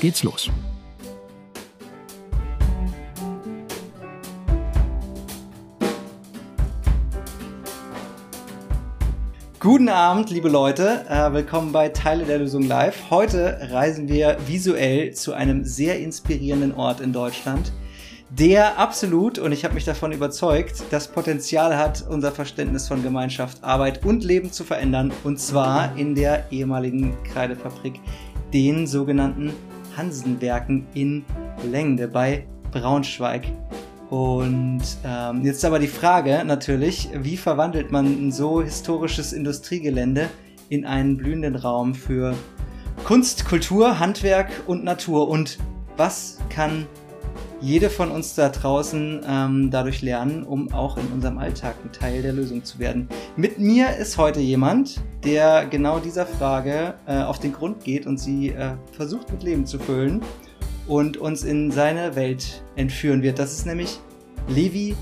geht's los. Guten Abend, liebe Leute. Äh, willkommen bei Teile der Lösung Live. Heute reisen wir visuell zu einem sehr inspirierenden Ort in Deutschland, der absolut, und ich habe mich davon überzeugt, das Potenzial hat, unser Verständnis von Gemeinschaft, Arbeit und Leben zu verändern. Und zwar in der ehemaligen Kreidefabrik, den sogenannten Hansenwerken in Lengde bei Braunschweig. Und ähm, jetzt aber die Frage natürlich, wie verwandelt man ein so historisches Industriegelände in einen blühenden Raum für Kunst, Kultur, Handwerk und Natur? Und was kann jede von uns da draußen ähm, dadurch lernen, um auch in unserem Alltag ein Teil der Lösung zu werden? Mit mir ist heute jemand, der genau dieser Frage äh, auf den Grund geht und sie äh, versucht mit Leben zu füllen und uns in seine Welt entführen wird. Das ist nämlich Levi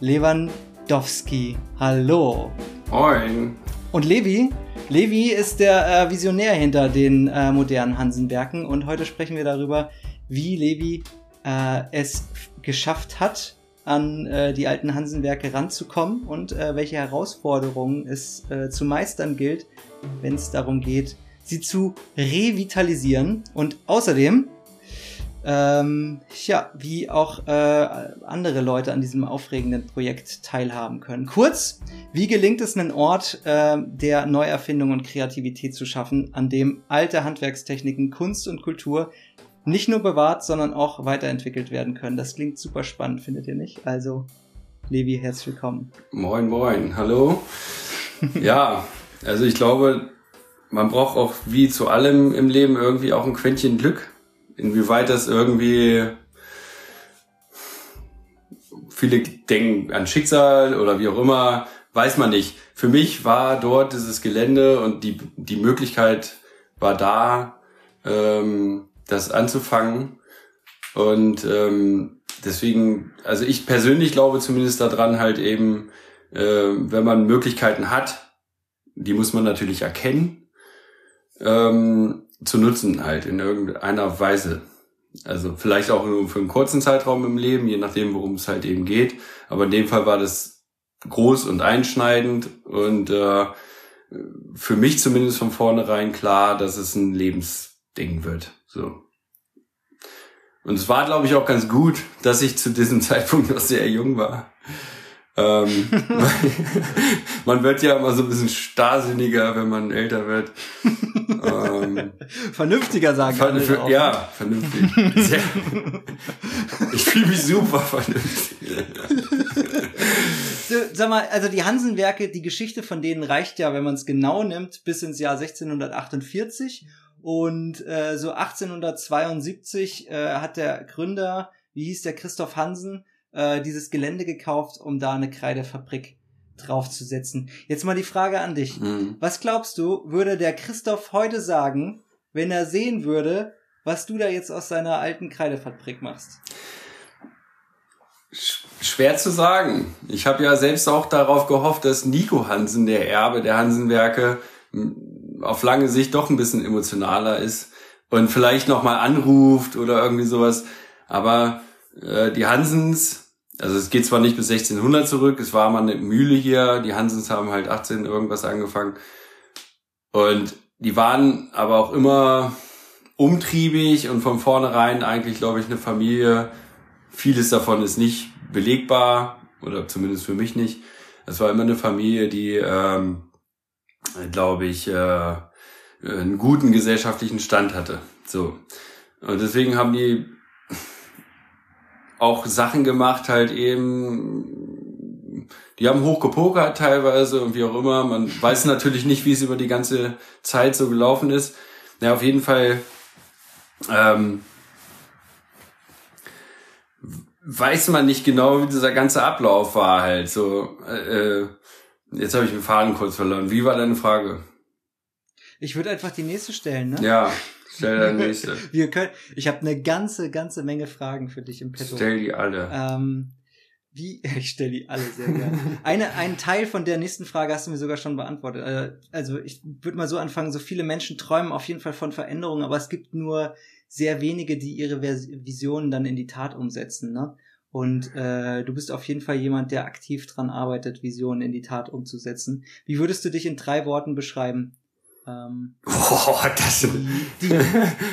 Lewandowski. Hallo. Moin. Und Levi, Levi ist der äh, Visionär hinter den äh, modernen Hansenwerken und heute sprechen wir darüber, wie Levi äh, es geschafft hat, an äh, die alten Hansenwerke ranzukommen und äh, welche Herausforderungen es äh, zu meistern gilt, wenn es darum geht, sie zu revitalisieren. Und außerdem ähm, ja, wie auch äh, andere Leute an diesem aufregenden Projekt teilhaben können. Kurz, wie gelingt es, einen Ort äh, der Neuerfindung und Kreativität zu schaffen, an dem alte Handwerkstechniken, Kunst und Kultur nicht nur bewahrt, sondern auch weiterentwickelt werden können? Das klingt super spannend, findet ihr nicht? Also, Levi, herzlich willkommen. Moin, moin, hallo. ja, also ich glaube, man braucht auch wie zu allem im Leben irgendwie auch ein Quäntchen Glück Inwieweit das irgendwie viele denken an Schicksal oder wie auch immer, weiß man nicht. Für mich war dort dieses Gelände und die, die Möglichkeit war da, ähm, das anzufangen. Und ähm, deswegen, also ich persönlich glaube zumindest daran halt eben, äh, wenn man Möglichkeiten hat, die muss man natürlich erkennen. Ähm, zu nutzen halt in irgendeiner Weise. Also vielleicht auch nur für einen kurzen Zeitraum im Leben, je nachdem, worum es halt eben geht. Aber in dem Fall war das groß und einschneidend und äh, für mich zumindest von vornherein klar, dass es ein Lebensding wird. So. Und es war, glaube ich, auch ganz gut, dass ich zu diesem Zeitpunkt noch sehr jung war. Ähm, man wird ja immer so ein bisschen starrsinniger, wenn man älter wird. ähm, Vernünftiger sagen ver für, Ja, vernünftig. Sehr, ich fühle mich super vernünftig. sag mal, also die Hansenwerke, die Geschichte von denen reicht ja, wenn man es genau nimmt, bis ins Jahr 1648. Und äh, so 1872 äh, hat der Gründer, wie hieß der, Christoph Hansen, äh, dieses Gelände gekauft, um da eine Kreidefabrik draufzusetzen. Jetzt mal die Frage an dich. Mhm. Was glaubst du, würde der Christoph heute sagen, wenn er sehen würde, was du da jetzt aus seiner alten Kreidefabrik machst? Schwer zu sagen. Ich habe ja selbst auch darauf gehofft, dass Nico Hansen, der Erbe der Hansenwerke, auf lange Sicht doch ein bisschen emotionaler ist und vielleicht nochmal anruft oder irgendwie sowas. Aber äh, die Hansens, also es geht zwar nicht bis 1600 zurück, es war mal eine Mühle hier, die Hansens haben halt 18 irgendwas angefangen und die waren aber auch immer umtriebig und von vornherein eigentlich, glaube ich, eine Familie. Vieles davon ist nicht belegbar oder zumindest für mich nicht. Es war immer eine Familie, die, ähm, glaube ich, äh, einen guten gesellschaftlichen Stand hatte. So. Und deswegen haben die auch Sachen gemacht, halt eben, die haben hochgepokert teilweise und wie auch immer. Man weiß natürlich nicht, wie es über die ganze Zeit so gelaufen ist. Ja, auf jeden Fall ähm, weiß man nicht genau, wie dieser ganze Ablauf war halt. So, äh, jetzt habe ich den Faden kurz verloren. Wie war deine Frage? Ich würde einfach die nächste stellen, ne? Ja, stell deine nächste. Wir können, ich habe eine ganze, ganze Menge Fragen für dich im Petto. Stell die alle. Ähm, wie, ich stelle die alle sehr gerne. Eine, ein Teil von der nächsten Frage hast du mir sogar schon beantwortet. Äh, Also ich würde mal so anfangen, so viele Menschen träumen auf jeden Fall von Veränderungen, aber es gibt nur sehr wenige, die ihre Visionen dann in die Tat umsetzen. Ne? Und äh, du bist auf jeden Fall jemand, der aktiv dran arbeitet, Visionen in die Tat umzusetzen. Wie würdest du dich in drei Worten beschreiben? Ähm, Boah, das die, die,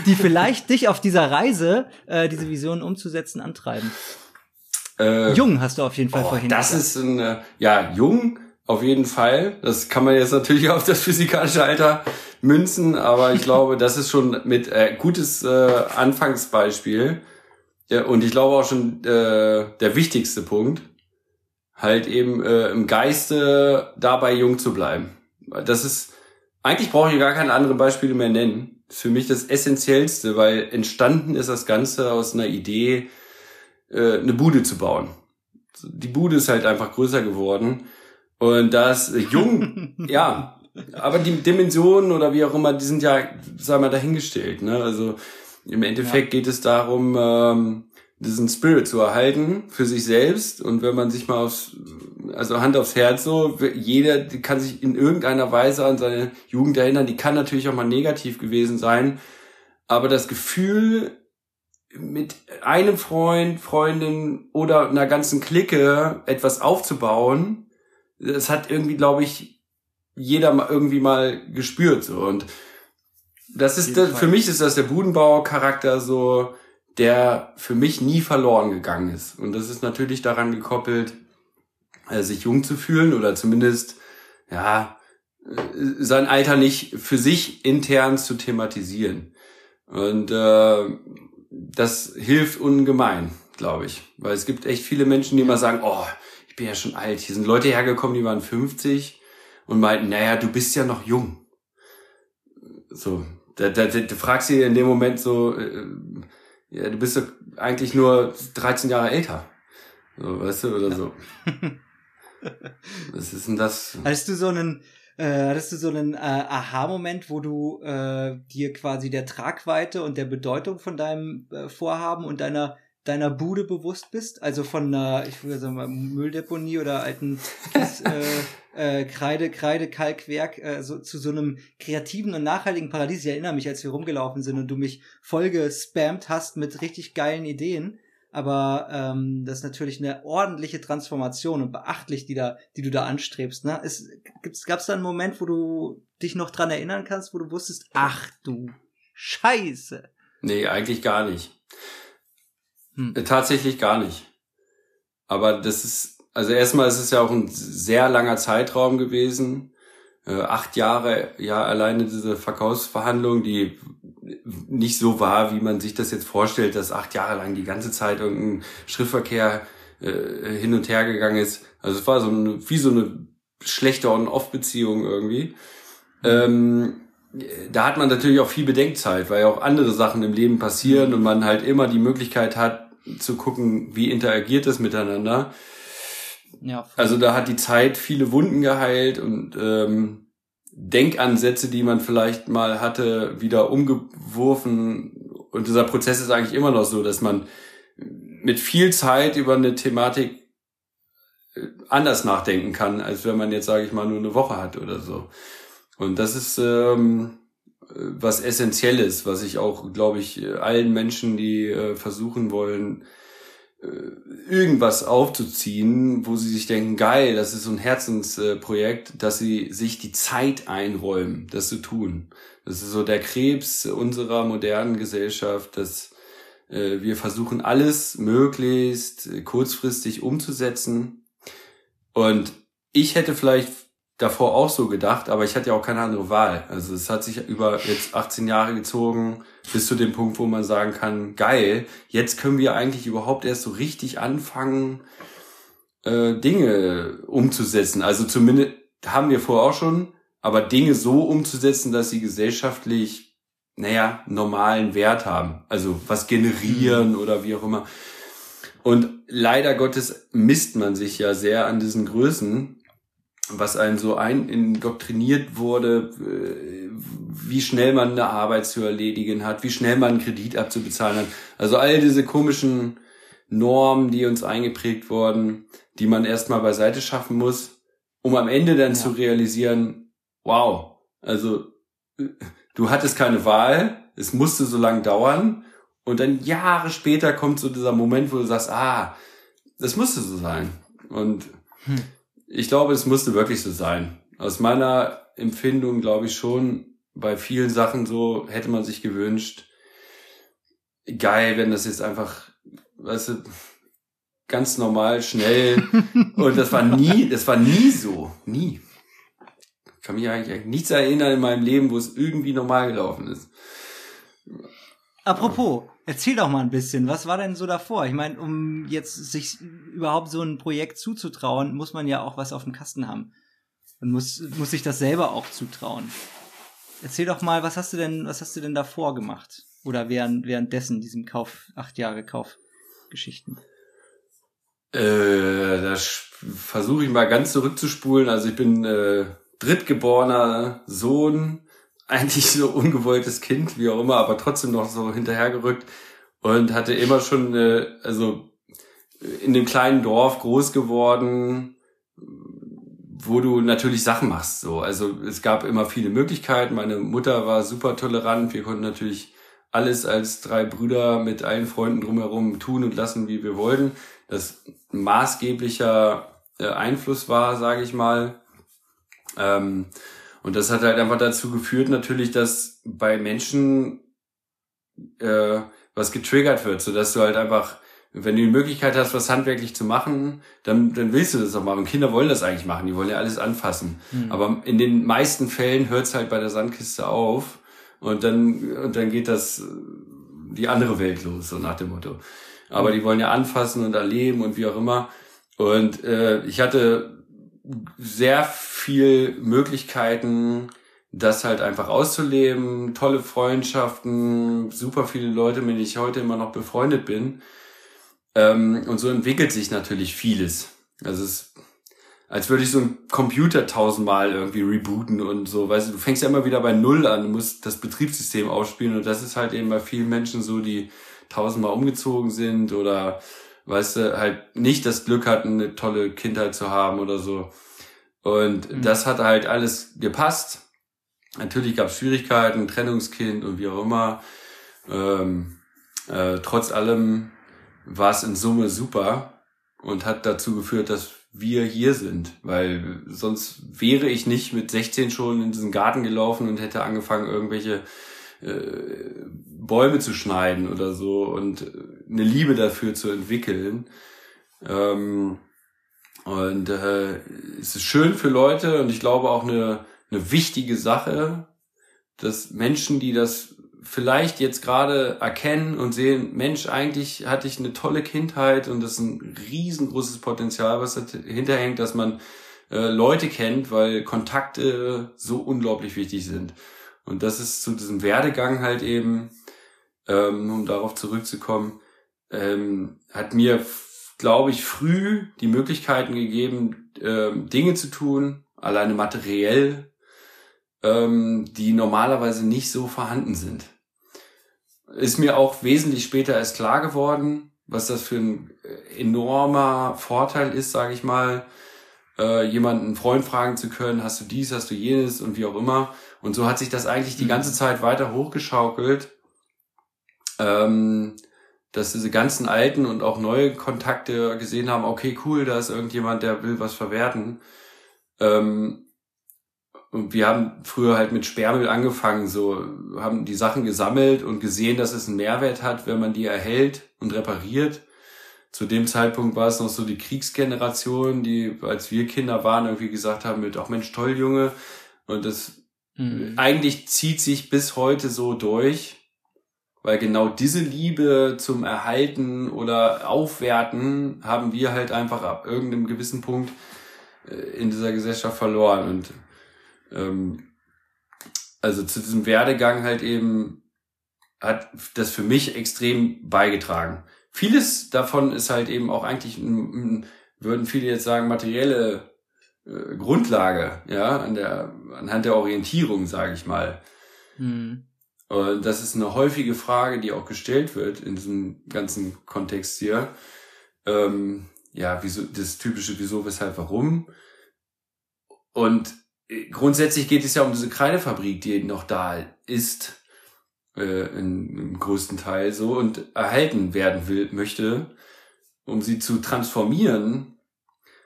die vielleicht dich auf dieser Reise, äh, diese Visionen umzusetzen, antreiben. äh, Jung hast du auf jeden Fall Oh, vorhin das gesagt. ist ein, äh, ja, jung auf jeden Fall. Das kann man jetzt natürlich auf das physikalische Alter münzen, aber ich glaube, das ist schon mit äh, gutes äh, Anfangsbeispiel. Ja, und ich glaube auch schon äh, der wichtigste Punkt, halt eben äh, im Geiste dabei jung zu bleiben. Das ist, eigentlich brauche ich gar keine anderen Beispiele mehr nennen. Das ist für mich das Essentiellste, weil entstanden ist das Ganze aus einer Idee, äh, eine Bude zu bauen. Die Bude ist halt einfach größer geworden. Und das äh, jung, ja, aber die Dimensionen oder wie auch immer, die sind ja, sagen wir, dahingestellt. Ne? Also im Endeffekt geht es darum, ähm, diesen Spirit zu erhalten für sich selbst. Und wenn man sich mal aufs, also Hand aufs Herz so, jeder kann sich in irgendeiner Weise an seine Jugend erinnern. Die kann natürlich auch mal negativ gewesen sein. Aber das Gefühl, mit einem Freund, Freundin oder einer ganzen Clique etwas aufzubauen, das hat irgendwie, glaube ich, jeder mal irgendwie mal gespürt so und das ist der, für mich ist das der Budenbauer-Charakter so, der für mich nie verloren gegangen ist und das ist natürlich daran gekoppelt, äh, sich jung zu fühlen oder zumindest ja äh, sein Alter nicht für sich intern zu thematisieren und äh, das hilft ungemein, glaube ich. Weil es gibt echt viele Menschen, die immer sagen, oh, ich bin ja schon alt. Hier sind Leute hergekommen, die waren 50 und meinten, naja, du bist ja noch jung. So, da, da, da, du fragst sie in dem Moment so, äh, ja, du bist doch eigentlich nur 13 Jahre älter. So, weißt du, oder so. Was ist denn das? Hattest du so einen, äh, hattest du so einen äh, Aha-Moment, wo du äh, dir quasi der Tragweite und der Bedeutung von deinem äh, Vorhaben und deiner deiner Bude bewusst bist? Also von einer, ich würde sagen mal, Mülldeponie oder alten Kies, äh, äh, Kreide, Kreide, Kalkwerk äh, so, zu so einem kreativen und nachhaltigen Paradies. Ich erinnere mich, als wir rumgelaufen sind und du mich voll gespammt hast mit richtig geilen Ideen. Aber ähm, das ist natürlich eine ordentliche Transformation und beachtlich, die da, die du da anstrebst. Ne? Es, gibt's, gab's da einen Moment, wo du dich noch dran erinnern kannst, wo du wusstest, ach du Scheiße. Nee, eigentlich gar nicht. Hm. Äh, Tatsächlich gar nicht. Aber das ist, also erstmal ist es ja auch ein sehr langer Zeitraum gewesen. Äh, acht Jahre, ja, alleine diese Verkaufsverhandlung, die nicht so war, wie man sich das jetzt vorstellt, dass acht Jahre lang die ganze Zeit irgendein Schriftverkehr äh, hin und her gegangen ist. Also es war so eine, wie so eine schlechte On-Off-Beziehung irgendwie. Ähm, da hat man natürlich auch viel Bedenkzeit, weil ja auch andere Sachen im Leben passieren und man halt immer die Möglichkeit hat, zu gucken, wie interagiert es miteinander. Ja, voll. Also da hat die Zeit viele Wunden geheilt und ähm, Denkansätze, die man vielleicht mal hatte, wieder umgeworfen. Und dieser Prozess ist eigentlich immer noch so, dass man mit viel Zeit über eine Thematik äh, anders nachdenken kann, als wenn man jetzt, sage ich mal, nur eine Woche hat oder so. Und das ist ähm, was Essentielles, was ich auch, glaube ich, allen Menschen, die äh, versuchen wollen, äh, irgendwas aufzuziehen, wo sie sich denken, geil, das ist so ein Herzensprojekt, dass sie sich die Zeit einräumen, das zu tun. Das ist so der Krebs unserer modernen Gesellschaft, dass äh, wir versuchen, alles möglichst äh, kurzfristig umzusetzen. Und ich hätte vielleicht davor auch so gedacht, aber ich hatte ja auch keine andere Wahl. Also es hat sich über jetzt 18 Jahre gezogen, bis zu dem Punkt, wo man sagen kann, geil, jetzt können wir eigentlich überhaupt erst so richtig anfangen, äh, Dinge umzusetzen. Also zumindest haben wir vorher auch schon, aber Dinge so umzusetzen, dass sie gesellschaftlich, naja, normalen Wert haben. Also was generieren oder wie auch immer. Und leider Gottes misst man sich ja sehr an diesen Größen, was einem so ein indoktriniert wurde, äh, wie schnell man eine Arbeit zu erledigen hat, wie schnell man einen Kredit abzubezahlen hat. Also all diese komischen Normen, die uns eingeprägt wurden, die man erstmal beiseite schaffen muss, um am Ende dann ja. zu realisieren, wow, also du hattest keine Wahl, es musste so lang dauern und dann Jahre später kommt so dieser Moment, wo du sagst, ah, das musste so sein. Und hm. Ich glaube, es musste wirklich so sein. Aus meiner Empfindung glaube ich schon, bei vielen Sachen so hätte man sich gewünscht, geil, wenn das jetzt einfach, weißt du, ganz normal, schnell. und das war nie, das war nie so. Nie. Ich kann mich eigentlich nichts erinnern in meinem Leben, wo es irgendwie normal gelaufen ist. Apropos, erzähl doch mal ein bisschen, was war denn so davor? Ich meine, um jetzt sich überhaupt so ein Projekt zuzutrauen, muss man ja auch was auf dem Kasten haben. Und muss, muss sich das selber auch zutrauen. Erzähl doch mal, was hast du denn, was hast du denn davor gemacht? Oder während, währenddessen, diesem Kauf, acht Jahre Kaufgeschichten? Äh, da versuche ich mal ganz zurückzuspulen. Also ich bin äh, drittgeborener Sohn, eigentlich so ungewolltes Kind, wie auch immer, aber trotzdem noch so hinterhergerückt und hatte immer schon, äh, also in dem kleinen Dorf groß geworden, wo du natürlich Sachen machst. So, also es gab immer viele Möglichkeiten. Meine Mutter war super tolerant. Wir konnten natürlich alles als drei Brüder mit allen Freunden drumherum tun und lassen, wie wir wollten. Das maßgeblicher äh, Einfluss war, sage ich mal. Ähm, und das hat halt einfach dazu geführt, natürlich, dass bei Menschen äh, was getriggert wird, so dass du halt einfach wenn du die Möglichkeit hast, was handwerklich zu machen, dann, dann willst du das auch machen. Und Kinder wollen das eigentlich machen, die wollen ja alles anfassen. Mhm. Aber in den meisten Fällen hört es halt bei der Sandkiste auf und dann, und dann geht das die andere Welt los, so nach dem Motto. Aber die wollen ja anfassen und erleben und wie auch immer. Und äh, ich hatte sehr viel Möglichkeiten, das halt einfach auszuleben, tolle Freundschaften, super viele Leute, mit denen ich heute immer noch befreundet bin. Ähm, und so entwickelt sich natürlich vieles. Also es ist, als würde ich so einen Computer tausendmal irgendwie rebooten und so. Weißt du, du fängst ja immer wieder bei Null an, du musst das Betriebssystem ausspielen und das ist halt eben bei vielen Menschen so, die tausendmal umgezogen sind oder weißt du, halt nicht das Glück hatten, eine tolle Kindheit zu haben oder so. Und mhm. das hat halt alles gepasst. Natürlich gab es Schwierigkeiten, Trennungskind und wie auch immer. Ähm, äh, trotz allem war es in Summe super und hat dazu geführt, dass wir hier sind, weil sonst wäre ich nicht mit 16 schon in diesen Garten gelaufen und hätte angefangen, irgendwelche äh, Bäume zu schneiden oder so und eine Liebe dafür zu entwickeln. Ähm, und äh, es ist schön für Leute und ich glaube auch eine, eine wichtige Sache, dass Menschen, die das vielleicht jetzt gerade erkennen und sehen, Mensch, eigentlich hatte ich eine tolle Kindheit und das ist ein riesengroßes Potenzial, was dahinter hängt, dass man äh, Leute kennt, weil Kontakte so unglaublich wichtig sind. Und das ist zu diesem Werdegang halt eben, ähm, um darauf zurückzukommen, ähm, hat mir, glaube ich, früh die Möglichkeiten gegeben, ähm, Dinge zu tun, alleine materiell, ähm, die normalerweise nicht so vorhanden sind. Ist mir auch wesentlich später erst klar geworden, was das für ein äh, enormer Vorteil ist, sage ich mal, äh, jemanden Freund fragen zu können, hast du dies, hast du jenes und wie auch immer. Und so hat sich das eigentlich die mhm. ganze Zeit weiter hochgeschaukelt, ähm, dass diese ganzen alten und auch neue Kontakte gesehen haben, okay, cool, da ist irgendjemand, der will was verwerten. Ähm, und wir haben früher halt mit Sperrmüll angefangen, so haben die Sachen gesammelt und gesehen, dass es einen Mehrwert hat, wenn man die erhält und repariert. Zu dem Zeitpunkt war es noch so die Kriegsgeneration, die, als wir Kinder waren, irgendwie gesagt haben mit, ach Mensch, toll, Junge. Und das mhm. eigentlich zieht sich bis heute so durch, weil genau diese Liebe zum Erhalten oder Aufwerten haben wir halt einfach ab irgendeinem gewissen Punkt äh, in dieser Gesellschaft verloren. Und ähm, also zu diesem Werdegang halt eben hat das für mich extrem beigetragen. vieles davon ist halt eben auch eigentlich, würden viele jetzt sagen, materielle äh, Grundlage, ja, an der, anhand der Orientierung, sage ich mal. Mhm. Und das ist eine häufige Frage, die auch gestellt wird in diesem ganzen Kontext hier. Ähm, ja, wieso, das typische Wieso, Weshalb, Warum. Und äh, grundsätzlich geht es ja um diese Kreidefabrik, die noch da ist äh, in, im größten Teil so und erhalten werden will, möchte, um sie zu transformieren.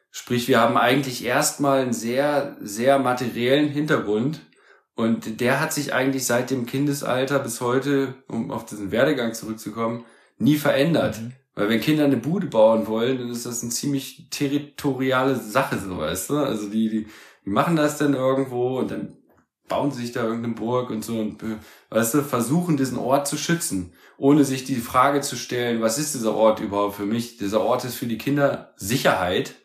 Sprich, wir haben eigentlich erstmal einen sehr, sehr materiellen Hintergrund und der hat sich eigentlich seit dem Kindesalter bis heute, um auf diesen Werdegang zurückzukommen, nie verändert. Mhm. Weil wenn Kinder eine Bude bauen wollen, dann ist das eine ziemlich territoriale Sache, so weißt du. Also die, die, die machen das dann irgendwo und dann bauen sich da irgendeine Burg und so und weißt du, versuchen diesen Ort zu schützen, ohne sich die Frage zu stellen, was ist dieser Ort überhaupt für mich? Dieser Ort ist für die Kinder Sicherheit.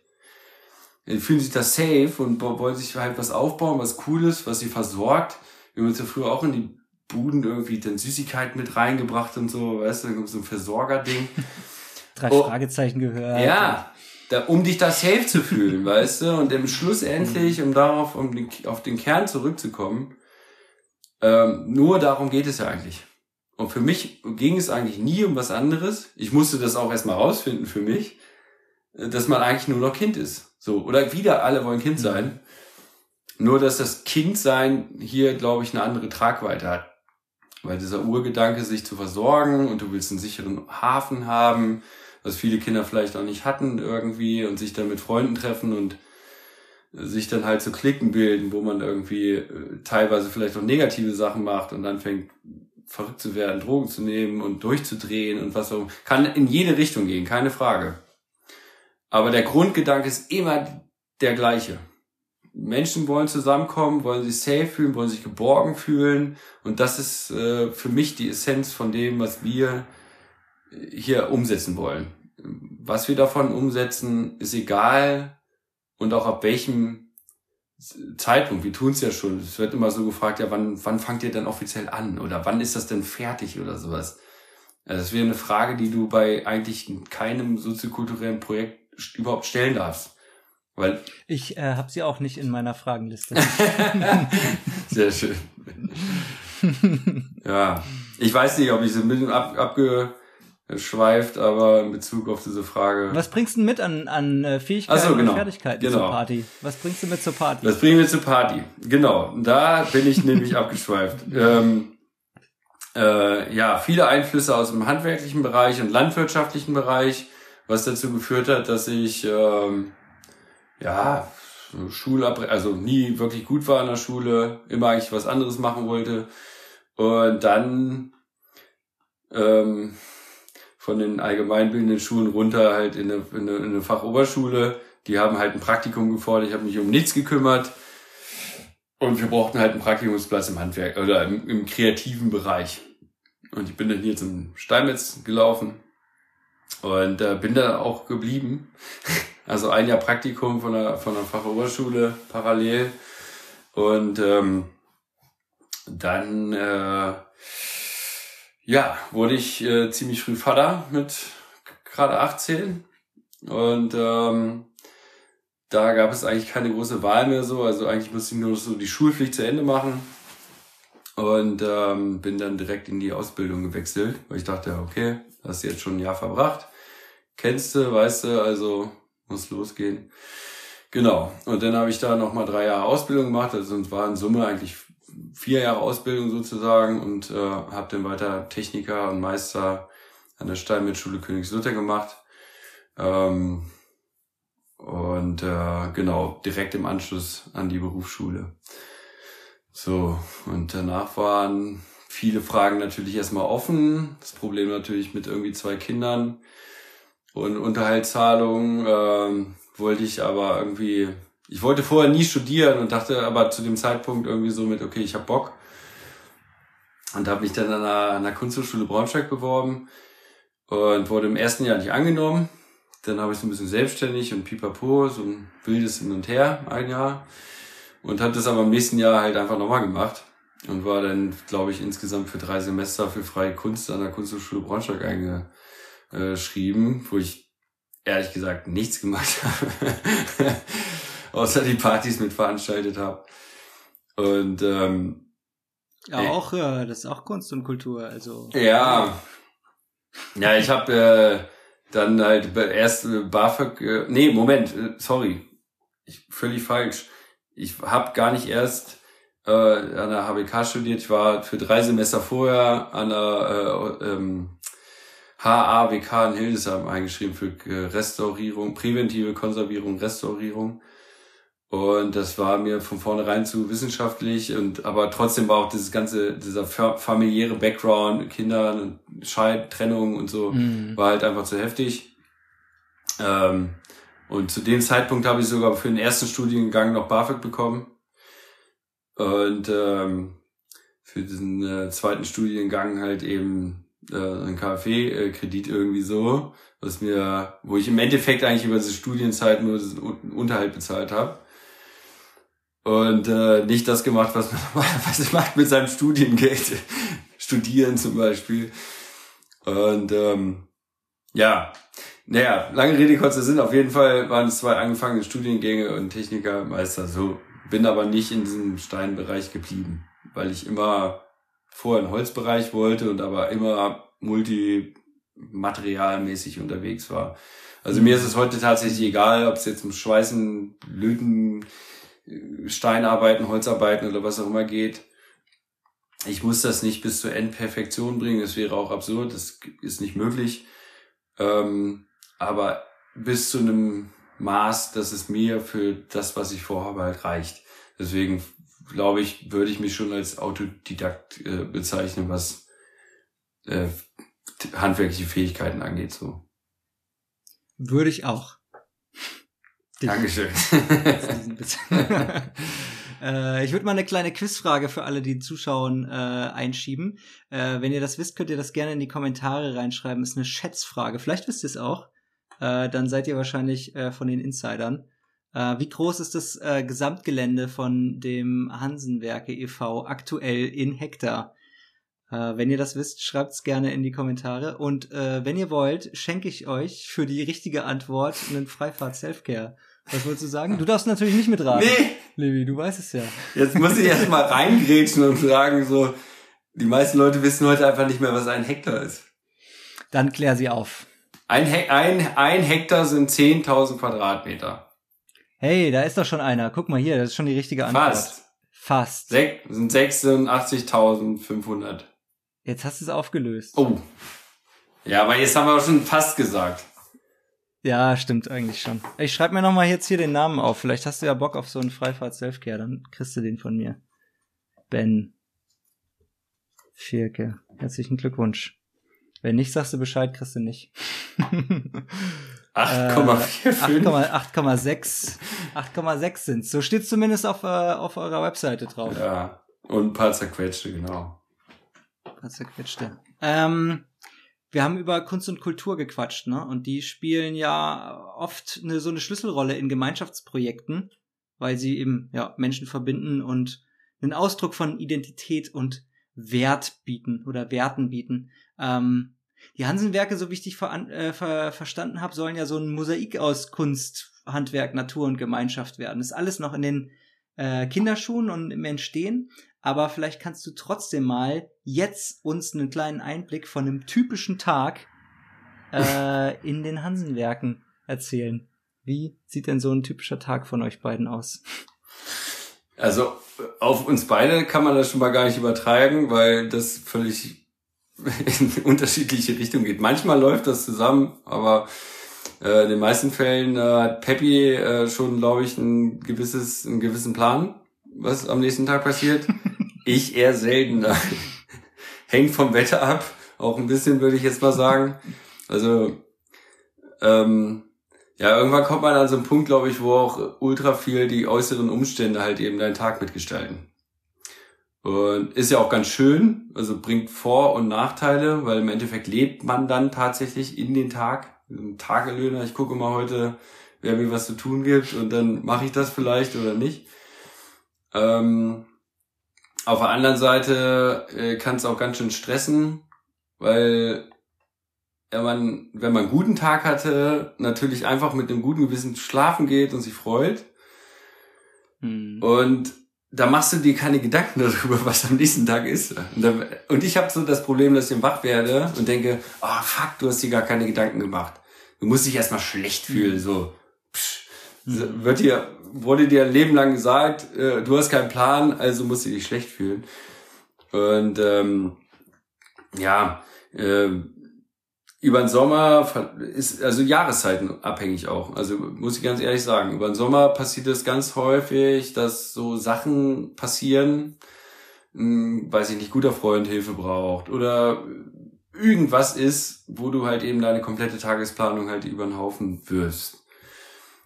Fühlen sich da safe und wollen sich halt was aufbauen, was Cooles, was sie versorgt. Wir haben uns ja früher auch in die Buden irgendwie dann Süßigkeiten mit reingebracht und so, weißt du, so ein Versorgerding. Drei oh, Fragezeichen gehört. Ja, da, um dich da safe zu fühlen, weißt du? Und im Schluss endlich, um darauf, um den, auf den Kern zurückzukommen, ähm, nur darum geht es ja eigentlich. Und für mich ging es eigentlich nie um was anderes. Ich musste das auch erstmal rausfinden für mich, dass man eigentlich nur noch Kind ist. So, oder wieder alle wollen Kind sein. Nur, dass das Kindsein hier, glaube ich, eine andere Tragweite hat. Weil dieser Urgedanke, sich zu versorgen und du willst einen sicheren Hafen haben, was viele Kinder vielleicht auch nicht hatten irgendwie und sich dann mit Freunden treffen und sich dann halt so Klicken bilden, wo man irgendwie äh, teilweise vielleicht auch negative Sachen macht und dann fängt verrückt zu werden, Drogen zu nehmen und durchzudrehen und was auch kann in jede Richtung gehen, keine Frage. Aber der Grundgedanke ist immer der gleiche. Menschen wollen zusammenkommen, wollen sich safe fühlen, wollen sich geborgen fühlen und das ist äh, für mich die Essenz von dem, was wir hier umsetzen wollen. Was wir davon umsetzen, ist egal und auch ab welchem Zeitpunkt. Wir tun es ja schon. Es wird immer so gefragt, ja, wann, wann fangt ihr denn offiziell an? Oder wann ist das denn fertig oder sowas? Also das wäre eine Frage, die du bei eigentlich keinem soziokulturellen Projekt überhaupt stellen darfst. Weil ich äh, habe sie auch nicht in meiner Fragenliste. Sehr schön. ja, ich weiß nicht, ob ich so ein bisschen ab, abge schweift, aber in Bezug auf diese Frage. Was bringst du mit an, an äh, Fähigkeiten so, genau. und Fertigkeiten genau. zur Party? Was bringst du mit zur Party? Was bringen wir zur Party? Genau, da bin ich nämlich abgeschweift. Ähm, äh, ja, viele Einflüsse aus dem handwerklichen Bereich und landwirtschaftlichen Bereich, was dazu geführt hat, dass ich ähm, ja Schulabre also nie wirklich gut war in der Schule, immer eigentlich was anderes machen wollte und dann ähm, von den allgemeinbildenden Schulen runter halt in eine, in eine, in eine Fachoberschule. Die haben halt ein Praktikum gefordert. Ich habe mich um nichts gekümmert. Und wir brauchten halt einen Praktikumsplatz im Handwerk oder im, im kreativen Bereich. Und ich bin dann hier zum Steinmetz gelaufen und äh, bin da auch geblieben. Also ein Jahr Praktikum von der, von der Fachoberschule parallel. Und ähm, dann äh, ja, wurde ich äh, ziemlich früh Vater mit gerade 18 und ähm, da gab es eigentlich keine große Wahl mehr so, also eigentlich musste ich nur so die Schulpflicht zu Ende machen und ähm, bin dann direkt in die Ausbildung gewechselt, weil ich dachte, okay, hast jetzt schon ein Jahr verbracht, kennst du, weißt du, also muss losgehen. Genau. Und dann habe ich da nochmal drei Jahre Ausbildung gemacht, also es war in Summe eigentlich vier Jahre Ausbildung sozusagen und äh, habe dann weiter Techniker und Meister an der Steinmetzschule Königslutter gemacht. Ähm, und äh, genau, direkt im Anschluss an die Berufsschule. So, und danach waren viele Fragen natürlich erstmal offen. Das Problem natürlich mit irgendwie zwei Kindern und Unterhaltszahlungen ähm, wollte ich aber irgendwie ich wollte vorher nie studieren und dachte aber zu dem Zeitpunkt irgendwie so mit, okay, ich hab Bock. Und habe mich dann an der, an der Kunsthochschule Braunschweig beworben und wurde im ersten Jahr nicht angenommen. Dann habe ich so ein bisschen selbstständig und pipapo, so ein wildes Hin und Her, ein Jahr. Und habe das aber im nächsten Jahr halt einfach nochmal gemacht. Und war dann, glaube ich, insgesamt für drei Semester für freie Kunst an der Kunsthochschule Braunschweig einge, äh, schrieben, wo ich ehrlich gesagt nichts gemacht habe, außer die Partys mit veranstaltet habe. Und ähm, ja, auch äh, das ist auch Kunst und Kultur, also ja, ja, ich habe äh, dann halt erst BAföG, äh, nee, Moment, äh, sorry, ich, völlig falsch. Ich habe gar nicht erst äh, an der HBK studiert. Ich war für drei Semester vorher an der äh, ähm, HABK in Hildesheim eingeschrieben für äh, Restaurierung, präventive Konservierung, Restaurierung. Und das war mir von vornherein zu wissenschaftlich und aber trotzdem war auch dieses ganze, dieser familiäre Background, Kinder, Scheid, Trennung und so, mhm. war halt einfach zu heftig. Ähm, und zu dem Zeitpunkt habe ich sogar für den ersten Studiengang noch BAföG bekommen. Und ähm, für diesen äh, zweiten Studiengang halt eben äh, ein KfW-Kredit irgendwie so, was mir, wo ich im Endeffekt eigentlich über diese Studienzeit nur den Unterhalt bezahlt habe. Und äh, nicht das gemacht, was man normalerweise macht mit seinem Studiengeld. Studieren zum Beispiel. Und ähm, ja, naja, lange Rede, kurzer Sinn. Auf jeden Fall waren es zwei angefangene Studiengänge und Technikermeister. So bin aber nicht in diesem Steinbereich geblieben, weil ich immer vorher einen Holzbereich wollte und aber immer multimaterialmäßig unterwegs war. Also mir ist es heute tatsächlich egal, ob es jetzt um Schweißen, Löten, Steinarbeiten, Holzarbeiten oder was auch immer geht. Ich muss das nicht bis zur Endperfektion bringen. Das wäre auch absurd. Das ist nicht möglich. Ähm, aber bis zu einem Maß, dass es mir für das, was ich vorhabe, halt reicht. Deswegen glaube ich, würde ich mich schon als Autodidakt äh, bezeichnen, was äh, handwerkliche Fähigkeiten angeht. So würde ich auch. Dankeschön. äh, ich würde mal eine kleine Quizfrage für alle, die zuschauen, äh, einschieben. Äh, wenn ihr das wisst, könnt ihr das gerne in die Kommentare reinschreiben. Ist eine Schätzfrage. Vielleicht wisst ihr es auch. Äh, dann seid ihr wahrscheinlich äh, von den Insidern. Äh, wie groß ist das äh, Gesamtgelände von dem Hansenwerke e.V. aktuell in Hektar? Äh, wenn ihr das wisst, schreibt es gerne in die Kommentare. Und äh, wenn ihr wollt, schenke ich euch für die richtige Antwort einen Freifahrt Selfcare. Was wolltest du sagen? Du darfst natürlich nicht mitraten. Nee. Levi, du weißt es ja. Jetzt muss ich erst mal reingrätschen und fragen, so, die meisten Leute wissen heute einfach nicht mehr, was ein Hektar ist. Dann klär sie auf. Ein, He ein, ein Hektar sind 10.000 Quadratmeter. Hey, da ist doch schon einer. Guck mal hier, das ist schon die richtige Antwort. Fast. Fast. Sech, sind 86.500. Jetzt hast du es aufgelöst. Oh. Ja, aber jetzt haben wir auch schon fast gesagt. Ja, stimmt eigentlich schon. Ich schreibe mir noch mal jetzt hier den Namen auf. Vielleicht hast du ja Bock auf so einen Freifahrt Selfcare, dann kriegst du den von mir. Ben Vierke. Herzlichen Glückwunsch. Wenn nicht, sagst du Bescheid, kriegst du nicht. 8,45. 8,6 8,6 sind So steht zumindest auf, äh, auf eurer Webseite drauf. Ja, und ein paar zerquetschte, genau. Ein paar zerquetschte. Ähm, wir haben über Kunst und Kultur gequatscht, ne? Und die spielen ja oft eine, so eine Schlüsselrolle in Gemeinschaftsprojekten, weil sie eben ja Menschen verbinden und einen Ausdruck von Identität und Wert bieten oder Werten bieten. Ähm, die Hansenwerke, so wie ich dich ver äh, ver verstanden habe, sollen ja so ein Mosaik aus Kunst, Handwerk, Natur und Gemeinschaft werden. Das ist alles noch in den äh, Kinderschuhen und im Entstehen aber vielleicht kannst du trotzdem mal jetzt uns einen kleinen Einblick von einem typischen Tag äh, in den Hansenwerken erzählen. Wie sieht denn so ein typischer Tag von euch beiden aus? Also auf uns beide kann man das schon mal gar nicht übertragen, weil das völlig in unterschiedliche Richtungen geht. Manchmal läuft das zusammen, aber äh, in den meisten Fällen äh, hat Peppy äh, schon, glaube ich, ein gewisses, einen gewissen Plan, was am nächsten Tag passiert. Ich eher seltener. Hängt vom Wetter ab, auch ein bisschen, würde ich jetzt mal sagen. Also, ähm, ja, irgendwann kommt man an so einen Punkt, glaube ich, wo auch ultra viel die äußeren Umstände halt eben deinen Tag mitgestalten. Und ist ja auch ganz schön, also bringt Vor- und Nachteile, weil im Endeffekt lebt man dann tatsächlich in den Tag. Tagelöhner, ich gucke mal heute, wer mir was zu tun gibt und dann mache ich das vielleicht oder nicht. Ähm, auf der anderen Seite äh, kann es auch ganz schön stressen, weil wenn man, wenn man einen guten Tag hatte, natürlich einfach mit einem guten Gewissen schlafen geht und sich freut. Mhm. Und da machst du dir keine Gedanken darüber, was am nächsten Tag ist. Und, da, und ich habe so das Problem, dass ich wach werde und denke, oh fuck, du hast dir gar keine Gedanken gemacht. Du musst dich erstmal schlecht fühlen, so. Psch, mhm. wird dir, wurde dir ein Leben lang gesagt, äh, du hast keinen Plan, also musst du dich schlecht fühlen. Und ähm, ja, äh, über den Sommer ist also Jahreszeiten abhängig auch. Also muss ich ganz ehrlich sagen, über den Sommer passiert es ganz häufig, dass so Sachen passieren, hm, weiß ich nicht, guter Freund Hilfe braucht oder irgendwas ist, wo du halt eben deine komplette Tagesplanung halt über den Haufen wirst.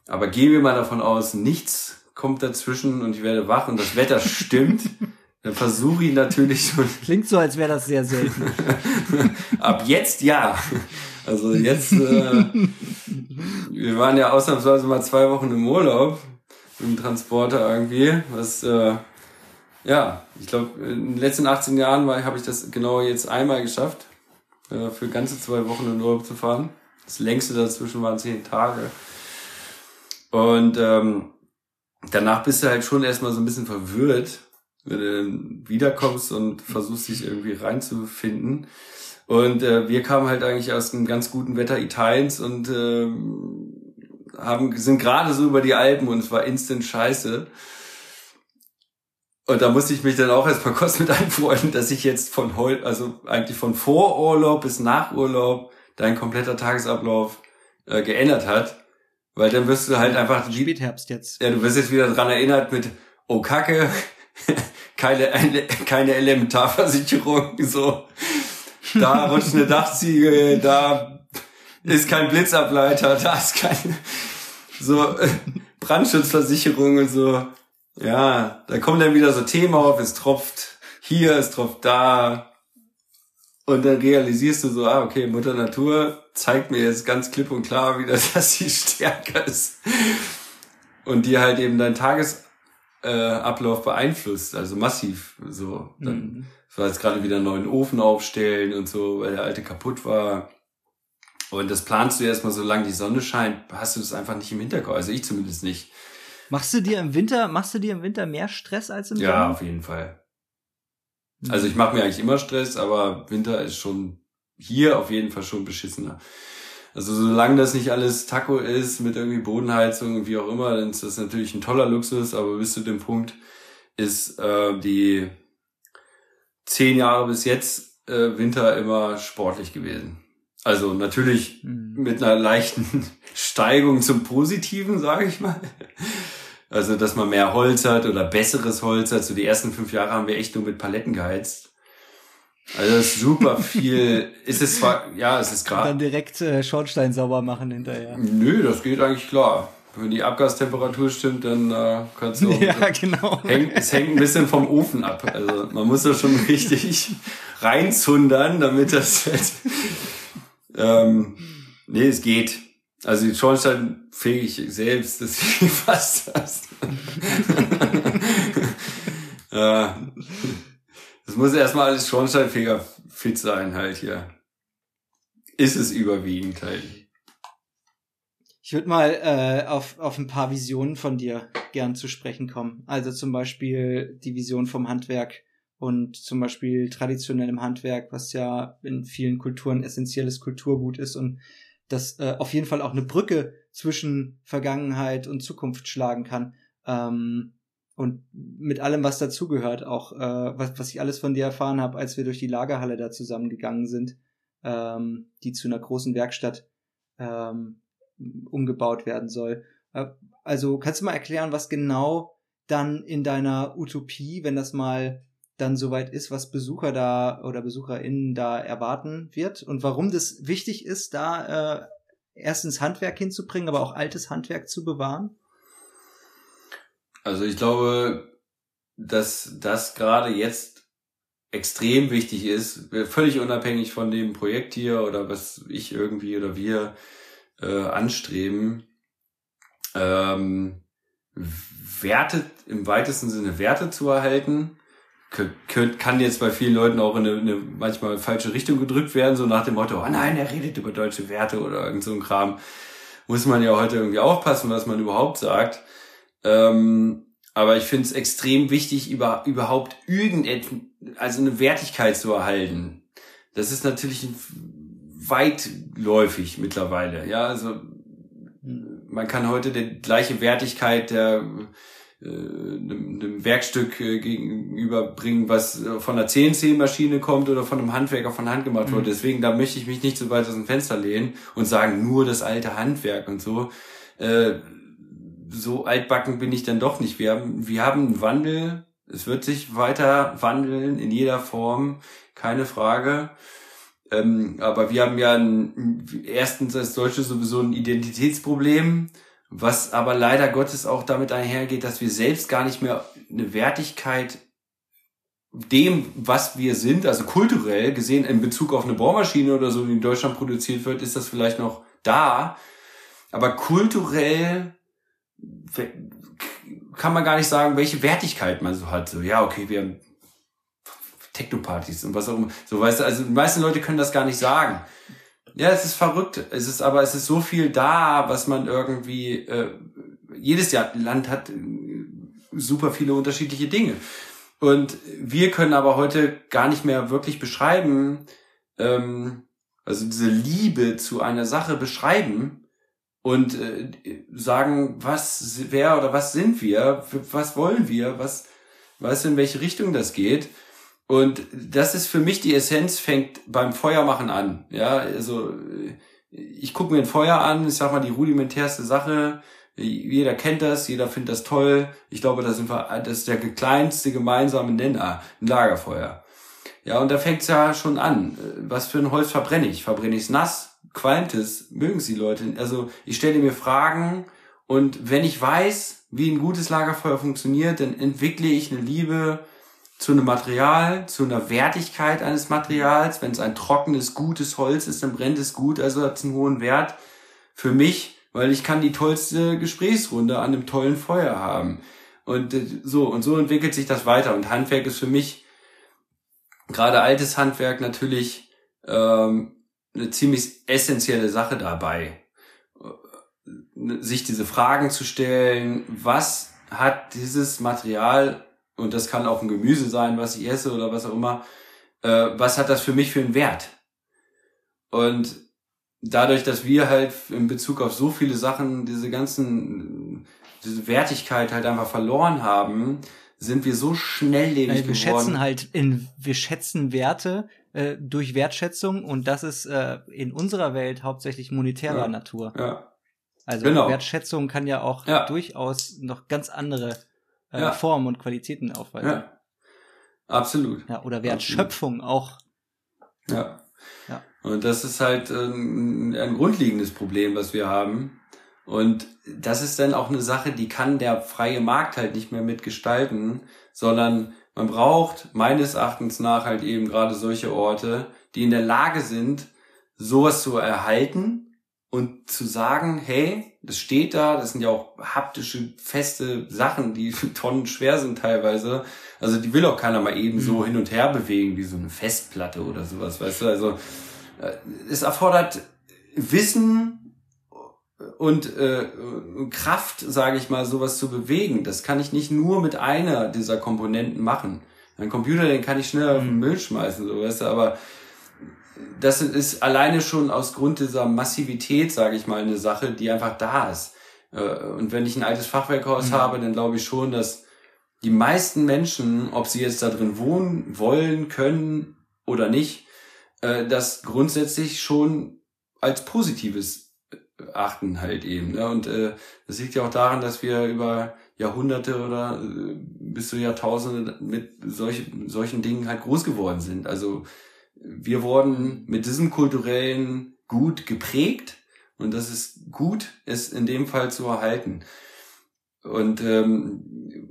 Aber gehen wir mal davon aus, nichts kommt dazwischen und ich werde wach und das Wetter stimmt. Dann versuche ich natürlich schon. Klingt so, als wäre das sehr selten. Ab jetzt ja. Also jetzt, äh, wir waren ja ausnahmsweise mal zwei Wochen im Urlaub im Transporter irgendwie. Was, äh, ja, ich glaube, in den letzten 18 Jahren habe ich das genau jetzt einmal geschafft, äh, für ganze zwei Wochen in Urlaub zu fahren. Das längste dazwischen waren zehn Tage. Und ähm, danach bist du halt schon erstmal so ein bisschen verwirrt, wenn du wiederkommst und versuchst dich irgendwie reinzufinden. Und äh, wir kamen halt eigentlich aus einem ganz guten Wetter Italiens und äh, haben, sind gerade so über die Alpen und es war instant scheiße. Und da musste ich mich dann auch erstmal kurz mit einfreunden, dass ich jetzt von heute, also eigentlich von Vorurlaub bis Nachurlaub dein kompletter Tagesablauf äh, geändert hat. Weil dann wirst du halt einfach. Spätherbst jetzt. Ja, du wirst jetzt wieder dran erinnert mit, oh Kacke, keine, keine Elementarversicherung, so. Da rutscht eine Dachziegel, da ist kein Blitzableiter, da ist keine, so, Brandschutzversicherung und so. Ja, da kommen dann wieder so Themen auf, es tropft hier, es tropft da. Und dann realisierst du so, ah, okay, Mutter Natur zeigt mir jetzt ganz klipp und klar wieder, dass sie stärker ist. Und dir halt eben dein Tages äh, Ablauf beeinflusst, also massiv. So, dann mhm. war jetzt gerade wieder einen neuen Ofen aufstellen und so, weil der alte kaputt war. Und das planst du erstmal, solange die Sonne scheint, hast du das einfach nicht im Hinterkopf. Also ich zumindest nicht. Machst du dir im Winter, machst du dir im Winter mehr Stress als im ja, Sommer? Ja, auf jeden Fall. Mhm. Also ich mache mir eigentlich immer Stress, aber Winter ist schon hier auf jeden Fall schon beschissener. Also solange das nicht alles Taco ist mit irgendwie Bodenheizung wie auch immer, dann ist das natürlich ein toller Luxus, aber bis zu dem Punkt ist äh, die zehn Jahre bis jetzt äh, Winter immer sportlich gewesen. Also natürlich mhm. mit einer leichten Steigung zum Positiven, sage ich mal. Also, dass man mehr Holz hat oder besseres Holz hat. So die ersten fünf Jahre haben wir echt nur mit Paletten geheizt. Also das ist super viel. ist es zwar, ja, es ist gerade. Dann direkt äh, Schornstein sauber machen hinterher. Nö, das geht eigentlich klar. Wenn die Abgastemperatur stimmt, dann äh, kannst du. ja, genau. Häng, es hängt ein bisschen vom Ofen ab. Also man muss da schon richtig reinzundern, damit das. Halt, ähm, nee, es geht. Also die Schornstein fege ich selbst, das fast das. ja. Das muss erstmal alles Schornsteinfeger fit sein halt hier. Ist es überwiegend halt. Ich würde mal äh, auf, auf ein paar Visionen von dir gern zu sprechen kommen. Also zum Beispiel die Vision vom Handwerk und zum Beispiel traditionellem Handwerk, was ja in vielen Kulturen essentielles Kulturgut ist und das äh, auf jeden Fall auch eine Brücke zwischen Vergangenheit und Zukunft schlagen kann. Ähm, und mit allem, was dazugehört, auch äh, was, was ich alles von dir erfahren habe, als wir durch die Lagerhalle da zusammengegangen sind, ähm, die zu einer großen Werkstatt ähm, umgebaut werden soll. Äh, also kannst du mal erklären, was genau dann in deiner Utopie, wenn das mal dann soweit ist, was Besucher da oder BesucherInnen da erwarten wird und warum das wichtig ist, da äh, erstens Handwerk hinzubringen, aber auch altes Handwerk zu bewahren? Also ich glaube, dass das gerade jetzt extrem wichtig ist, völlig unabhängig von dem Projekt hier oder was ich irgendwie oder wir äh, anstreben, ähm, Werte im weitesten Sinne Werte zu erhalten, kann jetzt bei vielen Leuten auch in eine, eine manchmal falsche Richtung gedrückt werden, so nach dem Motto, oh nein, er redet über deutsche Werte oder irgend so ein Kram. Muss man ja heute irgendwie aufpassen, was man überhaupt sagt. Ähm, aber ich finde es extrem wichtig, über, überhaupt irgendetwas, also eine Wertigkeit zu erhalten. Das ist natürlich weitläufig mittlerweile. Ja, also man kann heute die gleiche Wertigkeit der äh, einem, Werkstück äh, gegenüberbringen, was äh, von einer CNC-Maschine kommt oder von einem Handwerker von Hand gemacht wurde. Mhm. Deswegen, da möchte ich mich nicht so weit aus dem Fenster lehnen und sagen, nur das alte Handwerk und so. Äh, so altbacken bin ich dann doch nicht. Wir haben, wir haben einen Wandel. Es wird sich weiter wandeln in jeder Form. Keine Frage. Ähm, aber wir haben ja ein, erstens als Deutsche sowieso ein Identitätsproblem was aber leider Gottes auch damit einhergeht, dass wir selbst gar nicht mehr eine Wertigkeit dem, was wir sind, also kulturell gesehen in Bezug auf eine Bohrmaschine oder so, die in Deutschland produziert wird, ist das vielleicht noch da. Aber kulturell kann man gar nicht sagen, welche Wertigkeit man so hat. So, ja, okay, wir haben Technopartys und was auch immer. So, weißt du, also die meisten Leute können das gar nicht sagen. Ja, es ist verrückt. Es ist aber es ist so viel da, was man irgendwie äh, jedes Jahr Land hat äh, super viele unterschiedliche Dinge. Und wir können aber heute gar nicht mehr wirklich beschreiben, ähm, also diese Liebe zu einer Sache beschreiben und äh, sagen, was, wer oder was sind wir, was wollen wir, was, weißt du, in welche Richtung das geht. Und das ist für mich die Essenz, fängt beim Feuermachen an. Ja, also ich gucke mir ein Feuer an, ich sag mal die rudimentärste Sache. Jeder kennt das, jeder findet das toll. Ich glaube, da sind wir, das ist der kleinste gemeinsame Nenner, ein Lagerfeuer. Ja, und da fängt's ja schon an. Was für ein Holz verbrenne ich? Verbrenne ich's nass? Qualmt es? Mögen sie Leute? Also ich stelle mir Fragen und wenn ich weiß, wie ein gutes Lagerfeuer funktioniert, dann entwickle ich eine Liebe zu einem Material, zu einer Wertigkeit eines Materials. Wenn es ein trockenes, gutes Holz ist, dann brennt es gut, also hat es einen hohen Wert für mich, weil ich kann die tollste Gesprächsrunde an einem tollen Feuer haben. Und äh, so, und so entwickelt sich das weiter. Und Handwerk ist für mich, gerade altes Handwerk, natürlich ähm, eine ziemlich essentielle Sache dabei. Äh, sich diese Fragen zu stellen, was hat dieses Material und das kann auch ein Gemüse sein, was ich esse oder was auch immer, äh, was hat das für mich für einen Wert? Und dadurch, dass wir halt in Bezug auf so viele Sachen diese ganzen, diese Wertigkeit halt einfach verloren haben, sind wir so schnelllebig wir geworden. schätzen halt in, wir schätzen Werte äh, durch Wertschätzung und das ist äh, in unserer Welt hauptsächlich monetärer ja. Natur. Ja. Also genau. Wertschätzung kann ja auch ja. durchaus noch ganz andere äh, ja. Formen und Qualitäten aufweisen. Ja. Absolut. Ja, oder Wertschöpfung Absolut. auch. Ja. ja. Und das ist halt ein, ein grundlegendes Problem, was wir haben. Und das ist dann auch eine Sache, die kann der freie Markt halt nicht mehr mitgestalten, sondern man braucht meines Erachtens nach halt eben gerade solche Orte, die in der Lage sind, sowas zu erhalten und zu sagen, hey, das steht da, das sind ja auch haptische, feste Sachen, die tonnen schwer sind teilweise. Also die will auch keiner mal eben so mhm. hin und her bewegen, wie so eine Festplatte oder sowas, weißt du? Also äh, es erfordert Wissen und äh, Kraft, sage ich mal, sowas zu bewegen. Das kann ich nicht nur mit einer dieser Komponenten machen. Ein Computer, den kann ich schnell auf den mhm. Müll schmeißen, so weißt du, aber das ist alleine schon aus Grund dieser Massivität, sage ich mal, eine Sache, die einfach da ist. Äh, und wenn ich ein altes Fachwerkhaus mhm. habe, dann glaube ich schon, dass die meisten Menschen, ob sie jetzt da drin wohnen wollen, können oder nicht, äh, das grundsätzlich schon als Positives äh, achten halt eben. Ne? Und das liegt ja auch daran, dass wir über Jahrhunderte oder bis zu Jahrtausende mit solch, solchen Dingen halt groß geworden sind. Also wir wurden mit diesem kulturellen Gut geprägt und das ist gut, es in dem Fall zu erhalten. Und ähm,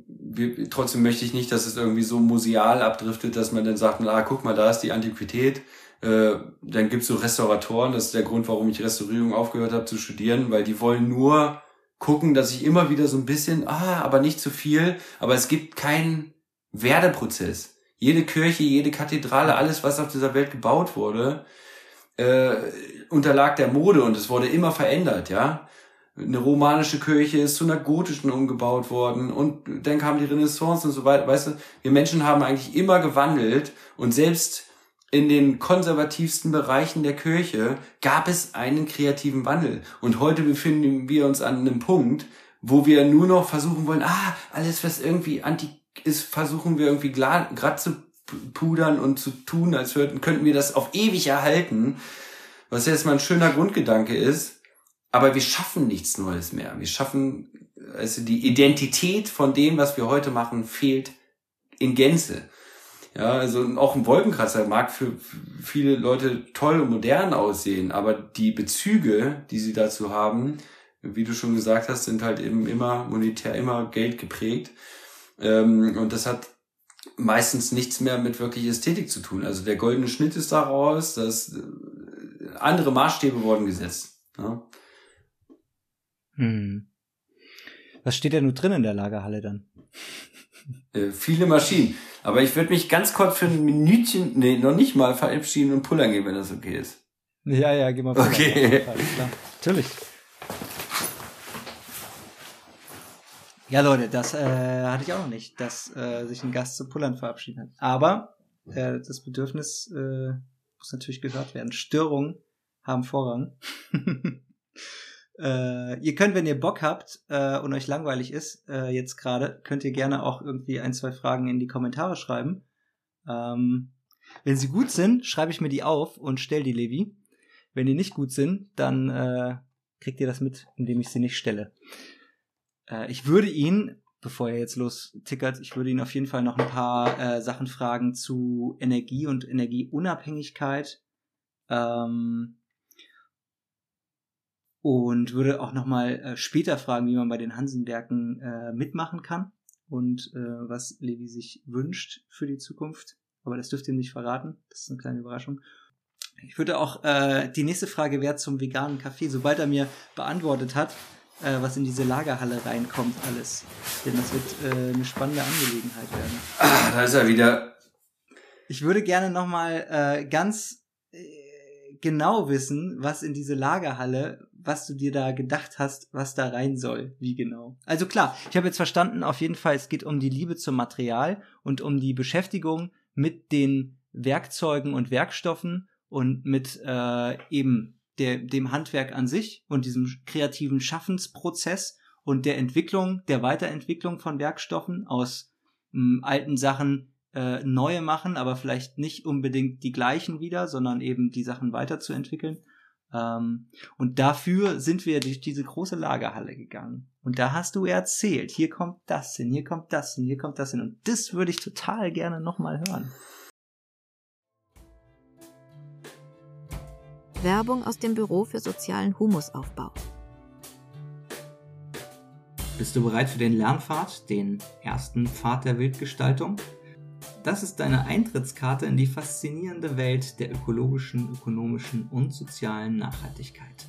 wir, trotzdem möchte ich nicht, dass es irgendwie so museal abdriftet, dass man dann sagt, ah, guck mal, da ist die Antiquität. Äh, dann gibt's so Restauratoren, das ist der Grund, warum ich Restaurierung aufgehört habe zu studieren, weil die wollen nur gucken, dass ich immer wieder so ein bisschen, ah, aber nicht zu viel, aber es gibt keinen Werdeprozess. Jede Kirche, jede Kathedrale, alles, was auf dieser Welt gebaut wurde, äh, unterlag der Mode und es wurde immer verändert, ja. Eine romanische Kirche ist zu einer gotischen umgebaut worden und dann kam die Renaissance und so weiter. Weißt du, wir Menschen haben eigentlich immer gewandelt und selbst in den konservativsten Bereichen der Kirche gab es einen kreativen Wandel. Und heute befinden wir uns an einem Punkt, wo wir nur noch versuchen wollen, ah, alles, was irgendwie anti ist, versuchen wir irgendwie grad zu pudern und zu tun, als könnten wir das auf ewig erhalten. Was jetzt mal ein schöner Grundgedanke ist. Aber wir schaffen nichts Neues mehr. Wir schaffen, also die Identität von dem, was wir heute machen, fehlt in Gänze. Ja, also auch ein Wolkenkratzer mag für viele Leute toll und modern aussehen, aber die Bezüge, die sie dazu haben, wie du schon gesagt hast, sind halt eben immer monetär, immer Geld geprägt. Ähm, und das hat meistens nichts mehr mit wirklich Ästhetik zu tun. Also der goldene Schnitt ist daraus, dass äh, andere Maßstäbe wurden gesetzt. Ja. Hm. Was steht denn nur drin in der Lagerhalle dann? Äh, viele Maschinen. Aber ich würde mich ganz kurz für ein Minütchen, nee, noch nicht mal verabschieden und pullern gehen, wenn das okay ist. Ja, ja, geh mal pullern. Okay. Natürlich. Ja, Leute, das äh, hatte ich auch noch nicht, dass äh, sich ein Gast zu Pullern verabschiedet hat. Aber äh, das Bedürfnis äh, muss natürlich gehört werden. Störungen haben Vorrang. Äh, ihr könnt, wenn ihr Bock habt äh, und euch langweilig ist, äh, jetzt gerade, könnt ihr gerne auch irgendwie ein, zwei Fragen in die Kommentare schreiben. Ähm, wenn sie gut sind, schreibe ich mir die auf und stell die Levi. Wenn die nicht gut sind, dann äh, kriegt ihr das mit, indem ich sie nicht stelle. Äh, ich würde ihn, bevor er jetzt los tickert, ich würde ihn auf jeden Fall noch ein paar äh, Sachen fragen zu Energie und Energieunabhängigkeit. Ähm, und würde auch nochmal äh, später fragen, wie man bei den Hansenwerken äh, mitmachen kann und äh, was Levi sich wünscht für die Zukunft. Aber das dürft ihr nicht verraten. Das ist eine kleine Überraschung. Ich würde auch, äh, die nächste Frage wäre zum veganen Kaffee, sobald er mir beantwortet hat, äh, was in diese Lagerhalle reinkommt, alles. Denn das wird äh, eine spannende Angelegenheit werden. Ah, da ist er wieder. Ich würde gerne nochmal äh, ganz äh, genau wissen, was in diese Lagerhalle was du dir da gedacht hast, was da rein soll, wie genau. Also klar, ich habe jetzt verstanden, auf jeden Fall, es geht um die Liebe zum Material und um die Beschäftigung mit den Werkzeugen und Werkstoffen und mit äh, eben der, dem Handwerk an sich und diesem kreativen Schaffensprozess und der Entwicklung, der Weiterentwicklung von Werkstoffen aus mh, alten Sachen äh, neue machen, aber vielleicht nicht unbedingt die gleichen wieder, sondern eben die Sachen weiterzuentwickeln. Ähm, und dafür sind wir durch diese große Lagerhalle gegangen. Und da hast du erzählt, hier kommt das hin, hier kommt das hin, hier kommt das hin. Und das würde ich total gerne nochmal hören. Werbung aus dem Büro für sozialen Humusaufbau. Bist du bereit für den Lernpfad, den ersten Pfad der Wildgestaltung? Das ist deine Eintrittskarte in die faszinierende Welt der ökologischen, ökonomischen und sozialen Nachhaltigkeit.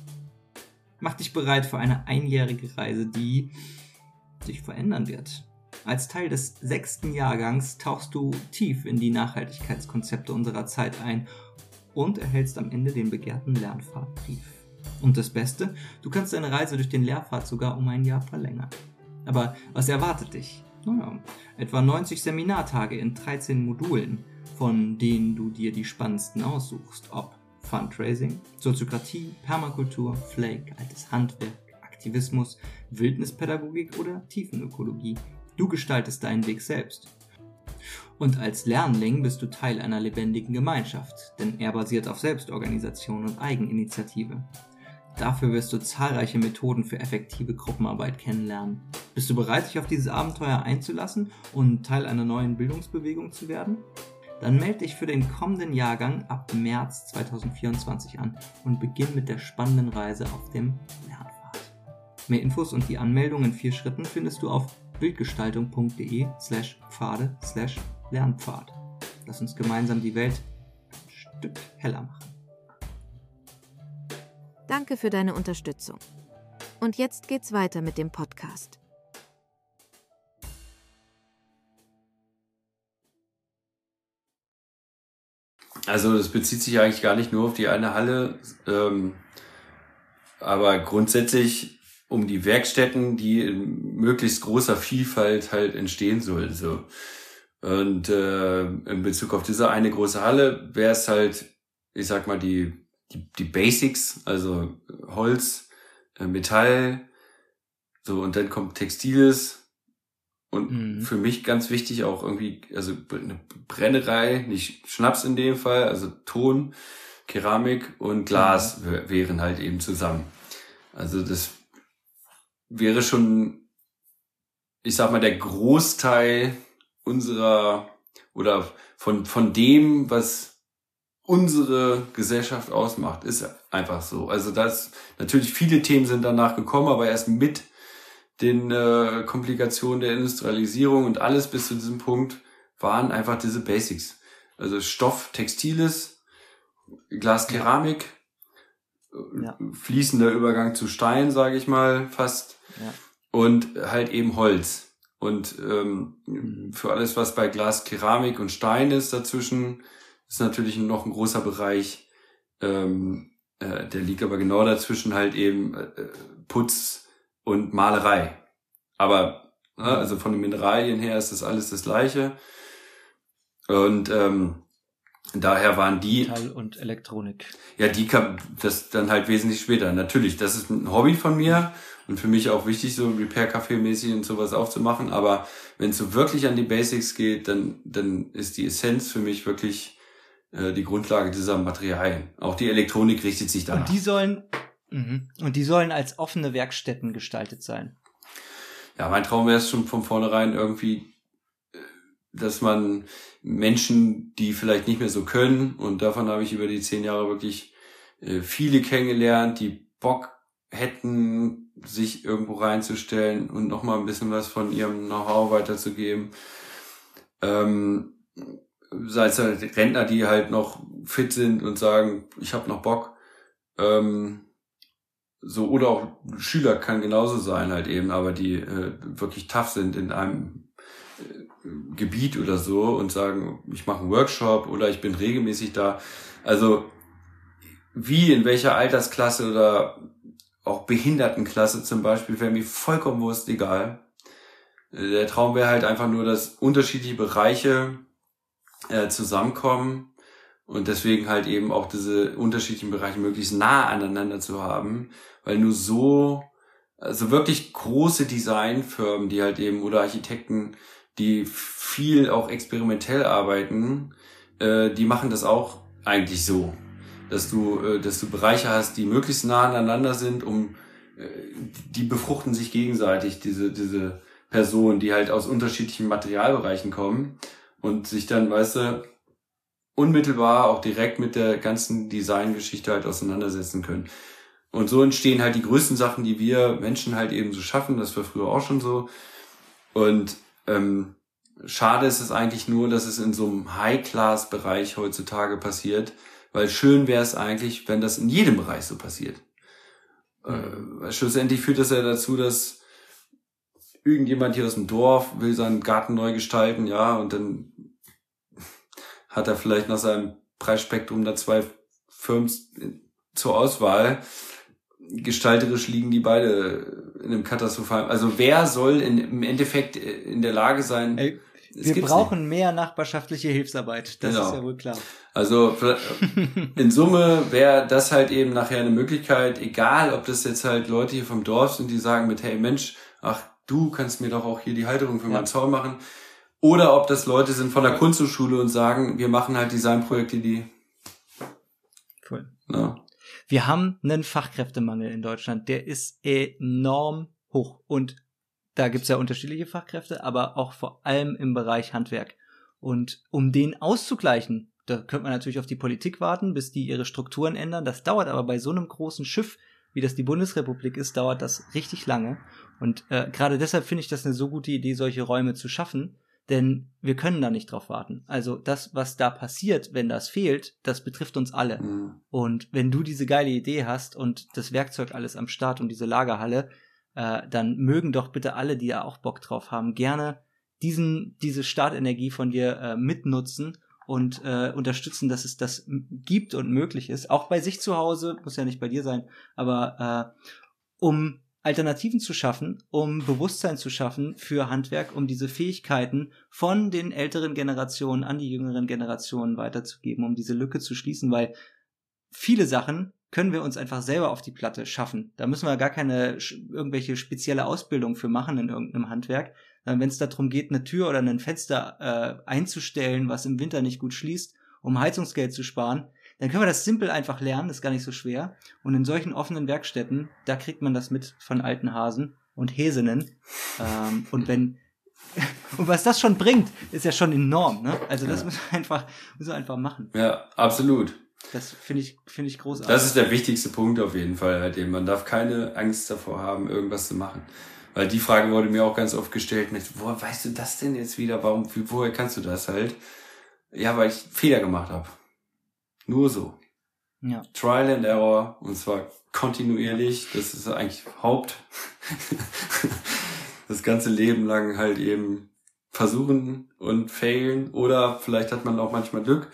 Mach dich bereit für eine einjährige Reise, die sich verändern wird. Als Teil des sechsten Jahrgangs tauchst du tief in die Nachhaltigkeitskonzepte unserer Zeit ein und erhältst am Ende den begehrten Lernfahrtbrief. Und das Beste, du kannst deine Reise durch den Lehrpfad sogar um ein Jahr verlängern. Aber was erwartet dich? Naja, etwa 90 Seminartage in 13 Modulen, von denen du dir die spannendsten aussuchst, ob Fundraising, Soziokratie, Permakultur, Flake, altes Handwerk, Aktivismus, Wildnispädagogik oder Tiefenökologie. Du gestaltest deinen Weg selbst. Und als Lernling bist du Teil einer lebendigen Gemeinschaft, denn er basiert auf Selbstorganisation und Eigeninitiative. Dafür wirst du zahlreiche Methoden für effektive Gruppenarbeit kennenlernen. Bist du bereit, dich auf dieses Abenteuer einzulassen und Teil einer neuen Bildungsbewegung zu werden? Dann melde dich für den kommenden Jahrgang ab März 2024 an und beginn mit der spannenden Reise auf dem Lernpfad. Mehr Infos und die Anmeldung in vier Schritten findest du auf bildgestaltung.de slash Pfade slash Lernpfad. Lass uns gemeinsam die Welt ein Stück heller machen. Danke für deine Unterstützung. Und jetzt geht's weiter mit dem Podcast. Also das bezieht sich eigentlich gar nicht nur auf die eine Halle, ähm, aber grundsätzlich um die Werkstätten, die in möglichst großer Vielfalt halt entstehen sollen. So. Und äh, in Bezug auf diese eine große Halle wäre es halt, ich sag mal, die, die, die Basics, also Holz, äh, Metall, so und dann kommt Textiles, und mhm. für mich ganz wichtig auch irgendwie, also eine Brennerei, nicht Schnaps in dem Fall, also Ton, Keramik und Glas mhm. wären halt eben zusammen. Also das wäre schon, ich sag mal, der Großteil unserer oder von, von dem, was unsere Gesellschaft ausmacht, ist einfach so. Also das, natürlich viele Themen sind danach gekommen, aber erst mit den äh, Komplikationen der Industrialisierung und alles bis zu diesem Punkt waren einfach diese Basics. Also Stoff, Textiles, Glas, Keramik, ja. fließender Übergang zu Stein, sage ich mal, fast. Ja. Und halt eben Holz. Und ähm, mhm. für alles, was bei Glas, Keramik und Stein ist dazwischen, ist natürlich noch ein großer Bereich. Ähm, äh, der liegt aber genau dazwischen halt eben äh, Putz, und Malerei. Aber ne, also von den Mineralien her ist das alles das gleiche. Und ähm, daher waren die Metall und Elektronik. Ja, die kam das dann halt wesentlich später. Natürlich, das ist ein Hobby von mir und für mich auch wichtig, so Repair-Café-mäßig und sowas aufzumachen. Aber wenn es so wirklich an die Basics geht, dann, dann ist die Essenz für mich wirklich äh, die Grundlage dieser Materialien. Auch die Elektronik richtet sich danach. Und die sollen Mhm. Und die sollen als offene Werkstätten gestaltet sein. Ja, mein Traum wäre es schon von vornherein irgendwie, äh, dass man Menschen, die vielleicht nicht mehr so können, und davon habe ich über die zehn Jahre wirklich äh, viele kennengelernt, die Bock hätten, sich irgendwo reinzustellen und nochmal ein bisschen was von ihrem Know-how weiterzugeben. Ähm, sei es halt Rentner, die halt noch fit sind und sagen, ich habe noch Bock. Ähm, so oder auch Schüler kann genauso sein halt eben, aber die äh, wirklich tough sind in einem äh, Gebiet oder so und sagen, ich mache einen Workshop oder ich bin regelmäßig da. Also wie in welcher Altersklasse oder auch Behindertenklasse zum Beispiel, wäre mir vollkommen wurscht egal. Äh, der Traum wäre halt einfach nur, dass unterschiedliche Bereiche äh, zusammenkommen und deswegen halt eben auch diese unterschiedlichen Bereiche möglichst nah aneinander zu haben, weil nur so, also wirklich große Designfirmen, die halt eben oder Architekten, die viel auch experimentell arbeiten, äh, die machen das auch eigentlich so, dass du, äh, dass du Bereiche hast, die möglichst nah aneinander sind, um äh, die befruchten sich gegenseitig, diese, diese Personen, die halt aus unterschiedlichen Materialbereichen kommen und sich dann, weißt du, unmittelbar auch direkt mit der ganzen Designgeschichte halt auseinandersetzen können. Und so entstehen halt die größten Sachen, die wir Menschen halt eben so schaffen. Das war früher auch schon so. Und ähm, schade ist es eigentlich nur, dass es in so einem High-Class-Bereich heutzutage passiert, weil schön wäre es eigentlich, wenn das in jedem Bereich so passiert. Äh, schlussendlich führt das ja dazu, dass irgendjemand hier aus dem Dorf will seinen Garten neu gestalten, ja, und dann hat er vielleicht nach seinem Preisspektrum da zwei Firmen zur Auswahl. Gestalterisch liegen die beide in einem katastrophalen. Also wer soll in, im Endeffekt in der Lage sein? Ey, wir brauchen nicht. mehr nachbarschaftliche Hilfsarbeit. Das genau. ist ja wohl klar. Also in Summe wäre das halt eben nachher eine Möglichkeit, egal ob das jetzt halt Leute hier vom Dorf sind, die sagen mit, hey Mensch, ach du kannst mir doch auch hier die Halterung für ja. meinen Zaun machen. Oder ob das Leute sind von der Kunsthochschule und sagen, wir machen halt Designprojekte, die. Cool. Ja. Wir haben einen Fachkräftemangel in Deutschland, der ist enorm hoch. Und da gibt's ja unterschiedliche Fachkräfte, aber auch vor allem im Bereich Handwerk. Und um den auszugleichen, da könnte man natürlich auf die Politik warten, bis die ihre Strukturen ändern. Das dauert aber bei so einem großen Schiff, wie das die Bundesrepublik ist, dauert das richtig lange. Und äh, gerade deshalb finde ich das eine so gute Idee, solche Räume zu schaffen, denn wir können da nicht drauf warten. Also das, was da passiert, wenn das fehlt, das betrifft uns alle. Mhm. Und wenn du diese geile Idee hast und das Werkzeug alles am Start und diese Lagerhalle, äh, dann mögen doch bitte alle, die da auch Bock drauf haben, gerne diesen, diese Startenergie von dir äh, mitnutzen und äh, unterstützen, dass es das gibt und möglich ist. Auch bei sich zu Hause, muss ja nicht bei dir sein, aber äh, um Alternativen zu schaffen, um Bewusstsein zu schaffen für Handwerk, um diese Fähigkeiten von den älteren Generationen an die jüngeren Generationen weiterzugeben, um diese Lücke zu schließen, weil viele Sachen können wir uns einfach selber auf die Platte schaffen. Da müssen wir gar keine irgendwelche spezielle Ausbildung für machen in irgendeinem Handwerk. Wenn es darum geht, eine Tür oder ein Fenster äh, einzustellen, was im Winter nicht gut schließt, um Heizungsgeld zu sparen, dann können wir das simpel einfach lernen, das ist gar nicht so schwer. Und in solchen offenen Werkstätten, da kriegt man das mit von alten Hasen und Häsinnen. Ähm, und wenn und was das schon bringt, ist ja schon enorm. Ne? Also das ja. müssen wir einfach, müssen wir einfach machen. Ja, absolut. Das finde ich, finde ich großartig. Das ist der wichtigste Punkt auf jeden Fall, halt eben. Man darf keine Angst davor haben, irgendwas zu machen. Weil die Frage wurde mir auch ganz oft gestellt mit, woher weißt du das denn jetzt wieder? Warum, woher kannst du das halt? Ja, weil ich Fehler gemacht habe. Nur so. Ja. Trial and Error und zwar kontinuierlich. Das ist eigentlich Haupt. das ganze Leben lang halt eben versuchen und failen oder vielleicht hat man auch manchmal Glück.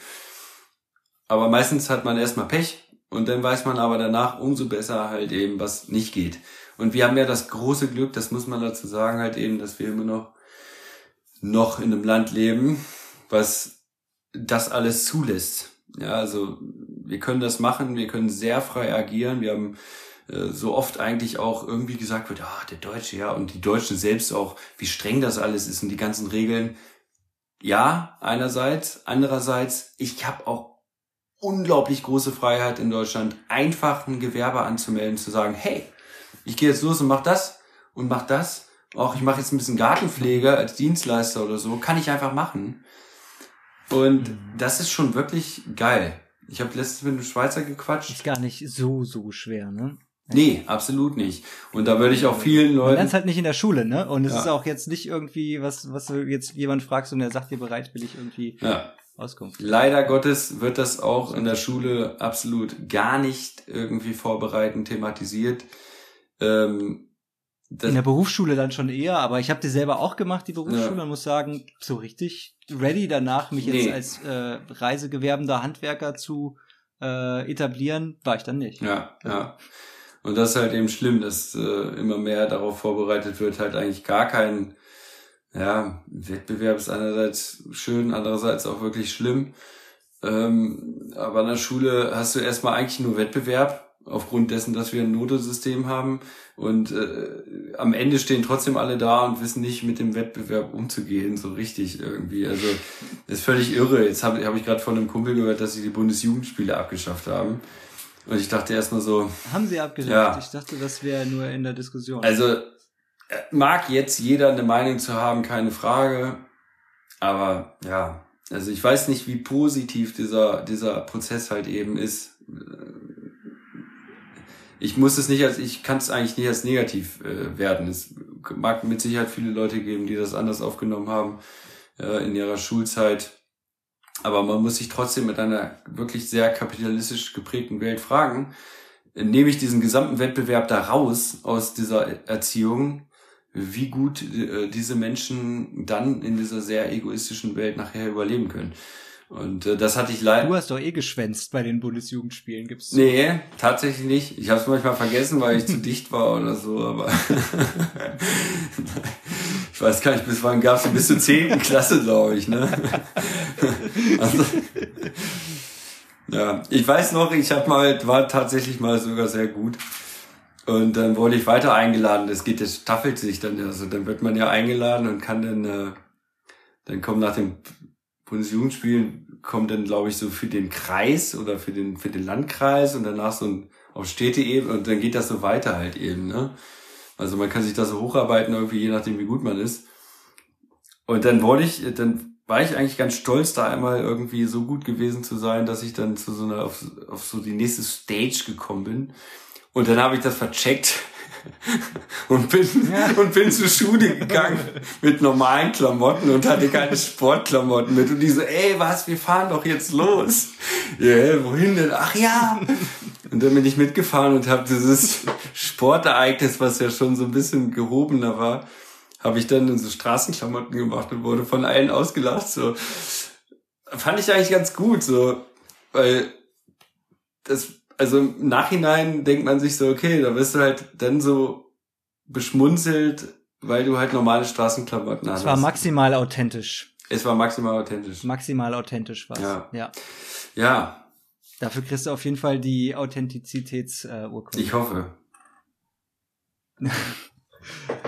Aber meistens hat man erstmal Pech und dann weiß man aber danach umso besser halt eben, was nicht geht. Und wir haben ja das große Glück, das muss man dazu sagen, halt eben, dass wir immer noch, noch in einem Land leben, was das alles zulässt. Ja, also wir können das machen, wir können sehr frei agieren. Wir haben äh, so oft eigentlich auch irgendwie gesagt wird, ah, der Deutsche, ja, und die Deutschen selbst auch, wie streng das alles ist und die ganzen Regeln. Ja, einerseits, andererseits, ich habe auch unglaublich große Freiheit in Deutschland, einfach ein Gewerbe anzumelden, zu sagen, hey, ich gehe jetzt los und mach das und mach das. Auch ich mache jetzt ein bisschen Gartenpflege als Dienstleister oder so, kann ich einfach machen. Und mhm. das ist schon wirklich geil. Ich habe letztens mit einem Schweizer gequatscht. Ist gar nicht so, so schwer, ne? Nee, absolut nicht. Und da würde ich auch vielen Leuten. Man lernt halt nicht in der Schule, ne? Und es ja. ist auch jetzt nicht irgendwie, was, was du jetzt jemand fragst und er sagt dir bereitwillig irgendwie ja. Auskunft. Leider Gottes wird das auch in der Schule absolut gar nicht irgendwie vorbereitend thematisiert. Ähm, in der Berufsschule dann schon eher, aber ich habe die selber auch gemacht, die Berufsschule, ja. und muss sagen, so richtig ready danach, mich nee. jetzt als äh, reisegewerbender Handwerker zu äh, etablieren, war ich dann nicht. Ja, ja. Und das ist halt eben schlimm, dass äh, immer mehr darauf vorbereitet wird, halt eigentlich gar kein, ja, Wettbewerb ist einerseits schön, andererseits auch wirklich schlimm. Ähm, aber an der Schule hast du erstmal eigentlich nur Wettbewerb aufgrund dessen, dass wir ein Notesystem haben. Und äh, am Ende stehen trotzdem alle da und wissen nicht, mit dem Wettbewerb umzugehen, so richtig irgendwie. Also ist völlig irre. Jetzt habe hab ich gerade von einem Kumpel gehört, dass sie die Bundesjugendspiele abgeschafft haben. Und ich dachte erstmal so. Haben sie abgeschafft? Ja. Ich dachte, das wäre nur in der Diskussion. Also äh, mag jetzt jeder eine Meinung zu haben, keine Frage. Aber ja, also ich weiß nicht, wie positiv dieser, dieser Prozess halt eben ist ich muss es nicht als, ich kann es eigentlich nicht als negativ äh, werden. Es mag mit Sicherheit viele Leute geben, die das anders aufgenommen haben äh, in ihrer Schulzeit. Aber man muss sich trotzdem mit einer wirklich sehr kapitalistisch geprägten Welt fragen, nehme ich diesen gesamten Wettbewerb da raus aus dieser Erziehung, wie gut äh, diese Menschen dann in dieser sehr egoistischen Welt nachher überleben können. Und äh, das hatte ich leider. Du hast doch eh geschwänzt bei den Bundesjugendspielen, gibt's? So? Nee, tatsächlich nicht. Ich habe es manchmal vergessen, weil ich zu dicht war oder so, aber ich weiß gar nicht, bis wann gab's es bis zur zehnten Klasse, glaube ich, ne? also, ja, ich weiß noch, ich habe mal war tatsächlich mal sogar sehr gut. Und dann wurde ich weiter eingeladen. Das geht, das staffelt sich dann. Also dann wird man ja eingeladen und kann dann, äh, dann kommen nach dem Bundesjugendspielen kommt dann, glaube ich, so für den Kreis oder für den, für den Landkreis und danach so ein, auf Städteebene und dann geht das so weiter halt eben, ne? Also man kann sich da so hocharbeiten, irgendwie, je nachdem, wie gut man ist. Und dann wollte ich, dann war ich eigentlich ganz stolz, da einmal irgendwie so gut gewesen zu sein, dass ich dann zu so einer, auf, auf so die nächste Stage gekommen bin. Und dann habe ich das vercheckt und bin, ja. und bin zur Schule gegangen mit normalen Klamotten und hatte keine Sportklamotten mit. Und die so, ey, was, wir fahren doch jetzt los. Ja, yeah, wohin denn? Ach ja. Und dann bin ich mitgefahren und habe dieses Sportereignis, was ja schon so ein bisschen gehobener war, habe ich dann in so Straßenklamotten gemacht und wurde von allen ausgelacht. So, fand ich eigentlich ganz gut, so, weil das, also im Nachhinein denkt man sich so, okay, da wirst du halt dann so beschmunzelt, weil du halt normale Straßenklamotten hast. Es war maximal authentisch. Es war maximal authentisch. Maximal authentisch was. Ja. ja. Ja, Dafür kriegst du auf jeden Fall die Authentizitätsurkunde. ich hoffe.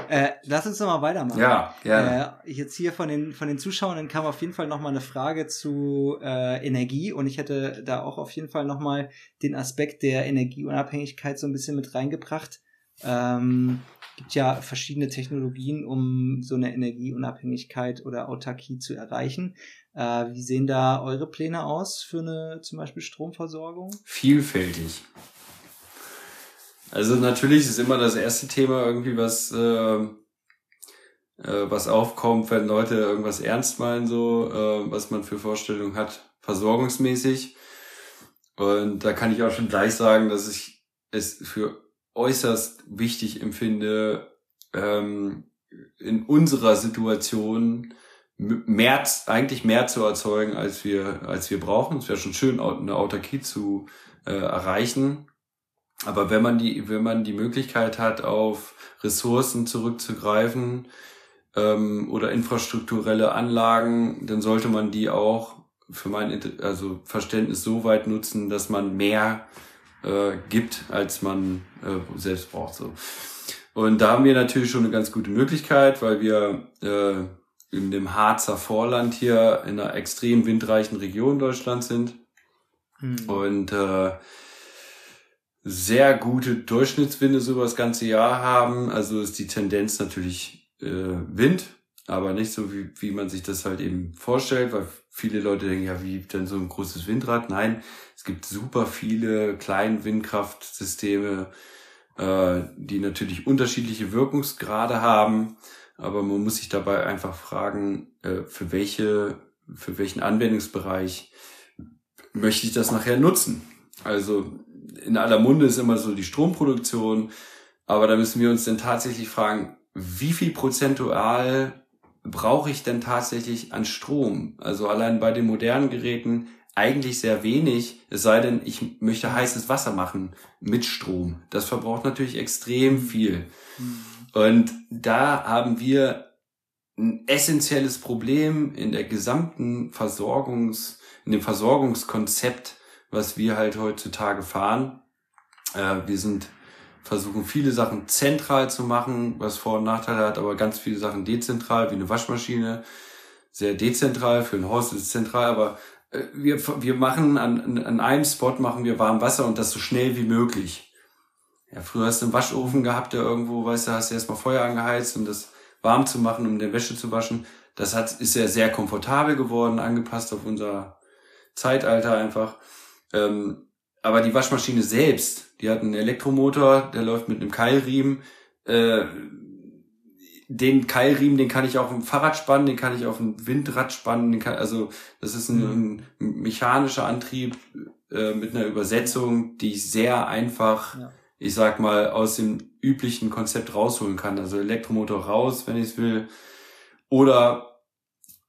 Äh, lass uns noch mal weitermachen. Ja, gerne. Äh, jetzt hier von den, von den Zuschauern kam auf jeden Fall noch mal eine Frage zu äh, Energie und ich hätte da auch auf jeden Fall noch mal den Aspekt der Energieunabhängigkeit so ein bisschen mit reingebracht. Ähm, gibt ja verschiedene Technologien, um so eine Energieunabhängigkeit oder Autarkie zu erreichen. Äh, wie sehen da eure Pläne aus für eine zum Beispiel Stromversorgung? Vielfältig. Also natürlich ist immer das erste Thema irgendwie was, äh, äh, was aufkommt, wenn Leute irgendwas ernst meinen, so, äh, was man für Vorstellungen hat, versorgungsmäßig. Und da kann ich auch schon gleich sagen, dass ich es für äußerst wichtig empfinde, ähm, in unserer Situation mehr, eigentlich mehr zu erzeugen, als wir, als wir brauchen. Es wäre schon schön, eine Autarkie zu äh, erreichen. Aber wenn man die, wenn man die Möglichkeit hat, auf Ressourcen zurückzugreifen ähm, oder infrastrukturelle Anlagen, dann sollte man die auch für mein also Verständnis so weit nutzen, dass man mehr äh, gibt, als man äh, selbst braucht. So. Und da haben wir natürlich schon eine ganz gute Möglichkeit, weil wir äh, in dem Harzer Vorland hier in einer extrem windreichen Region Deutschlands sind und äh, sehr gute Durchschnittswinde so über das ganze Jahr haben. Also ist die Tendenz natürlich äh, Wind, aber nicht so, wie, wie man sich das halt eben vorstellt, weil viele Leute denken, ja, wie denn so ein großes Windrad? Nein, es gibt super viele kleine Windkraftsysteme, äh, die natürlich unterschiedliche Wirkungsgrade haben, aber man muss sich dabei einfach fragen, äh, für welche, für welchen Anwendungsbereich möchte ich das nachher nutzen? Also in aller Munde ist immer so die Stromproduktion, aber da müssen wir uns dann tatsächlich fragen, wie viel prozentual brauche ich denn tatsächlich an Strom? Also allein bei den modernen Geräten eigentlich sehr wenig, es sei denn, ich möchte heißes Wasser machen mit Strom. Das verbraucht natürlich extrem viel. Und da haben wir ein essentielles Problem in der gesamten Versorgungs, in dem Versorgungskonzept, was wir halt heutzutage fahren. Äh, wir sind versuchen viele Sachen zentral zu machen, was Vor- und Nachteile hat, aber ganz viele Sachen dezentral, wie eine Waschmaschine, sehr dezentral, für ein Haus ist es zentral, aber äh, wir, wir machen an, an einem Spot machen wir warm Wasser und das so schnell wie möglich. Ja, früher hast du einen Waschofen gehabt, der irgendwo, weißt du, hast du erstmal Feuer angeheizt, um das warm zu machen, um der Wäsche zu waschen. Das hat, ist ja sehr komfortabel geworden, angepasst auf unser Zeitalter einfach. Ähm, aber die Waschmaschine selbst, die hat einen Elektromotor, der läuft mit einem Keilriemen. Äh, den Keilriemen, den kann ich auf dem Fahrrad spannen, den kann ich auf dem Windrad spannen. Den kann, also das ist ein, ein mechanischer Antrieb äh, mit einer Übersetzung, die ich sehr einfach, Ja. ich sag mal, aus dem üblichen Konzept rausholen kann. Also Elektromotor raus, wenn ich es will. Oder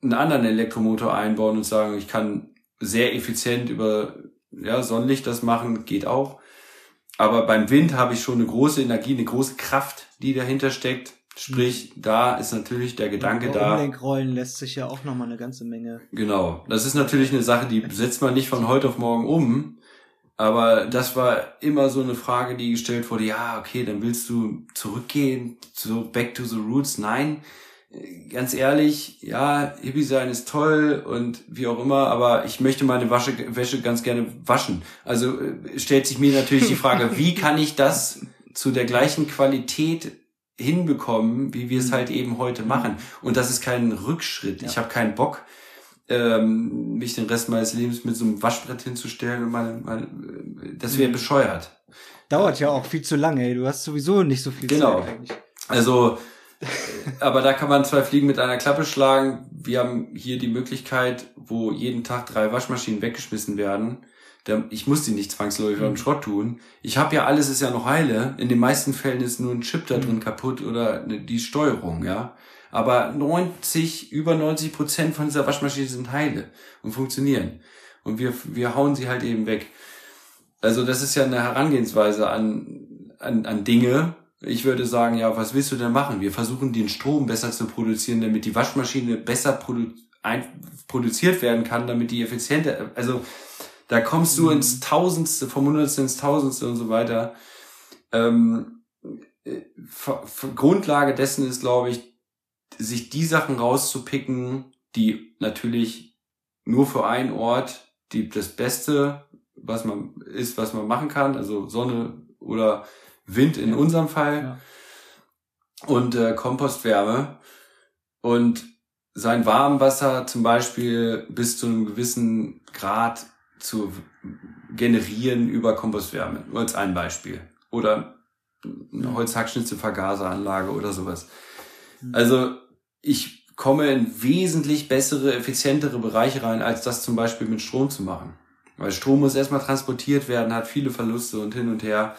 einen anderen Elektromotor einbauen und sagen, ich kann sehr effizient über ja, Sonnenlicht das machen, geht auch. Aber beim Wind habe ich schon eine große Energie, eine große Kraft, die dahinter steckt. Sprich, da ist natürlich der Gedanke da. Umlenkrollen lässt sich ja auch nochmal eine ganze Menge. Genau. Das ist natürlich eine Sache, die setzt man nicht von heute auf morgen um. Aber das war immer so eine Frage, die gestellt wurde. Ja, okay, dann willst du zurückgehen, so back to the roots. Nein, ganz ehrlich, ja, Hippie sein ist toll und wie auch immer, aber ich möchte meine Wasche, Wäsche ganz gerne waschen. Also äh, stellt sich mir natürlich die Frage, wie kann ich das zu der gleichen Qualität hinbekommen, wie wir es halt eben heute machen. Und das ist kein Rückschritt. Ich habe keinen Bock, ähm, mich den Rest meines Lebens mit so einem Waschbrett hinzustellen und meine, meine das wäre bescheuert. Dauert ja auch viel zu lange, ey. Du hast sowieso nicht so viel Genau. Zeit eigentlich. Also, äh, aber da kann man zwei Fliegen mit einer Klappe schlagen. Wir haben hier die Möglichkeit, wo jeden Tag drei Waschmaschinen weggeschmissen werden. Ich muss die nicht zwangsläufig am Schrott tun. Ich habe ja alles, ist ja noch heile. In den meisten Fällen ist nur ein Chip da drin kaputt oder ne- die Steuerung, ja. Aber 90, über 90 Prozent von dieser Waschmaschine sind heile und funktionieren. Und wir, wir hauen sie halt eben weg. Also das ist ja eine Herangehensweise an, an, an Dinge. Ich würde sagen, ja, was willst du denn machen? Wir versuchen den Strom besser zu produzieren, damit die Waschmaschine besser produ produziert werden kann, damit die effizienter, also da kommst du mhm. ins Tausendste, vom Hundertste ins Tausendste und so weiter. Ähm, äh, Grundlage dessen ist, glaube ich, sich die Sachen rauszupicken, die natürlich nur für einen Ort die das Beste, was man ist, was man machen kann, also Sonne oder Wind in ja. unserem Fall ja. und äh, Kompostwärme und sein Warmwasser zum Beispiel bis zu einem gewissen Grad zu generieren über Kompostwärme. Nur als ein Beispiel. Oder eine Holzhackschnitzelvergaseranlage oder sowas. Mhm. Also ich komme in wesentlich bessere, effizientere Bereiche rein, als das zum Beispiel mit Strom zu machen. Weil Strom muss erstmal transportiert werden, hat viele Verluste und hin und her.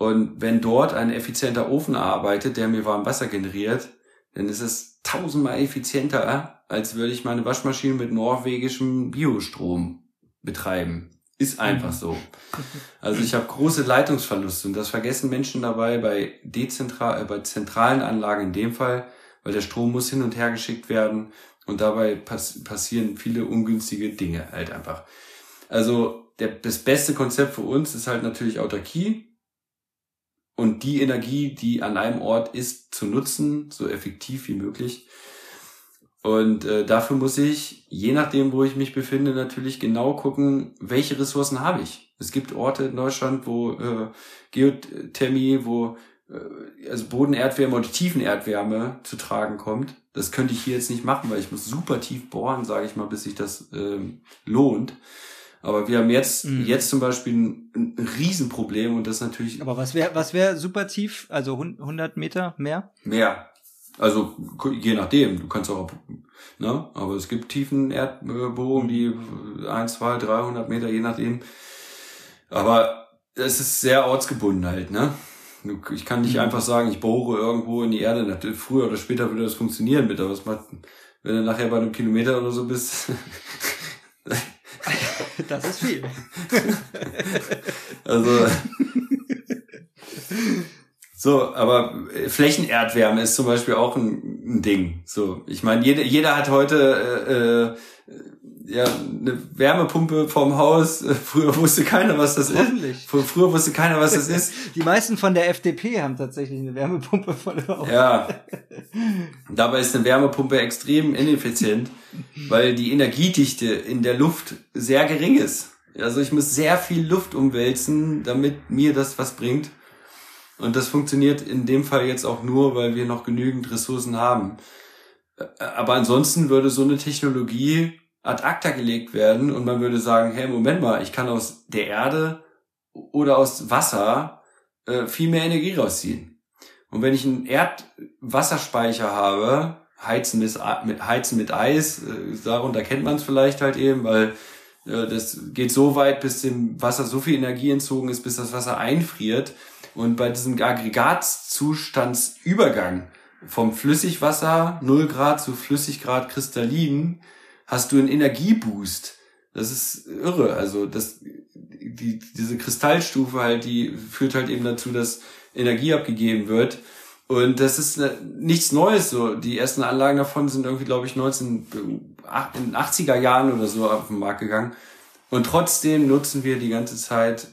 Und wenn dort ein effizienter Ofen arbeitet, der mir warm Wasser generiert, dann ist es tausendmal effizienter, als würde ich meine Waschmaschine mit norwegischem Biostrom betreiben. Ist einfach so. Also ich habe große Leitungsverluste und das vergessen Menschen dabei bei dezentral, äh, bei zentralen Anlagen in dem Fall, weil der Strom muss hin und her geschickt werden und dabei pass passieren viele ungünstige Dinge halt einfach. Also der, das beste Konzept für uns ist halt natürlich Autarkie und die Energie, die an einem Ort ist, zu nutzen, so effektiv wie möglich. Und äh, dafür muss ich, je nachdem, wo ich mich befinde, natürlich genau gucken, welche Ressourcen habe ich. Es gibt Orte in Deutschland, wo äh, Geothermie, wo äh, also Bodenerdwärme und Tiefenerdwärme zu tragen kommt. Das könnte ich hier jetzt nicht machen, weil ich muss super tief bohren, sage ich mal, bis sich das ähm, lohnt. Aber wir haben jetzt, mhm. jetzt zum Beispiel ein, ein Riesenproblem und das natürlich. Aber was wäre, was wäre super tief? Also 100 Meter mehr? Mehr. Also je nachdem, du kannst auch, ne? Aber es gibt tiefen Erdbohrungen, die 1, 2, 300 Meter, je nachdem. Aber es ist sehr ortsgebunden halt, ne? Ich kann nicht mhm. einfach sagen, ich bohre irgendwo in die Erde. Früher oder später würde das funktionieren mit, aber was macht, wenn du nachher bei einem Kilometer oder so bist. das ist viel. also. So, aber äh, Flächenerdwärme ist zum Beispiel auch ein, ein Ding. So, ich meine, jeder, jeder hat heute äh, äh, ja eine Wärmepumpe vorm Haus. Früher wusste keiner, was das ist. Früher wusste keiner, was das ist. Die meisten von der FDP haben tatsächlich eine Wärmepumpe vor dem Haus. Ja. Dabei ist eine Wärmepumpe extrem ineffizient, weil die Energiedichte in der Luft sehr gering ist. Also ich muss sehr viel Luft umwälzen, damit mir das was bringt. Und das funktioniert in dem Fall jetzt auch nur, weil wir noch genügend Ressourcen haben. Aber ansonsten würde so eine Technologie ad acta gelegt werden und man würde sagen, hey, Moment mal, ich kann aus der Erde oder aus Wasser äh, viel mehr Energie rausziehen. Und wenn ich einen Erdwasserspeicher habe, heizen mit, heizen mit Eis, äh, darunter kennt man es vielleicht halt eben, weil äh, das geht so weit, bis dem Wasser so viel Energie entzogen ist, bis das Wasser einfriert und bei diesem Aggregatzustandsübergang vom Flüssigwasser 0 Grad zu Flüssiggrad kristallin hast du einen Energieboost. Das ist irre. Also das, die, diese Kristallstufe halt, die führt halt eben dazu, dass Energie abgegeben wird. Und das ist ne, nichts Neues. So die ersten Anlagen davon sind irgendwie, glaube ich, 19 in 80er Jahren oder so auf den Markt gegangen. Und trotzdem nutzen wir die ganze Zeit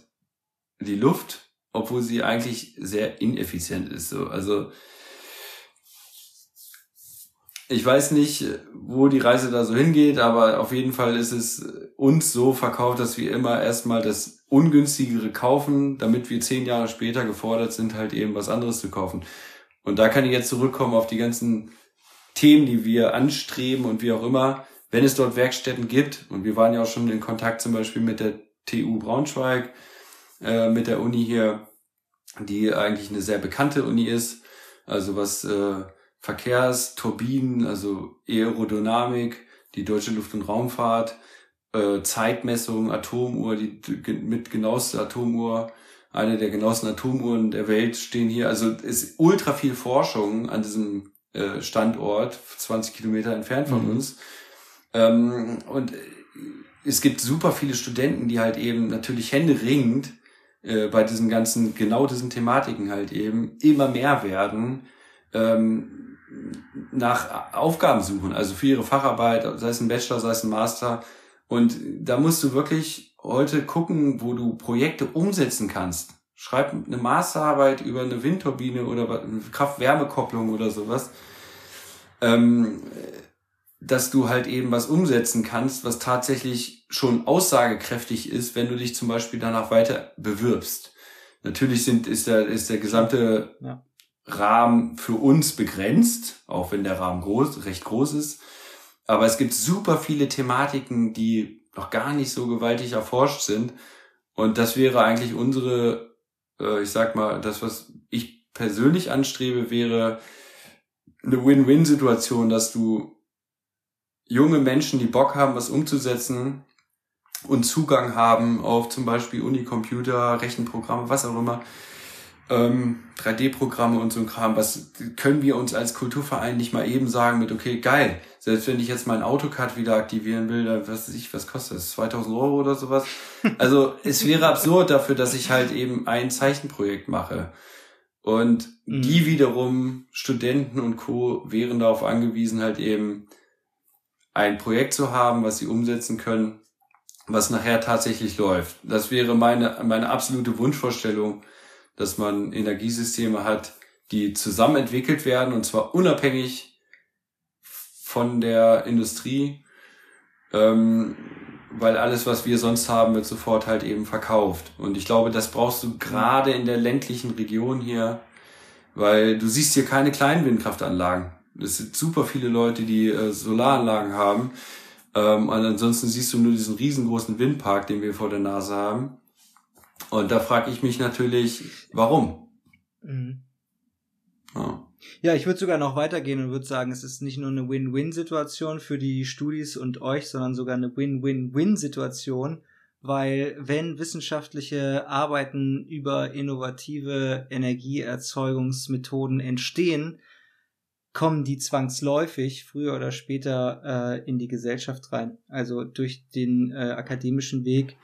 die Luft obwohl sie eigentlich sehr ineffizient ist. So. Also ich weiß nicht, wo die Reise da so hingeht, aber auf jeden Fall ist es uns so verkauft, dass wir immer erstmal das ungünstigere kaufen, damit wir zehn Jahre später gefordert sind, halt eben was anderes zu kaufen. Und da kann ich jetzt zurückkommen auf die ganzen Themen, die wir anstreben und wie auch immer, wenn es dort Werkstätten gibt. Und wir waren ja auch schon in Kontakt zum Beispiel mit der TU Braunschweig, äh, mit der Uni hier, die eigentlich eine sehr bekannte Uni ist, also was äh, Verkehrs, Turbinen, also Aerodynamik, die deutsche Luft- und Raumfahrt, äh, Zeitmessung, Atomuhr, die mit genaueste Atomuhr, eine der genauesten Atomuhren der Welt stehen hier. Also ist ultra viel Forschung an diesem äh, Standort, 20 Kilometer entfernt von Mhm. uns. Ähm, und es gibt super viele Studenten, die halt eben natürlich händeringend äh, bei diesen ganzen, genau diesen Thematiken halt eben immer mehr werden, ähm, nach Aufgaben suchen, also für ihre Facharbeit, sei es ein Bachelor, sei es ein Master. Und da musst du wirklich heute gucken, wo du Projekte umsetzen kannst. Schreib eine Masterarbeit über eine Windturbine oder Kraft-Wärme-Kopplung oder sowas. Ähm, dass du halt eben was umsetzen kannst, was tatsächlich schon aussagekräftig ist, wenn du dich zum Beispiel danach weiter bewirbst. Natürlich sind, ist der, ist der gesamte Ja. Rahmen für uns begrenzt, auch wenn der Rahmen groß, recht groß ist. Aber es gibt super viele Thematiken, die noch gar nicht so gewaltig erforscht sind. Und das wäre eigentlich unsere, äh, ich sag mal, das, was ich persönlich anstrebe, wäre eine Win-Win-Situation, dass du junge Menschen, die Bock haben, was umzusetzen und Zugang haben auf zum Beispiel Unicomputer, Rechenprogramme, was auch immer, ähm, 3D-Programme und so ein Kram, was können wir uns als Kulturverein nicht mal eben sagen mit, okay, geil, selbst wenn ich jetzt mein AutoCAD wieder aktivieren will, dann was weiß ich, was kostet das, 2000 Euro oder sowas? Also es wäre absurd dafür, dass ich halt eben ein Zeichenprojekt mache. Und Mhm. die wiederum, Studenten und Co., wären darauf angewiesen, halt eben ein Projekt zu haben, was sie umsetzen können, was nachher tatsächlich läuft. Das wäre meine, meine absolute Wunschvorstellung, dass man Energiesysteme hat, die zusammen entwickelt werden und zwar unabhängig von der Industrie, ähm, weil alles, was wir sonst haben, wird sofort halt eben verkauft. Und ich glaube, das brauchst du gerade in der ländlichen Region hier, weil du siehst hier keine kleinen Windkraftanlagen. Es sind super viele Leute, die äh, Solaranlagen haben. Ähm, und ansonsten siehst du nur diesen riesengroßen Windpark, den wir vor der Nase haben. Und da frage ich mich natürlich, warum? Mhm. Ja. Ja, ich würde sogar noch weitergehen und würde sagen, es ist nicht nur eine Win-Win-Situation für die Studis und euch, sondern sogar eine Win-Win-Win-Situation, weil wenn wissenschaftliche Arbeiten über innovative Energieerzeugungsmethoden entstehen, kommen die zwangsläufig früher oder später äh, in die Gesellschaft rein. Also durch den äh, akademischen Weg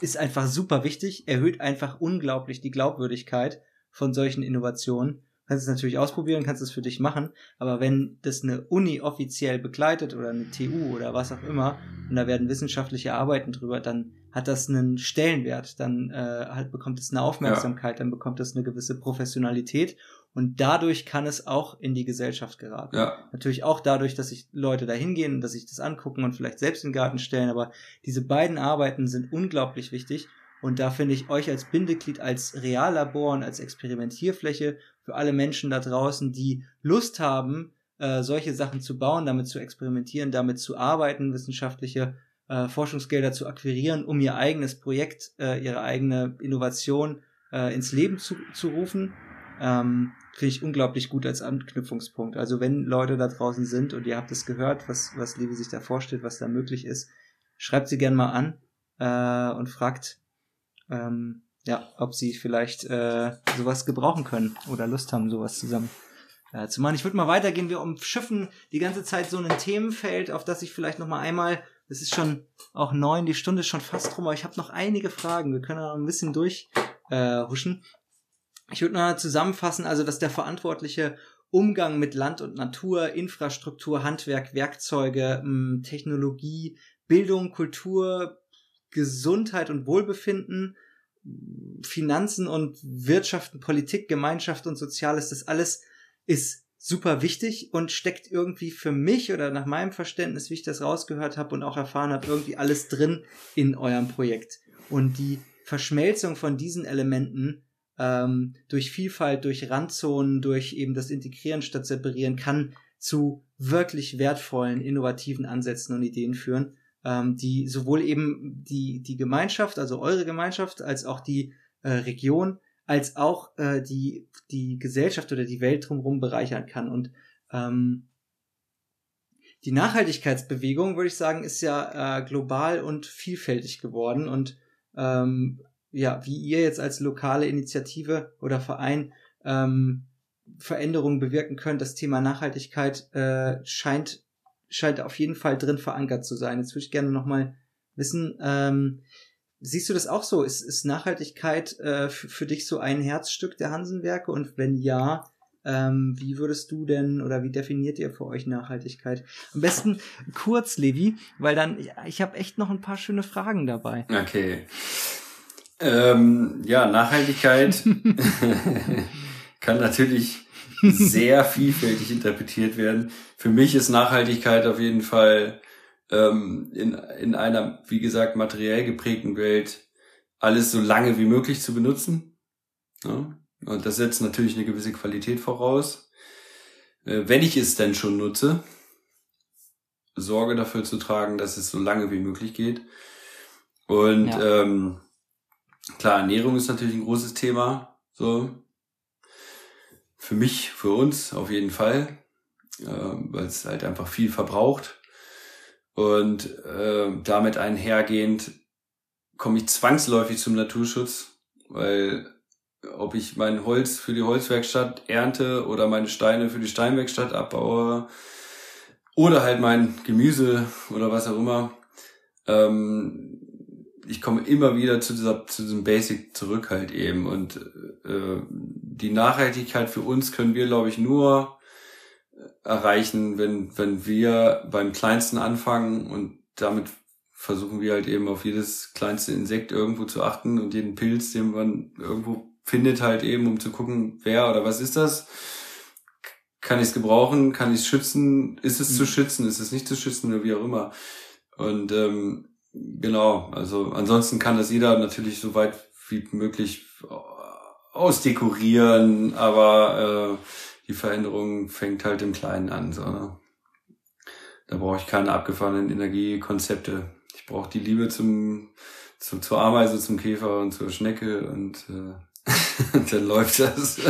ist einfach super wichtig, erhöht einfach unglaublich die Glaubwürdigkeit von solchen Innovationen. Kannst es natürlich ausprobieren, kannst es für dich machen, aber wenn das eine Uni offiziell begleitet oder eine TU oder was auch immer und da werden wissenschaftliche Arbeiten drüber, dann hat das einen Stellenwert, dann äh, halt bekommt es eine Aufmerksamkeit, dann bekommt es eine gewisse Professionalität und dadurch kann es auch in die Gesellschaft geraten. Ja, Natürlich auch dadurch, dass sich Leute da hingehen dass sich das angucken und vielleicht selbst in den Garten stellen, aber diese beiden Arbeiten sind unglaublich wichtig und da finde ich euch als Bindeglied, als Reallabor und als Experimentierfläche für alle Menschen da draußen, die Lust haben, äh, solche Sachen zu bauen, damit zu experimentieren, damit zu arbeiten, wissenschaftliche äh, Forschungsgelder zu akquirieren, um ihr eigenes Projekt, äh, ihre eigene Innovation äh, ins Leben zu, zu rufen. Ähm, Finde ich unglaublich gut als Anknüpfungspunkt. Also wenn Leute da draußen sind und ihr habt es gehört, was, was Levi sich da vorstellt, was da möglich ist, schreibt sie gern mal an äh, und fragt, ähm, ja, ob sie vielleicht äh, sowas gebrauchen können oder Lust haben, sowas zusammen äh, zu machen. Ich würde mal weitergehen. Wir umschiffen die ganze Zeit so ein Themenfeld, auf das ich vielleicht noch mal einmal, es ist schon auch neun, die Stunde ist schon fast rum, aber ich habe noch einige Fragen. Wir können noch ein bisschen durchhuschen. Äh, huschen. Ich würde mal zusammenfassen, also dass der verantwortliche Umgang mit Land und Natur, Infrastruktur, Handwerk, Werkzeuge, mh, Technologie, Bildung, Kultur, Gesundheit und Wohlbefinden, Finanzen und Wirtschaften, Politik, Gemeinschaft und Soziales, das alles ist super wichtig und steckt irgendwie für mich oder nach meinem Verständnis, wie ich das rausgehört habe und auch erfahren habe, irgendwie alles drin in eurem Projekt. Und die Verschmelzung von diesen Elementen ähm, durch Vielfalt, durch Randzonen, durch eben das Integrieren statt Separieren kann zu wirklich wertvollen, innovativen Ansätzen und Ideen führen, ähm, die sowohl eben die, die Gemeinschaft, also eure Gemeinschaft, als auch die äh, Region, als auch äh, die, die Gesellschaft oder die Welt drumherum bereichern kann. Und ähm, die Nachhaltigkeitsbewegung, würde ich sagen, ist ja äh, global und vielfältig geworden. Und ähm, ja, wie ihr jetzt als lokale Initiative oder Verein ähm, Veränderungen bewirken könnt. Das Thema Nachhaltigkeit äh, scheint scheint auf jeden Fall drin verankert zu sein. Jetzt würde ich gerne noch mal wissen, ähm, siehst du das auch so? Ist, ist Nachhaltigkeit äh, für dich so ein Herzstück der Hansenwerke? Und wenn ja, ähm, wie würdest du denn oder wie definiert ihr für euch Nachhaltigkeit? Am besten kurz, Levi, weil dann ich, ich habe echt noch ein paar schöne Fragen dabei. Okay. Ähm, ja, Nachhaltigkeit kann natürlich sehr vielfältig interpretiert werden. Für mich ist Nachhaltigkeit auf jeden Fall ähm, in, in einer, wie gesagt, materiell geprägten Welt alles so lange wie möglich zu benutzen. Ja? Und das setzt natürlich eine gewisse Qualität voraus. Äh, wenn ich es denn schon nutze, Sorge dafür zu tragen, dass es so lange wie möglich geht. Und ja. ähm, klar, Ernährung ist natürlich ein großes Thema. So, für mich, für uns auf jeden Fall, äh, weil es halt einfach viel verbraucht. Und äh, damit einhergehend komme ich zwangsläufig zum Naturschutz, weil ob ich mein Holz für die Holzwerkstatt ernte oder meine Steine für die Steinwerkstatt abbaue oder halt mein Gemüse oder was auch immer, ähm, ich komme immer wieder zu, dieser, zu diesem Basic zurück halt eben. Und äh, die Nachhaltigkeit für uns können wir, glaube ich, nur erreichen, wenn, wenn wir beim Kleinsten anfangen und damit versuchen wir halt eben auf jedes kleinste Insekt irgendwo zu achten und jeden Pilz, den man irgendwo findet, halt eben, um zu gucken, wer oder was ist das. Kann ich es gebrauchen? Kann ich es schützen? Ist es mhm. zu schützen? Ist es nicht zu schützen oder wie auch immer? Und ähm, Genau, also ansonsten kann das jeder natürlich so weit wie möglich ausdekorieren, aber äh, die Veränderung fängt halt im Kleinen an. So, ne? Da brauche ich keine abgefahrenen Energiekonzepte. Ich brauche die Liebe zum, zum zur Ameise, zum Käfer und zur Schnecke und äh, dann läuft das.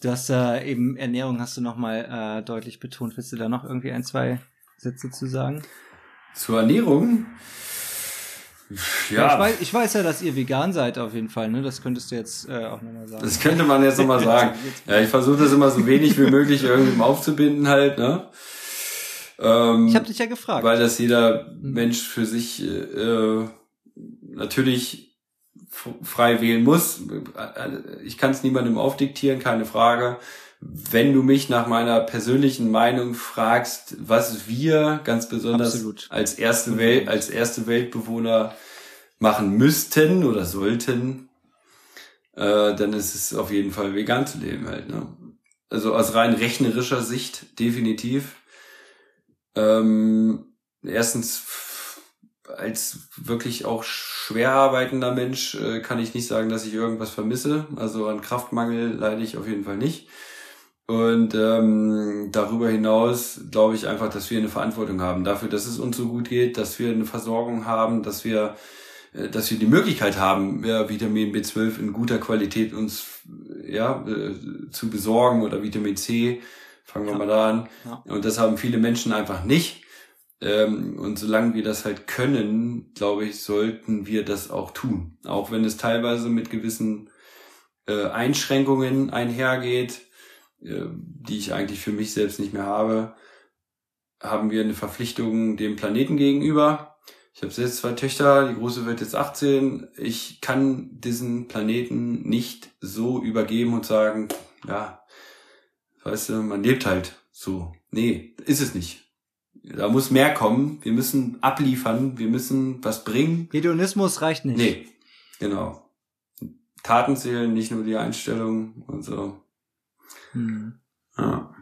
du hast äh, eben Ernährung hast du nochmal äh, deutlich betont. Willst du da noch irgendwie ein, zwei Sätze zu sagen? Zur Ernährung? Ja. ja ich, weiß, ich, weiß, ja, dass ihr vegan seid auf jeden Fall, ne? Das könntest du jetzt äh, auch nochmal sagen. Das könnte man jetzt nochmal sagen. Ja, ich versuche das immer so wenig wie möglich irgendwie aufzubinden halt, ne? Ähm, ich habe dich ja gefragt. Weil das jeder Mensch für sich äh, natürlich frei wählen muss. Ich kann es niemandem aufdiktieren, keine Frage wenn du mich nach meiner persönlichen Meinung fragst, was wir ganz besonders Absolut. als erste Welt, als erste Weltbewohner machen müssten oder sollten, äh, dann ist es auf jeden Fall vegan zu leben halt. Ne? Also aus rein rechnerischer Sicht definitiv. Ähm, erstens als wirklich auch schwer arbeitender Mensch äh, kann ich nicht sagen, dass ich irgendwas vermisse. Also an Kraftmangel leide ich auf jeden Fall nicht. Und ähm, darüber hinaus glaube ich einfach, dass wir eine Verantwortung haben dafür, dass es uns so gut geht, dass wir eine Versorgung haben, dass wir, äh, dass wir die Möglichkeit haben, ja, Vitamin B12 in guter Qualität uns ja äh, zu besorgen oder Vitamin C. Fangen wir ja. mal da an. Ja. Und das haben viele Menschen einfach nicht. Ähm, und solange wir das halt können, glaube ich, sollten wir das auch tun. Auch wenn es teilweise mit gewissen äh, Einschränkungen einhergeht die ich eigentlich für mich selbst nicht mehr habe, haben wir eine Verpflichtung dem Planeten gegenüber. Ich habe selbst zwei Töchter, die große wird jetzt 18. Ich kann diesen Planeten nicht so übergeben und sagen, ja, weißt du, man lebt halt so. Nee, ist es nicht. Da muss mehr kommen. Wir müssen abliefern. Wir müssen was bringen. Hedonismus reicht nicht. Nee, genau. Taten zählen, nicht nur die Einstellung und so. Hm. Ja.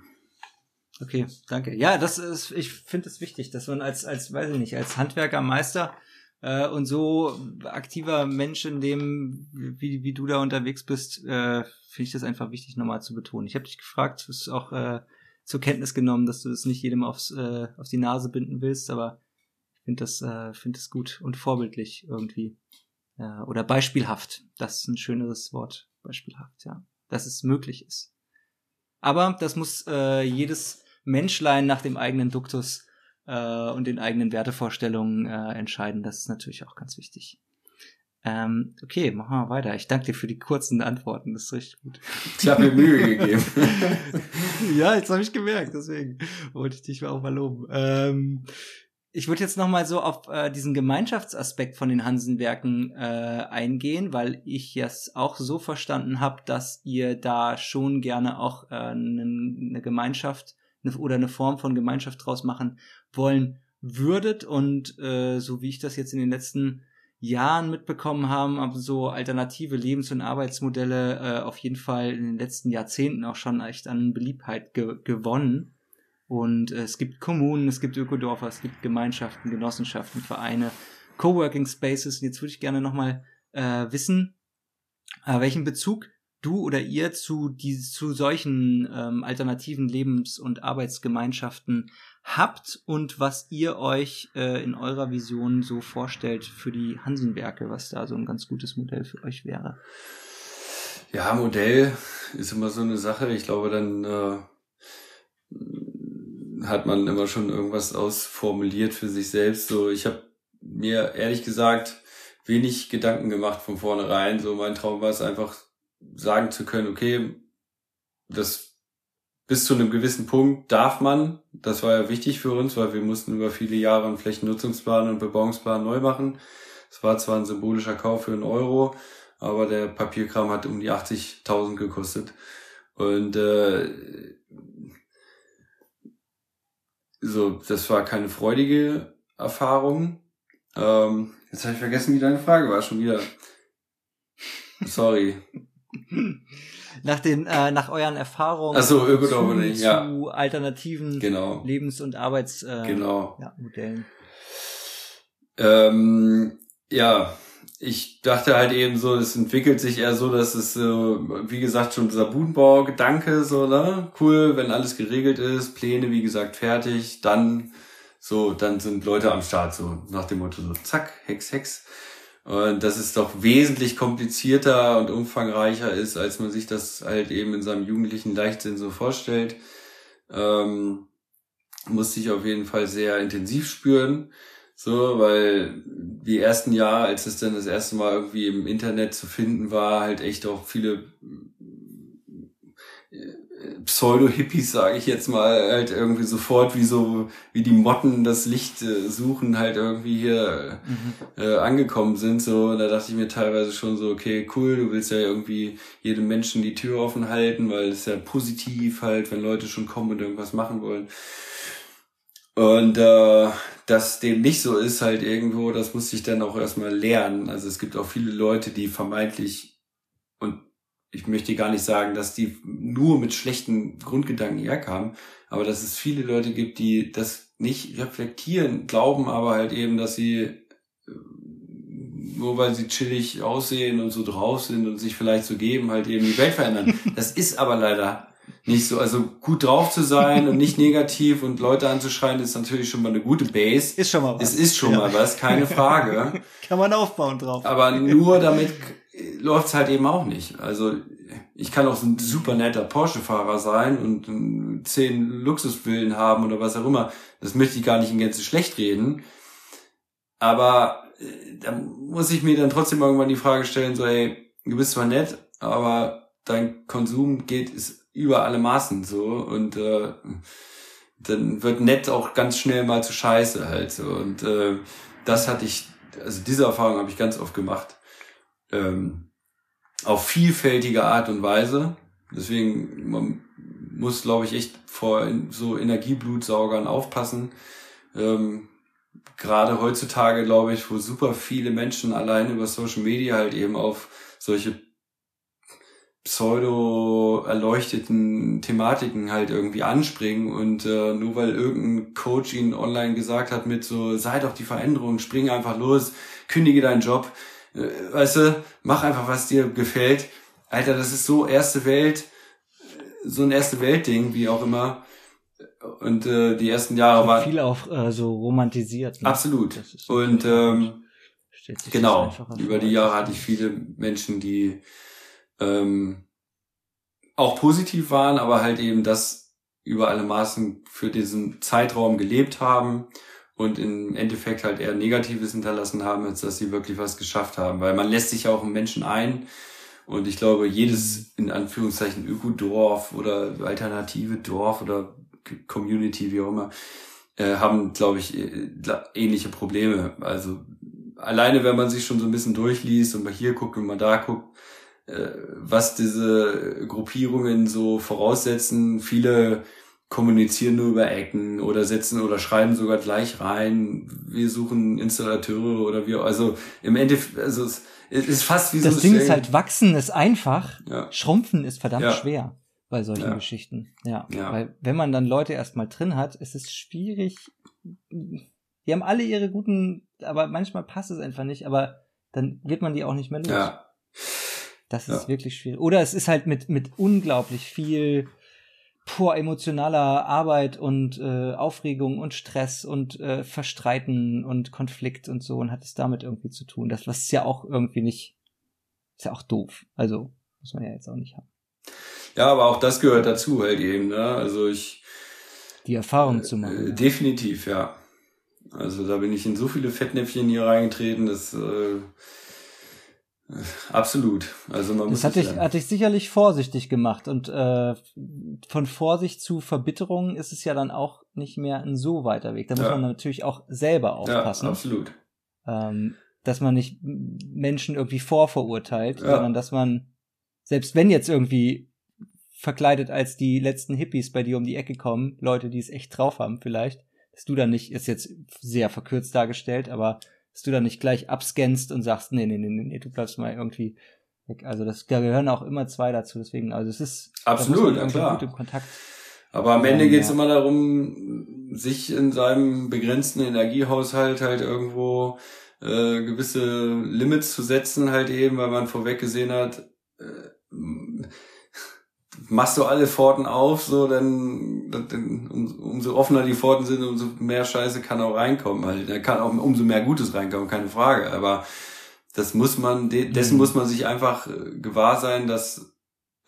Okay, danke. Ja, das ist, ich finde es wichtig, dass man als, als, weiß ich nicht, als Handwerker, Meister äh, und so aktiver Mensch in dem, wie, wie du da unterwegs bist, äh, finde ich das einfach wichtig, nochmal zu betonen. Ich habe dich gefragt, du hast auch äh, zur Kenntnis genommen, dass du das nicht jedem aufs, äh, auf die Nase binden willst, aber ich finde das, äh, finde das gut und vorbildlich irgendwie. Äh, oder beispielhaft. Das ist ein schöneres Wort. Beispielhaft, ja. Dass es möglich ist. Aber das muss äh, jedes Menschlein nach dem eigenen Duktus äh, und den eigenen Wertevorstellungen äh, entscheiden. Das ist natürlich auch ganz wichtig. Ähm, okay, machen wir weiter. Ich danke dir für die kurzen Antworten. Das ist richtig gut. Ich habe mir Mühe gegeben. ja, jetzt habe ich gemerkt. Deswegen wollte ich dich auch mal loben. Ähm, ich würde jetzt noch mal so auf äh, diesen Gemeinschaftsaspekt von den Hansenwerken äh, eingehen, weil ich es auch so verstanden habe, dass ihr da schon gerne auch äh, eine, Gemeinschaft eine, oder eine Form von Gemeinschaft draus machen wollen würdet und äh, so wie ich das jetzt in den letzten Jahren mitbekommen haben, so alternative Lebens- und Arbeitsmodelle äh, auf jeden Fall in den letzten Jahrzehnten auch schon echt an Beliebtheit ge gewonnen. Und äh, es gibt Kommunen, es gibt Ökodorfer, es gibt Gemeinschaften, Genossenschaften, Vereine, Coworking Spaces. Und jetzt würde ich gerne nochmal äh, wissen, äh, welchen Bezug du oder ihr zu, die, zu solchen ähm, alternativen Lebens- und Arbeitsgemeinschaften habt und was ihr euch äh, in eurer Vision so vorstellt für die Hansenwerke, was da so ein ganz gutes Modell für euch wäre. Ja, Modell ist immer so eine Sache. Ich glaube, dann äh, hat man immer schon irgendwas ausformuliert für sich selbst. So, ich habe mir ehrlich gesagt wenig Gedanken gemacht von vornherein. So, mein Traum war es einfach sagen zu können, okay, das bis zu einem gewissen Punkt darf man, das war ja wichtig für uns, weil wir mussten über viele Jahre einen Flächennutzungsplan und Bebauungsplan neu machen. Es war zwar ein symbolischer Kauf für einen Euro, aber der Papierkram hat um die 80.000 gekostet. Und äh, so, das war keine freudige Erfahrung. Ähm, jetzt habe ich vergessen, wie deine Frage war schon wieder. Sorry. Nach den, äh, nach euren Erfahrungen Ach so, zu, zu ja. alternativen genau. Lebens- und Arbeitsmodellen. Äh, genau. ja. Ähm, ja, ich dachte halt eben so, es entwickelt sich eher so, dass es so, wie gesagt, schon dieser Budenbau-Gedanke, so, ne? Cool, wenn alles geregelt ist, Pläne, wie gesagt, fertig, dann, so, dann sind Leute am Start, so, nach dem Motto, so, zack, Hex, Hex. Und das ist doch wesentlich komplizierter und umfangreicher ist, als man sich das halt eben in seinem jugendlichen Leichtsinn so vorstellt. Ähm, musste ich auf jeden Fall sehr intensiv spüren. So, weil die ersten Jahre, als es dann das erste Mal irgendwie im Internet zu finden war, halt echt auch viele Pseudo-Hippies, sage ich jetzt mal, halt irgendwie sofort wie so, wie die Motten das Licht äh, suchen, halt irgendwie hier mhm. äh, angekommen sind. So, da dachte ich mir teilweise schon so, okay, cool, du willst ja irgendwie jedem Menschen die Tür offen halten, weil es ja positiv halt, wenn Leute schon kommen und irgendwas machen wollen. Und äh, dass dem nicht so ist, halt irgendwo, das musste ich dann auch erstmal lernen. Also es gibt auch viele Leute, die vermeintlich und ich möchte gar nicht sagen, dass die nur mit schlechten Grundgedanken herkamen, aber dass es viele Leute gibt, die das nicht reflektieren, glauben aber halt eben, dass sie äh, nur weil sie chillig aussehen und so drauf sind und sich vielleicht so geben, halt eben die Welt verändern. Das ist aber leider nicht so, also gut drauf zu sein und nicht negativ und Leute anzuschreien, ist natürlich schon mal eine gute Base. Ist schon mal was. Es ist schon ja. mal was, keine Frage. Kann man aufbauen drauf. Aber nur damit läuft's halt eben auch nicht. Also ich kann auch so ein super netter Porsche-Fahrer sein und zehn Luxusvillen haben oder was auch immer. Das möchte ich gar nicht in Gänze schlecht reden. Aber äh, da muss ich mir dann trotzdem irgendwann die Frage stellen, so, ey, du bist zwar nett, aber dein Konsum geht ist über alle Maßen so und äh, dann wird nett auch ganz schnell mal zu scheiße halt so. Und äh, das hatte ich, also diese Erfahrung habe ich ganz oft gemacht ähm, auf vielfältige Art und Weise. Deswegen man muss, glaube ich, echt vor so Energieblutsaugern aufpassen. Ähm, Gerade heutzutage, glaube ich, wo super viele Menschen allein über Social Media halt eben auf solche pseudo erleuchteten Thematiken halt irgendwie anspringen und äh, nur weil irgendein Coach ihnen online gesagt hat mit so sei doch die Veränderung, spring einfach los, kündige deinen Job, äh, weißt du, mach einfach, was dir gefällt. Alter, das ist so erste Welt, so ein erste Welt-Ding, wie auch immer. Und äh, die ersten Jahre waren viel auch äh, so romantisiert. Ne? Absolut. Und ähm, genau, über die Jahre hatte ich viele Menschen, die ähm, auch positiv waren, aber halt eben das über alle Maßen für diesen Zeitraum gelebt haben und im Endeffekt halt eher Negatives hinterlassen haben, als dass sie wirklich was geschafft haben. Weil man lässt sich ja auch im Menschen ein. Und ich glaube, jedes in Anführungszeichen Ökodorf oder alternative Dorf oder Community, wie auch immer, äh, haben, glaube ich, äh, ähnliche Probleme. Also alleine, wenn man sich schon so ein bisschen durchliest und mal hier guckt und mal da guckt, was diese Gruppierungen so voraussetzen, viele kommunizieren nur über Ecken oder setzen oder schreiben sogar gleich rein, wir suchen Installateure oder wir, also im Endeffekt, also es ist fast wie das so Ding ist halt, wachsen ist einfach, Ja. schrumpfen ist verdammt Ja. schwer bei solchen Ja. Geschichten. Ja. Ja. Weil wenn man dann Leute erstmal drin hat, ist es schwierig. Die haben alle ihre guten, aber manchmal passt es einfach nicht, aber dann wird man die auch nicht mehr los. ja, Das ist Ja. wirklich schwierig. Oder es ist halt mit, mit unglaublich viel pur emotionaler Arbeit und äh, Aufregung und Stress und äh, Verstreiten und Konflikt und so und hat es damit irgendwie zu tun. Das was ist ja auch irgendwie nicht, ist ja auch doof. Also muss man ja jetzt auch nicht haben. ja, aber auch das gehört dazu halt eben, ne? Also ich Die Erfahrung zu machen. Äh, ja. definitiv, ja. Also da bin ich in so viele Fettnäpfchen hier reingetreten, das äh, äh, absolut. Also man muss Das hatte es ich, hatte ich sicherlich vorsichtig gemacht und äh, von Vorsicht zu Verbitterung ist es ja dann auch nicht mehr ein so weiter Weg. Da muss Ja. man natürlich auch selber ja, aufpassen. absolut. ähm, dass man nicht Menschen irgendwie vorverurteilt, Ja. sondern dass man, selbst wenn jetzt irgendwie verkleidet als die letzten Hippies bei dir um die Ecke kommen, Leute, die es echt drauf haben vielleicht, dass du dann nicht, ist jetzt sehr verkürzt dargestellt, aber dass du dann nicht gleich abscannst und sagst, nee, nee, nee, nee, du bleibst mal irgendwie weg. Also das, da gehören auch immer zwei dazu, deswegen, also es ist Absolut, ja, klar. gut im Kontakt. Aber am Ende Ja, geht es ja. immer darum, sich in seinem begrenzten Energiehaushalt halt irgendwo äh, gewisse Limits zu setzen, halt eben, weil man vorweg gesehen hat, äh, machst du alle Pforten auf, so dann, dann um, umso offener die Pforten sind, umso mehr Scheiße kann auch reinkommen halt. Da kann auch umso mehr Gutes reinkommen, keine Frage. Aber das muss man, de dessen Mhm. muss man sich einfach äh, gewahr sein, dass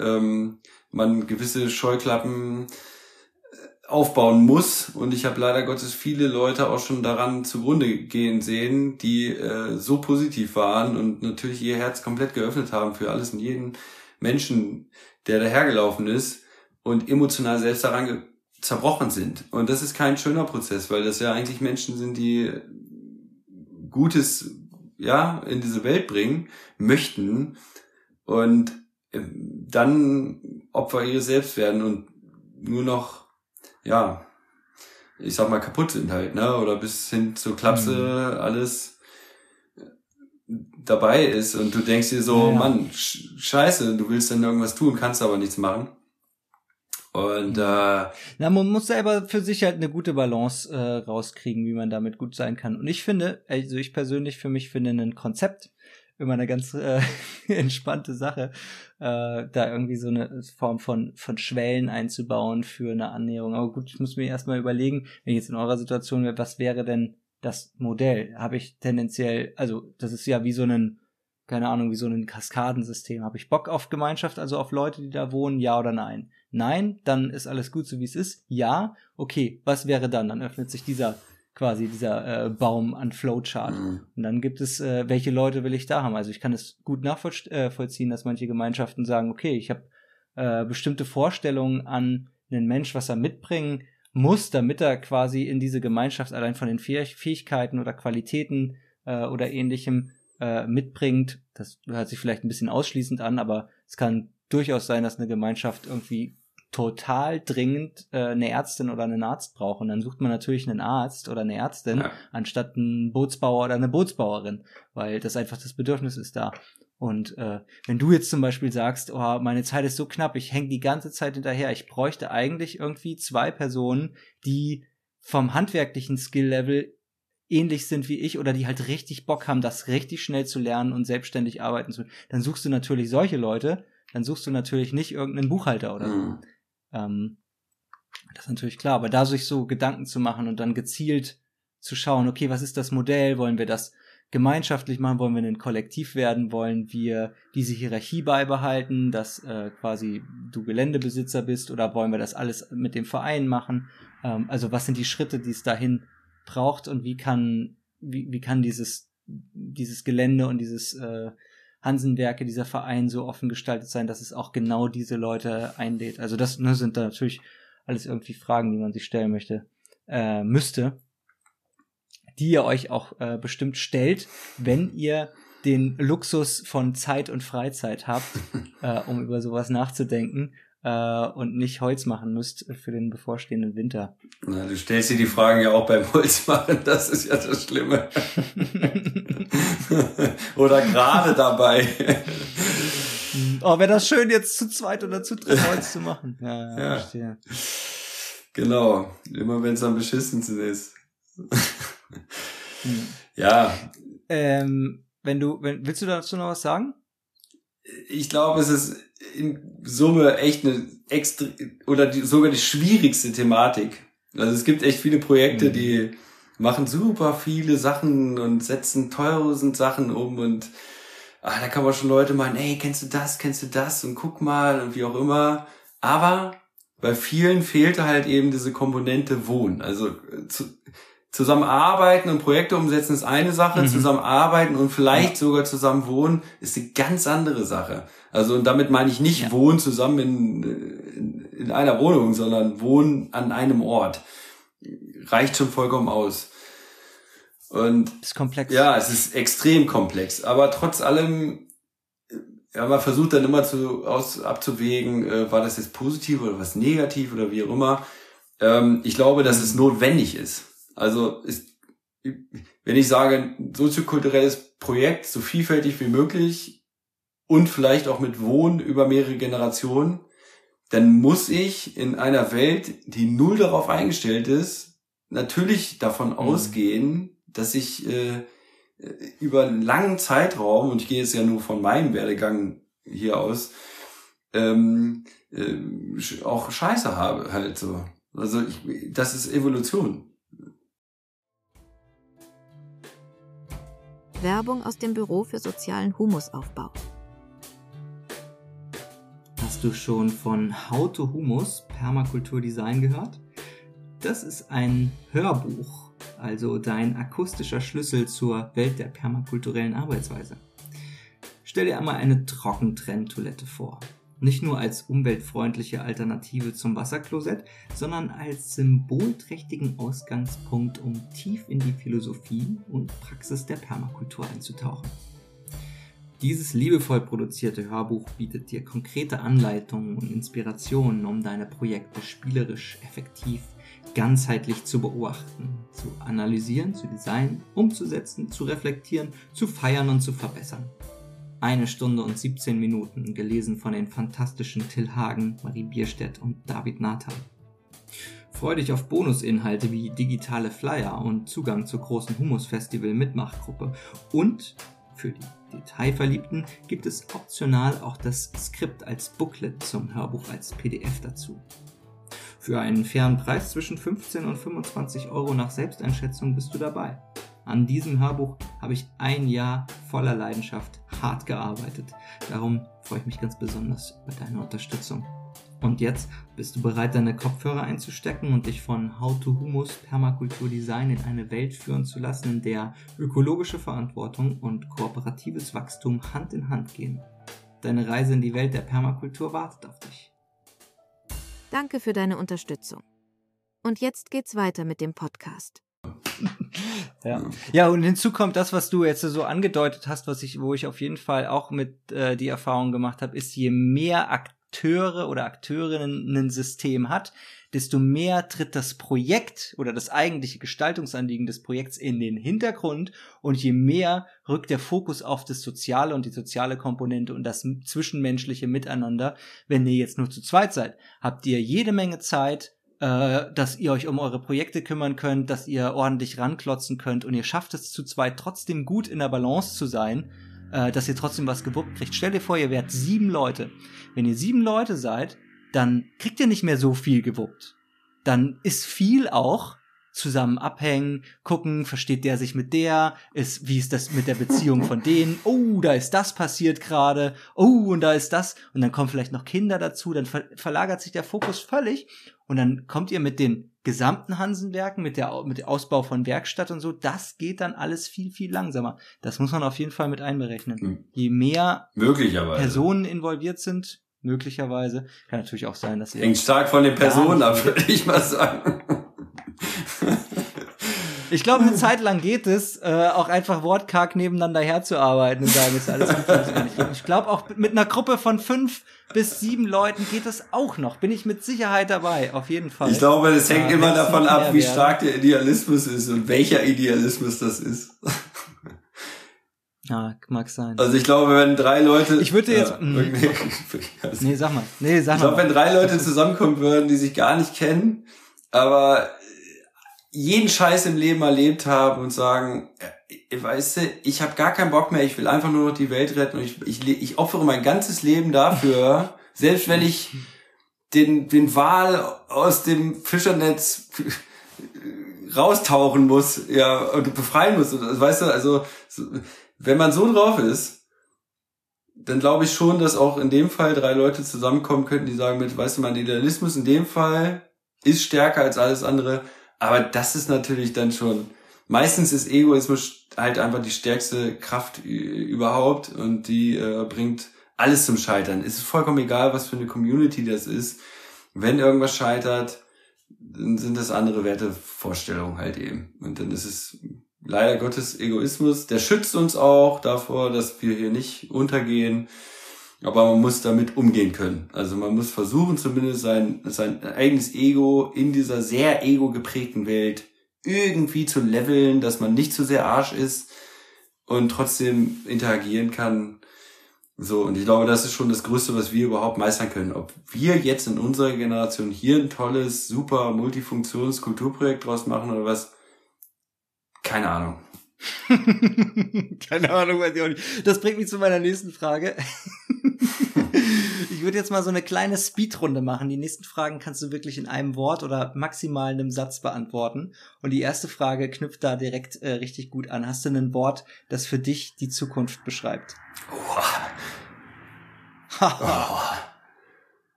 ähm, man gewisse Scheuklappen äh, aufbauen muss. Und ich habe leider Gottes viele Leute auch schon daran zugrunde gehen sehen, die äh, so positiv waren und natürlich ihr Herz komplett geöffnet haben für alles und jeden Menschen, der dahergelaufen ist und emotional selbst daran zerbrochen sind. Und das ist kein schöner Prozess, weil das ja eigentlich Menschen sind, die Gutes ja in diese Welt bringen möchten und ähm, dann Opfer ihres Selbst werden und nur noch ja ich sag mal kaputt sind halt ne oder bis hin zur Klapse alles dabei ist und du denkst dir so Ja. Mann sch scheiße du willst dann irgendwas tun kannst aber nichts machen und äh, Na, man muss selber für sich halt eine gute Balance äh, rauskriegen, wie man damit gut sein kann. Und ich finde, also ich persönlich für mich finde ein Konzept immer eine ganz äh, entspannte Sache, äh, da irgendwie so eine Form von, von Schwellen einzubauen für eine Annäherung. Aber gut, ich muss mir erstmal überlegen, wenn ich jetzt in eurer Situation wäre, was wäre denn das Modell? Habe ich tendenziell, also das ist ja wie so ein, keine Ahnung, wie so ein Kaskadensystem. Habe ich Bock auf Gemeinschaft, also auf Leute, die da wohnen, ja oder nein? Nein, dann ist alles gut so wie es ist. Ja, okay, was wäre dann? Dann öffnet sich dieser quasi dieser äh, Baum an Flowchart. mh, Und dann gibt es, äh, welche Leute will ich da haben? Also ich kann es gut nachvollziehen, dass manche Gemeinschaften sagen, okay, ich habe äh, bestimmte Vorstellungen an einen Mensch, was er mitbringen muss, damit er quasi in diese Gemeinschaft allein von den Fäh- Fähigkeiten oder Qualitäten äh, oder ähnlichem äh, mitbringt. Das hört sich vielleicht ein bisschen ausschließend an, aber es kann durchaus sein, dass eine Gemeinschaft irgendwie total dringend äh, eine Ärztin oder einen Arzt braucht. Und dann sucht man natürlich einen Arzt oder eine Ärztin, Ja. anstatt einen Bootsbauer oder eine Bootsbauerin, weil das einfach das Bedürfnis ist da. Und äh, wenn du jetzt zum Beispiel sagst, oh, meine Zeit ist so knapp, ich hänge die ganze Zeit hinterher, ich bräuchte eigentlich irgendwie zwei Personen, die vom handwerklichen Skill-Level ähnlich sind wie ich oder die halt richtig Bock haben, das richtig schnell zu lernen und selbstständig arbeiten zu, dann suchst du natürlich solche Leute, dann suchst du natürlich nicht irgendeinen Buchhalter oder so. mh. Ähm, das ist natürlich klar, aber da sich so Gedanken zu machen und dann gezielt zu schauen, okay, was ist das Modell? Wollen wir das gemeinschaftlich machen? Wollen wir ein Kollektiv werden? Wollen wir diese Hierarchie beibehalten, dass äh, quasi du Geländebesitzer bist? Oder wollen wir das alles mit dem Verein machen? Ähm, also was sind die Schritte, die es dahin braucht und wie kann, wie, wie kann dieses, dieses Gelände und dieses äh, Hansenwerke, dieser Verein so offen gestaltet sein, dass es auch genau diese Leute einlädt. Also das ne, sind da natürlich alles irgendwie Fragen, die man sich stellen möchte, äh, müsste, die ihr euch auch äh, bestimmt stellt, wenn ihr den Luxus von Zeit und Freizeit habt, äh, um über sowas nachzudenken äh, und nicht Holz machen müsst für den bevorstehenden Winter. Na, du stellst dir die Fragen ja auch beim Holz machen, das ist ja das Schlimme. oder gerade dabei. oh, wäre das schön, jetzt zu zweit oder zu dritt Holz zu machen. Ja, ja. verstehe. Genau, immer wenn es am beschissensten ist. Hm. Ja. Ähm, wenn du, wenn, willst du dazu noch was sagen? Ich glaube, es ist in Summe echt eine extra oder die, sogar die schwierigste Thematik. Also es gibt echt viele Projekte, mhm. die machen super viele Sachen und setzen tausend Sachen um und ah, da kann man schon Leute meinen, ey, kennst du das, kennst du das und guck mal und wie auch immer. Aber bei vielen fehlte halt eben diese Komponente Wohnen. Also äh, zu, zusammenarbeiten und Projekte umsetzen ist eine Sache, mhm. zusammenarbeiten und vielleicht ja. sogar zusammen wohnen ist eine ganz andere Sache. Also und damit meine ich nicht ja. wohnen zusammen in, in, in einer Wohnung, sondern wohnen an einem Ort. Reicht schon vollkommen aus. Und ist komplex. Ja, es ist extrem komplex. Aber trotz allem, ja, man versucht dann immer zu aus abzuwägen, äh, war das jetzt positiv oder was negativ oder wie auch immer. Ähm, ich glaube, dass es notwendig ist also ist, wenn ich sage, ein soziokulturelles Projekt, so vielfältig wie möglich und vielleicht auch mit Wohnen über mehrere Generationen, dann muss ich in einer Welt, die null darauf eingestellt ist, natürlich davon mhm. ausgehen, dass ich äh, über einen langen Zeitraum, und ich gehe jetzt ja nur von meinem Werdegang hier aus, ähm, äh, auch Scheiße habe halt so. Also ich, das ist Evolution. Werbung aus dem Büro für sozialen Humusaufbau. Hast du schon von How to Humus Permakulturdesign gehört? Das ist ein Hörbuch, also dein akustischer Schlüssel zur Welt der permakulturellen Arbeitsweise. Stell dir einmal eine Trockentrenntoilette vor. Nicht nur als umweltfreundliche Alternative zum Wasserklosett, sondern als symbolträchtigen Ausgangspunkt, um tief in die Philosophie und Praxis der Permakultur einzutauchen. Dieses liebevoll produzierte Hörbuch bietet dir konkrete Anleitungen und Inspirationen, um deine Projekte spielerisch, effektiv, ganzheitlich zu beobachten, zu analysieren, zu designen, umzusetzen, zu reflektieren, zu feiern und zu verbessern. Eine Stunde und 17 Minuten, gelesen von den fantastischen Till Hagen, Marie Bierstedt und David Nathan. Freu dich auf Bonusinhalte wie digitale Flyer und Zugang zur großen Humus-Festival Mitmachgruppe. Und für die Detailverliebten gibt es optional auch das Skript als Booklet zum Hörbuch als PDF dazu. Für einen fairen Preis zwischen 15 und 25 Euro nach Selbsteinschätzung bist du dabei. An diesem Hörbuch habe ich ein Jahr voller Leidenschaft hart gearbeitet. Darum freue ich mich ganz besonders über deine Unterstützung. Und jetzt bist du bereit, deine Kopfhörer einzustecken und dich von How to Humus Permakultur Design in eine Welt führen zu lassen, in der ökologische Verantwortung und kooperatives Wachstum Hand in Hand gehen. Deine Reise in die Welt der Permakultur wartet auf dich. Danke für deine Unterstützung. Und jetzt geht's weiter mit dem Podcast. Ja. ja, und hinzu kommt das, was du jetzt so angedeutet hast, was ich, wo ich auf jeden Fall auch mit äh, die Erfahrung gemacht habe, ist, je mehr Akteure oder Akteurinnen ein System hat, desto mehr tritt das Projekt oder das eigentliche Gestaltungsanliegen des Projekts in den Hintergrund und je mehr rückt der Fokus auf das Soziale und die soziale Komponente und das zwischenmenschliche Miteinander. Wenn ihr jetzt nur zu zweit seid, habt ihr jede Menge Zeit, äh, dass ihr euch um eure Projekte kümmern könnt, dass ihr ordentlich ranklotzen könnt und ihr schafft es zu zweit trotzdem gut in der Balance zu sein, äh, dass ihr trotzdem was gewuppt kriegt. Stell dir vor, ihr wärt sieben Leute. Wenn ihr sieben Leute seid, dann kriegt ihr nicht mehr so viel gewuppt. Dann ist viel auch zusammen abhängen, gucken, versteht der sich mit der, ist, wie ist das mit der Beziehung von denen, oh, da ist das passiert gerade, oh, und da ist das, und dann kommen vielleicht noch Kinder dazu, dann ver verlagert sich der Fokus völlig Und dann kommt ihr mit den gesamten Hansenwerken, mit der mit dem Ausbau von Werkstatt und so, das geht dann alles viel, viel langsamer. Das muss man auf jeden Fall mit einberechnen. Hm. Je mehr Möglicherweise. Personen involviert sind, möglicherweise, kann natürlich auch sein, dass ihr Hängt stark von den Personen ab, würde ich mal sagen. Ich glaube, eine Zeit lang geht es, äh, auch einfach wortkarg nebeneinander herzuarbeiten und sagen, ist alles gut. alles gar nicht. Ich glaube, auch mit einer Gruppe von fünf bis sieben Leuten geht das auch noch. Bin ich mit Sicherheit dabei, auf jeden Fall. Ich glaube, es hängt Ja, immer davon ab, wie stark der Idealismus ist und welcher Idealismus das ist. Ja, mag sein. Also ich glaube, wenn drei Leute... Ich würde jetzt- Ja, Mhm. okay. Also Nee, sag mal. Nee, sag Ich glaube, mal. wenn drei Leute zusammenkommen würden, die sich gar nicht kennen, aber jeden Scheiß im Leben erlebt haben und sagen, äh, weißt du, ich habe gar keinen Bock mehr, ich will einfach nur noch die Welt retten und ich, ich, ich opfere mein ganzes Leben dafür, selbst wenn ich den, den Wal aus dem Fischernetz raustauchen muss, ja, und befreien muss, und, weißt du, also, so, wenn man so drauf ist, dann glaube ich schon, dass auch in dem Fall drei Leute zusammenkommen könnten, die sagen mit, weißt du, mein Idealismus in dem Fall ist stärker als alles andere, aber das ist natürlich dann schon, meistens ist Egoismus halt einfach die stärkste Kraft überhaupt und die äh, bringt alles zum Scheitern. Es ist vollkommen egal, was für eine Community das ist. Wenn irgendwas scheitert, dann sind das andere Wertevorstellungen halt eben. Und dann ist es leider Gottes Egoismus. Der schützt uns auch davor, dass wir hier nicht untergehen. Aber man muss damit umgehen können. Also man muss versuchen, zumindest sein, sein eigenes Ego in dieser sehr ego geprägten Welt irgendwie zu leveln, dass man nicht zu sehr Arsch ist und trotzdem interagieren kann. So, und ich glaube, das ist schon das Größte, was wir überhaupt meistern können. Ob wir jetzt in unserer Generation hier ein tolles, super Multifunktions-Kulturprojekt draus machen oder was, keine Ahnung. Keine Ahnung, weiß ich auch nicht. Das bringt mich zu meiner nächsten Frage. ich würde jetzt mal so eine kleine Speedrunde machen. Die nächsten Fragen kannst du wirklich in einem Wort oder maximal einem Satz beantworten. Und die erste Frage knüpft da direkt äh, richtig gut an. Hast du ein Wort, das für dich die Zukunft beschreibt? Oh.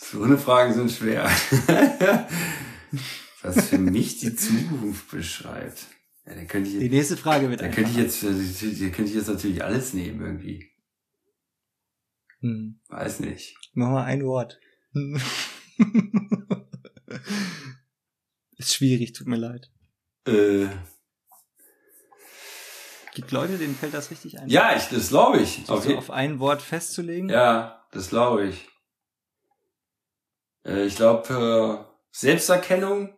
So eine Fragen sind schwer. was für mich die Zukunft beschreibt. Ja, dann könnte ich Die nächste Frage wird dann könnte ich jetzt, da könnte ich jetzt natürlich alles nehmen irgendwie. Hm. Weiß nicht. Mach mal ein Wort. Ist schwierig, tut mir leid. Äh, Gibt Leute, denen fällt das richtig ein? ja, ich, das glaube ich. Auf, Auf so auf ein Wort festzulegen? Ja, das glaube ich. Äh, ich glaube, äh, Selbsterkennung.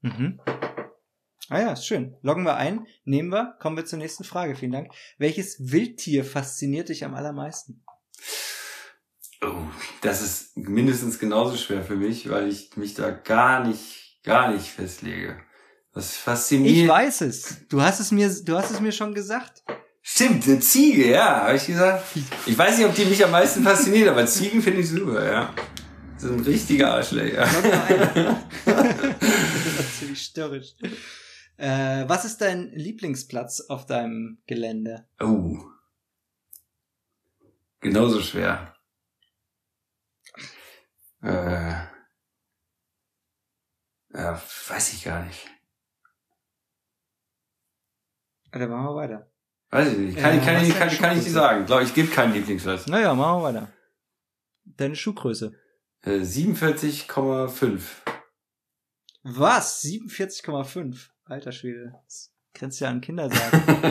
Mhm. Ah ja, ist schön. Loggen wir ein, nehmen wir, kommen wir zur nächsten Frage. Vielen Dank. Welches Wildtier fasziniert dich am allermeisten? Oh, das ist mindestens genauso schwer für mich, weil ich mich da gar nicht, gar nicht festlege. Ich fasziniert. weiß es. Du hast es mir, du hast es mir schon gesagt. Stimmt, eine Ziege, ja, habe ich gesagt. Ich weiß nicht, ob die mich am meisten fasziniert, aber Ziegen finde ich super, ja. Ein richtiger. Loggen wir ein. das ist ziemlich störrisch. Äh, was ist dein Lieblingsplatz auf deinem Gelände? Oh. Genauso schwer. Äh. Ja, weiß ich gar nicht. Dann machen wir weiter. Weiß ich nicht. Kann, Äh, ich, kann, ich, kann, deine kann ich nicht sagen. Glaube ich, gibt keinen Lieblingsplatz. Naja, machen wir weiter. Deine Schuhgröße. Äh, 47,5. Was? 47,5? Alter Schwede. Das grenzt ja an Kindersagen.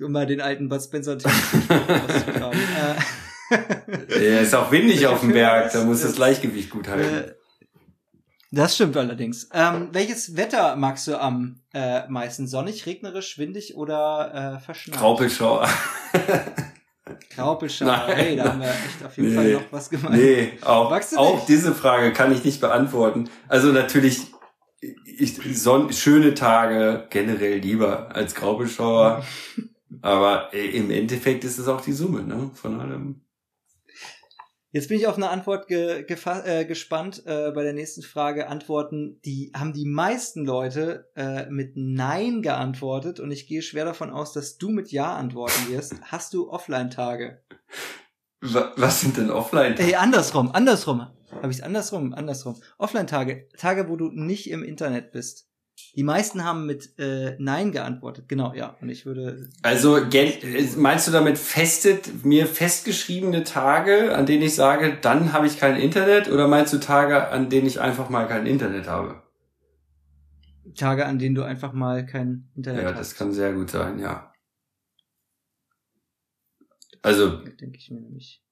äh, um mal den alten Bud Spencer auszugraben. äh, Ja, ist auch windig auf dem Berg, da muss Das- das Gleichgewicht gut halten. äh, das stimmt allerdings. Ähm, welches Wetter magst du am äh, meisten? Sonnig, regnerisch, windig oder äh, verschneit? Graupelschauer. Graupelschauer. Nein. Hey, da haben wir echt auf jeden Nee. Fall noch was gemacht. Nee, auch, auch diese Frage kann ich nicht beantworten. Also natürlich, ich, Son schöne Tage generell lieber als Graupelschauer. Aber äh, im Endeffekt ist es auch die Summe, ne? Von allem. Jetzt bin ich auf eine Antwort ge äh, gespannt. Äh, bei der nächsten Frage Antworten, die haben die meisten Leute äh, mit Nein geantwortet und ich gehe schwer davon aus, dass du mit Ja antworten wirst. Hast du Offline-Tage? Wa- Was sind denn offline? Ey, andersrum, andersrum. Habe ich es andersrum, andersrum. Offline-Tage, Tage, wo du nicht im Internet bist. Die meisten haben mit äh, Nein geantwortet. Genau, ja. Und ich würde. Also äh, meinst du damit festet mir festgeschriebene Tage, an denen ich sage, dann habe ich kein Internet, oder meinst du Tage, an denen ich einfach mal kein Internet habe? Tage, an denen du einfach mal kein Internet Ja, hast. das kann sehr gut sein, ja. Also Denke ich mir nämlich.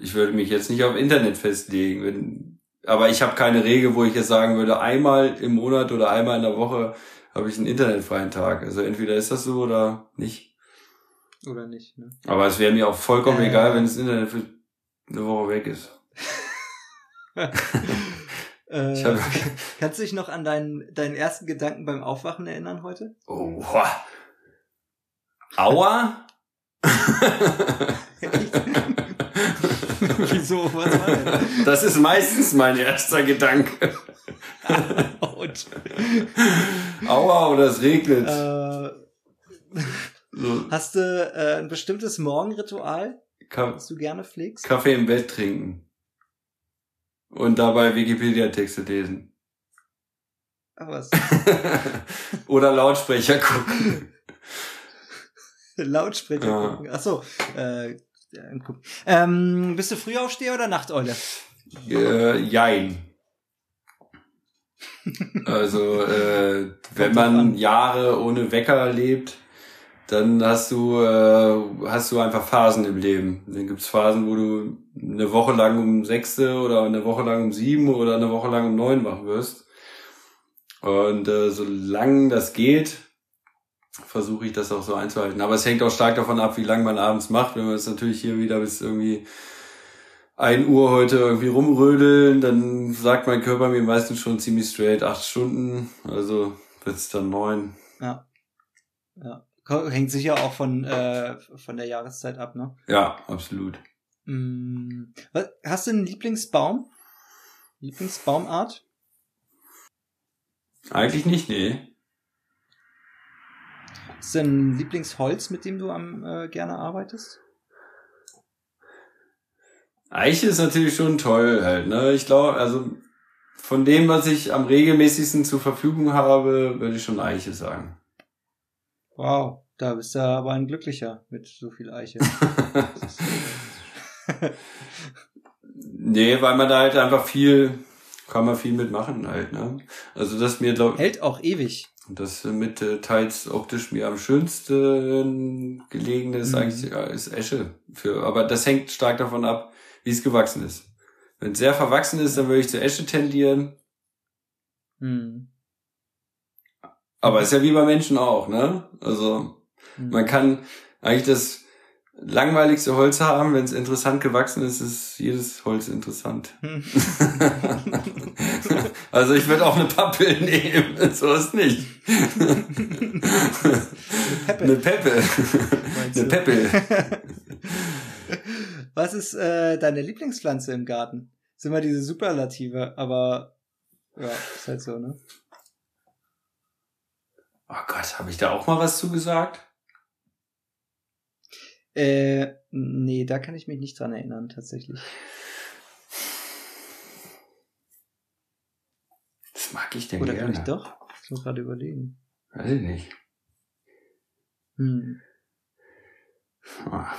Ich würde mich jetzt nicht auf Internet festlegen, wenn, aber ich habe keine Regel, wo ich jetzt sagen würde, einmal im Monat oder einmal in der Woche habe ich einen internetfreien Tag. Also entweder ist das so oder nicht. Oder nicht, ne? Aber es wäre mir auch vollkommen Äh. egal, wenn das Internet für eine Woche weg ist. Äh, Ich hab- kannst du dich noch an deinen, deinen ersten Gedanken beim Aufwachen erinnern heute? Oha. Aua? Wieso? Was war denn? Das ist meistens mein erster Gedanke. Autsch. Aua oder es regnet. äh, hast du äh, ein bestimmtes Morgenritual, Ka das du gerne pflegst? Kaffee im Bett trinken. Und dabei Wikipedia-Texte lesen. Ach was. oder Lautsprecher gucken. Lautsprecher Ja. gucken. Ach so. Äh, ähm, bist du Frühaufsteher oder Nachteule? Äh, jein. Also, äh, wenn man Jahre ohne Wecker lebt, dann hast du, äh, hast du einfach Phasen im Leben. Dann gibt's Phasen, wo du eine Woche lang um sechste oder eine Woche lang um sieben oder eine Woche lang um neun wach wirst. Und äh, solange das geht, versuche ich das auch so einzuhalten. Aber es hängt auch stark davon ab, wie lange man abends macht. Wenn wir jetzt natürlich hier wieder bis irgendwie 1 Uhr heute irgendwie rumrödeln, dann sagt mein Körper mir meistens schon ziemlich straight acht Stunden. Also wird's dann neun. Ja. Ja. Hängt sicher auch von, äh, von der Jahreszeit ab, ne? Ja, absolut. Mm, hast du einen Lieblingsbaum? Lieblingsbaumart? Eigentlich nicht, nee. Hast du ein Lieblingsholz, mit dem du am äh, gerne arbeitest? Eiche ist natürlich schon toll halt, ne? Ich glaube, also von dem, was ich am regelmäßigsten zur Verfügung habe, würde ich schon Eiche sagen. Wow, da bist du aber ein Glücklicher mit so viel Eiche. Nee, weil man da halt einfach viel, kann man viel mitmachen halt, ne? Also das mir, glaub, Hält auch ewig. Das mit äh, teils optisch mir am schönsten gelegene ist Mhm. eigentlich ja, ist Esche. Für, aber das hängt stark davon ab, wie es gewachsen ist. Wenn es sehr verwachsen ist, dann würde ich zu Esche tendieren. Hm. Aber ist ja wie bei Menschen auch, ne? Also Hm. man kann eigentlich das langweiligste Holz haben, wenn es interessant gewachsen ist, ist jedes Holz interessant. Also ich würde auch eine Pappel nehmen, so ist nicht. Peppe. Eine Peppe. Eine? Peppe. Was ist äh, deine Lieblingspflanze im Garten? Ist immer diese Superlative, aber ja, ist halt so, ne? Oh Gott, habe ich da auch mal was zugesagt? Äh, nee, da kann ich mich nicht dran erinnern, tatsächlich. Mag ich denn Oder gerne. vielleicht doch? Ich muss gerade überlegen. Weiß ich nicht. Hm.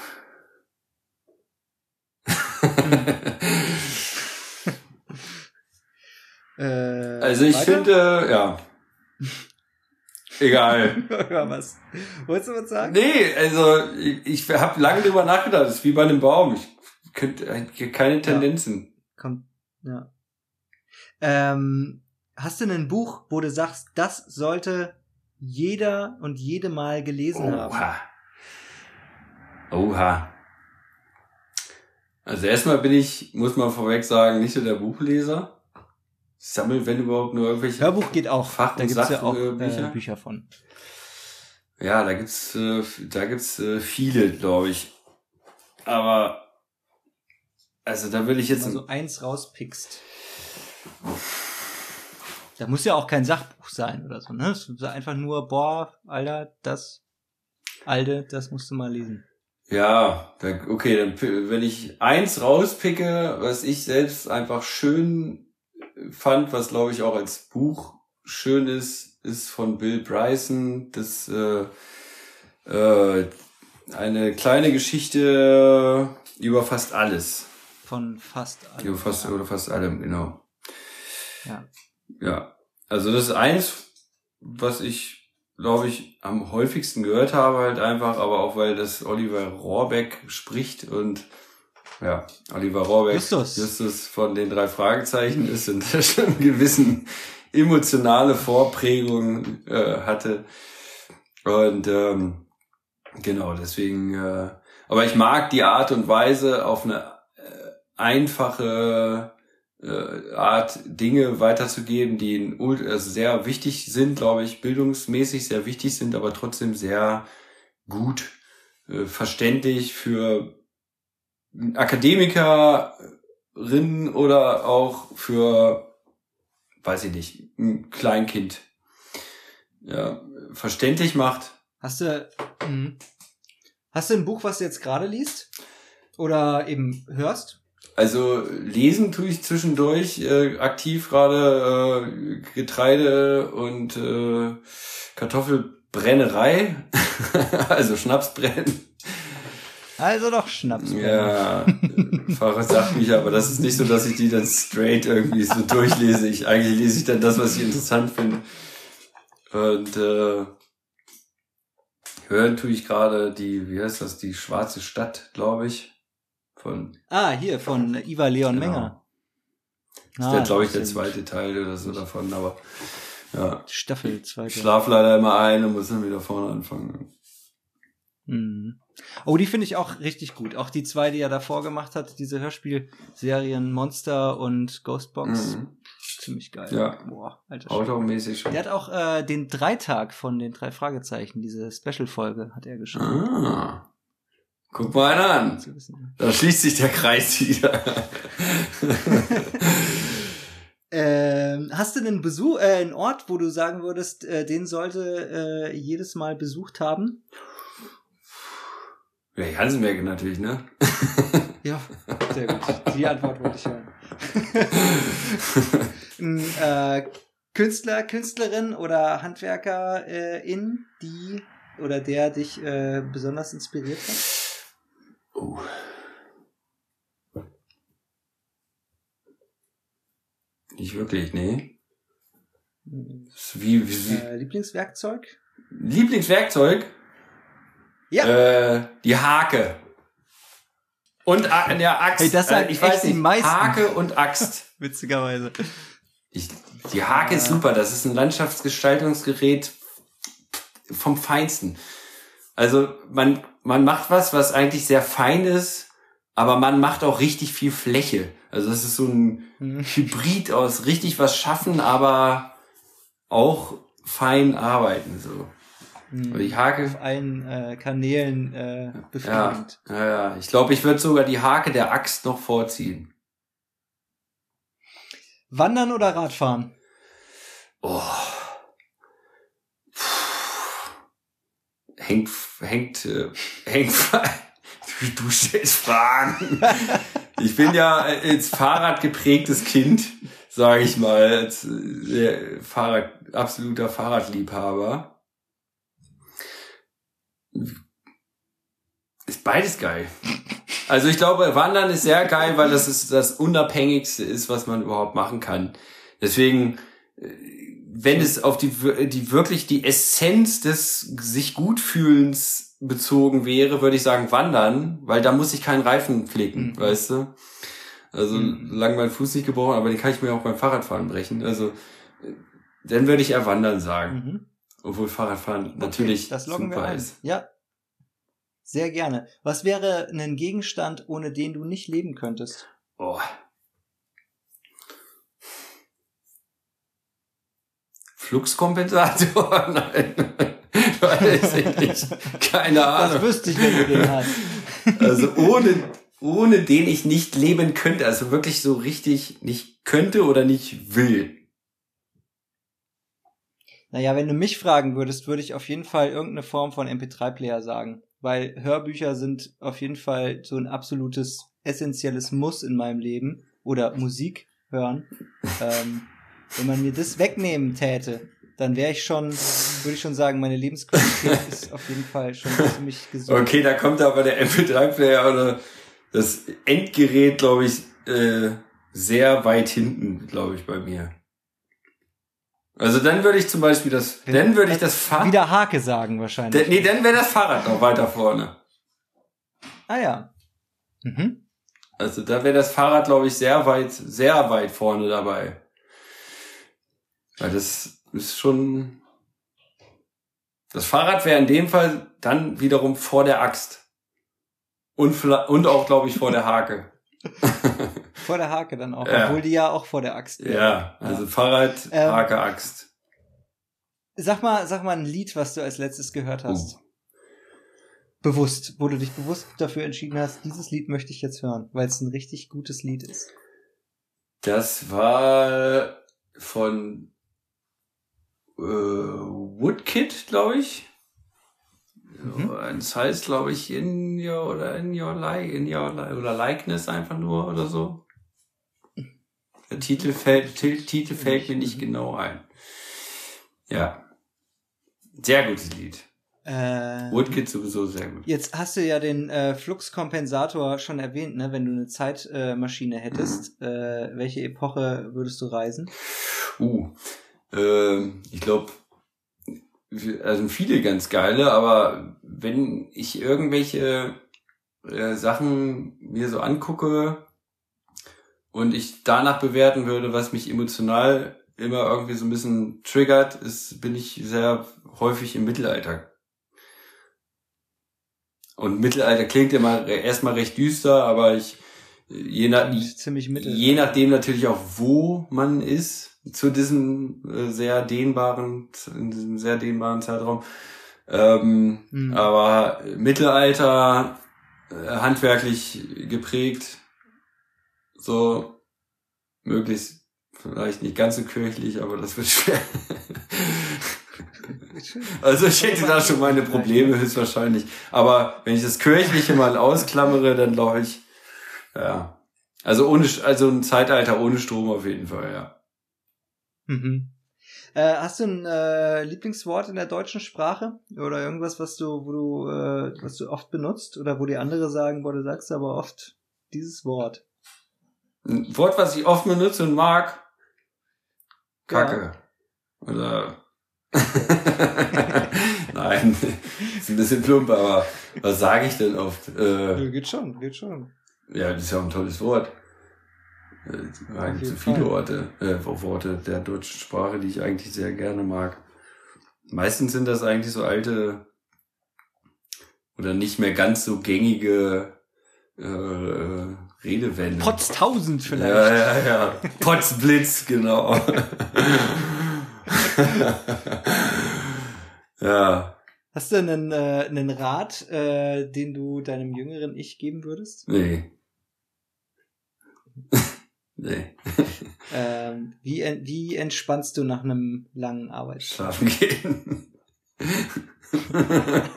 Äh, also ich weiter? finde, ja. Egal. Oder was? Wolltest du was sagen? Nee, also ich, ich habe lange drüber nachgedacht. Das ist wie bei einem Baum. Ich könnte eigentlich keine Tendenzen. Kommt, ja. Ähm, hast du ein Buch, wo du sagst, das sollte jeder und jede mal gelesen haben? Oha. Oha. Also erstmal bin ich, muss man vorweg sagen, nicht so der Buchleser. Ich sammel, wenn überhaupt, nur irgendwelche. Hörbuch geht auch. Fach- da gibt's ja auch Sachbücher. äh, Bücher von. Ja, da gibt's, äh, da gibt's äh, viele, glaube ich. Aber also da will ich jetzt Wenn du so eins rauspickst. Da muss ja auch kein Sachbuch sein oder so, ne? Es ist einfach nur, boah, Alter, das, Alter, das musst du mal lesen. Ja, da, okay, dann wenn ich eins rauspicke, was ich selbst einfach schön fand, was glaube ich auch als Buch schön ist, ist von Bill Bryson, das äh, äh, eine kleine Geschichte über fast alles. Von fast allem. Über fast, oder fast allem, genau. Ja. Ja. Also das ist eins, was ich, glaube ich, am häufigsten gehört habe, halt einfach, aber auch weil das Oliver Rohrbeck spricht und ja, Oliver Rohrbeck, Justus. Justus von den drei Fragezeichen ist und schon einen gewissen emotionale Vorprägung äh, hatte. Und ähm, genau, deswegen, äh, aber ich mag die Art und Weise auf eine äh, einfache äh, Art, Dinge weiterzugeben, die also sehr wichtig sind, glaube ich, bildungsmäßig sehr wichtig sind, aber trotzdem sehr gut äh, verständlich für Akademikerinnen oder auch für, weiß ich nicht, ein Kleinkind. Ja, verständlich macht. Hast du, mhm. hast du ein Buch, was du jetzt gerade liest? Oder eben hörst? Also lesen tue ich zwischendurch äh, aktiv gerade äh, Getreide und äh, Kartoffelbrennerei, also Schnapsbrennen. Also doch Schnaps. Ja, Fahrer Sachbücher, aber das ist nicht so, dass ich die dann straight irgendwie so durchlese. Ich eigentlich lese ich dann das, was ich interessant finde. Und äh, hören tue ich gerade die, wie heißt das, die schwarze Stadt, glaube ich, von Ah, hier, von Iva Leon Genau. Menger. Das Ah, ist der, glaube ich, der zweite Teil oder so davon, aber ja. Staffel, zweite. Ich schlaf leider immer ein und muss dann wieder vorne anfangen. Mhm. Oh, die finde ich auch richtig gut. Auch die zwei, die er davor gemacht hat, diese Hörspielserien Monster und Ghostbox. Mhm. Ziemlich geil. Ja. Boah, alter. Automäßig schon. Der hat auch äh, den Dreitag von den drei Fragezeichen, diese Special-Folge, hat er geschrieben. Ah. Guck mal einer an. Da schließt sich der Kreis wieder. Ähm, hast du einen Besuch, äh, einen Ort, wo du sagen würdest, äh, den sollte äh, jedes Mal besucht haben? ja, Hansenberg natürlich, ne? Ja, sehr gut. Die Antwort wollte ich hören. Ein äh, Künstler, Künstlerin oder Handwerker äh, in, die oder der dich äh, besonders inspiriert hat? Oh. Nicht wirklich, nee. Wie, wie, wie. Äh, Lieblingswerkzeug? Lieblingswerkzeug? Ja. Äh, die Hake. Und A- der Axt. Hey, das äh, ich weiß die nicht. meisten. Hake und Axt. Witzigerweise. Ich, die Hake ist super. Das ist ein Landschaftsgestaltungsgerät vom Feinsten. Also man, man macht was, was eigentlich sehr fein ist, aber man macht auch richtig viel Fläche. Also es ist so ein Hm. Hybrid aus richtig was schaffen, aber auch fein arbeiten. So. Und die Hake, Auf allen äh, Kanälen äh, ja, befriedigend. ja, ja. Ich glaube, ich würde sogar die Hake der Axt noch vorziehen. Wandern oder Radfahren? Oh. Hängt, hängt, äh, hängt, du, du stellst Fragen. Ich bin ja als Fahrrad geprägtes Kind, sage ich mal, als äh, Fahrrad, absoluter Fahrradliebhaber. Ist beides geil. Also ich glaube, Wandern ist sehr geil, weil das ist das Unabhängigste ist, was man überhaupt machen kann. Deswegen, äh, wenn es auf die, die wirklich die Essenz des sich gut fühlens bezogen wäre, würde ich sagen Wandern, weil da muss ich keinen Reifen flicken, Mhm. weißt du? Also Mhm. lang mein Fuß nicht gebrochen, aber den kann ich mir auch beim Fahrradfahren brechen. Also äh, dann würde ich eher Wandern sagen, Mhm. obwohl Fahrradfahren natürlich Okay, das loggen super wir ein. ist. Ja. Sehr gerne. Was wäre ein Gegenstand, ohne den du nicht leben könntest? Oh. Fluxkompensator? Nein. Weiß ich nicht. Keine Das Ahnung. wüsste ich, wenn du den hast. Also ohne, ohne den ich nicht leben könnte. Also wirklich so richtig nicht könnte oder nicht will. Naja, wenn du mich fragen würdest, würde ich auf jeden Fall irgendeine Form von MP3-Player sagen. weil Hörbücher sind auf jeden Fall so ein absolutes essentielles Muss in meinem Leben oder Musik hören. ähm, wenn man mir das wegnehmen täte, dann wäre ich schon, würde ich schon sagen, meine Lebensqualität ist auf jeden Fall schon ziemlich gesund. Okay, da kommt aber der MP3-Player oder das Endgerät, glaube ich, äh, sehr weit hinten, glaube ich, bei mir. Also dann würde ich zum Beispiel das, dann würde ich das Fahrrad, Wieder Hake sagen wahrscheinlich. nee, dann wäre das Fahrrad noch weiter vorne. ah ja. Mhm. Also da wäre das Fahrrad, glaube ich, sehr weit, sehr weit vorne dabei. Weil das ist schon. Das Fahrrad wäre in dem Fall dann wiederum vor der Axt. Und, und auch, glaube ich, vor der Hake. Vor der Hake dann auch, Ja. obwohl die ja auch vor der Axt wäre. Ja, also Fahrrad, Ähm, Hake, Axt. Sag mal, sag mal ein Lied, was du als letztes gehört hast. Oh. Bewusst, wo du dich bewusst dafür entschieden hast, dieses Lied möchte ich jetzt hören, weil es ein richtig gutes Lied ist. Das war von äh, Woodkid, glaube ich. Mhm. Das heißt, glaube ich, in your oder in your like, in your li oder likeness einfach nur oder so. Der Titel fällt, Titel fällt mir nicht genau ein. Ja. Sehr gutes Lied. Äh, Woodkid sowieso sehr gut. Jetzt hast du ja den äh, Fluxkompensator schon erwähnt, ne? Wenn du eine Zeitmaschine äh, hättest, Mhm. äh, welche Epoche würdest du reisen? Uh, ähm, ich glaube, also viele ganz geile, aber wenn ich irgendwelche äh, Sachen mir so angucke und ich danach bewerten würde, was mich emotional immer irgendwie so ein bisschen triggert, ist, bin ich sehr häufig im Mittelalter. Und Mittelalter klingt immer erstmal recht düster, aber ich, je nach. Je nachdem natürlich auch, wo man ist, zu diesem äh, sehr dehnbaren, in diesem sehr dehnbaren Zeitraum. Ähm, Mhm. Aber Mittelalter, äh, handwerklich geprägt, so möglichst vielleicht nicht ganz so kirchlich, aber das wird schwer. Also ich hätte da schon meine Probleme höchstwahrscheinlich. Aber wenn ich das Kirchliche mal ausklammere, dann glaube ich, ja. Also ohne, also ein Zeitalter ohne Strom auf jeden Fall, ja. Mhm. Äh, hast du ein äh, Lieblingswort in der deutschen Sprache oder irgendwas, was du, wo du, äh, was du oft benutzt oder wo die andere sagen, boah, du sagst aber oft dieses Wort. Ein Wort, was ich oft benutze und mag, Kacke. Oder Nein, ist ein bisschen plump, aber was sage ich denn oft? Äh, geht schon, geht schon. Ja, das ist ja auch ein tolles Wort. Äh, so jeden viele Fall. Worte, äh, Worte der deutschen Sprache, die ich eigentlich sehr gerne mag. Meistens sind das eigentlich so alte oder nicht mehr ganz so gängige äh, äh, Redewendungen. Potztausend vielleicht. Ja, ja, ja. Potzblitz, genau. ja, Hast du einen, äh, einen Rat, äh, den du deinem jüngeren Ich geben würdest? nee. Nee. Ähm, wie, wie entspannst du nach einem langen Arbeitstag? Schlafen gehen.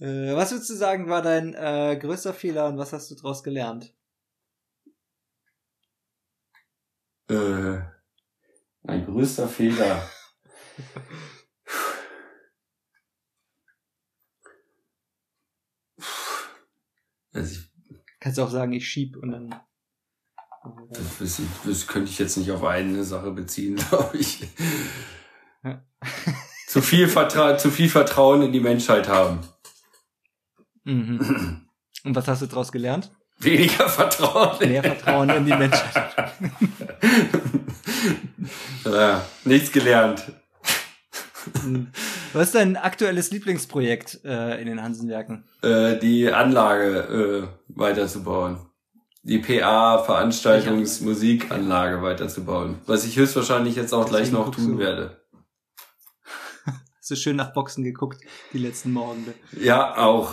Äh, was würdest du sagen, war dein äh, größter Fehler und was hast du daraus gelernt? äh, mein größter Fehler. Also ich, Kannst du auch sagen, ich schieb und dann. Das, das, könnte ich jetzt nicht auf eine Sache beziehen, glaube ich. Ja. zu, viel Vertra zu viel Vertrauen in die Menschheit haben. Mhm. Und was hast du daraus gelernt? Weniger Vertrauen. Mehr Vertrauen in die Menschheit. ja, nichts gelernt. Was ist dein aktuelles Lieblingsprojekt äh, in den Hansenwerken? Äh, die Anlage äh, weiterzubauen. Die PA, Veranstaltungs-, Musikanlage weiterzubauen. Was ich höchstwahrscheinlich jetzt auch gleich Deswegen noch guckst tun du. werde. Hast du schön nach Boxen geguckt, die letzten Morgen. Ja, auch.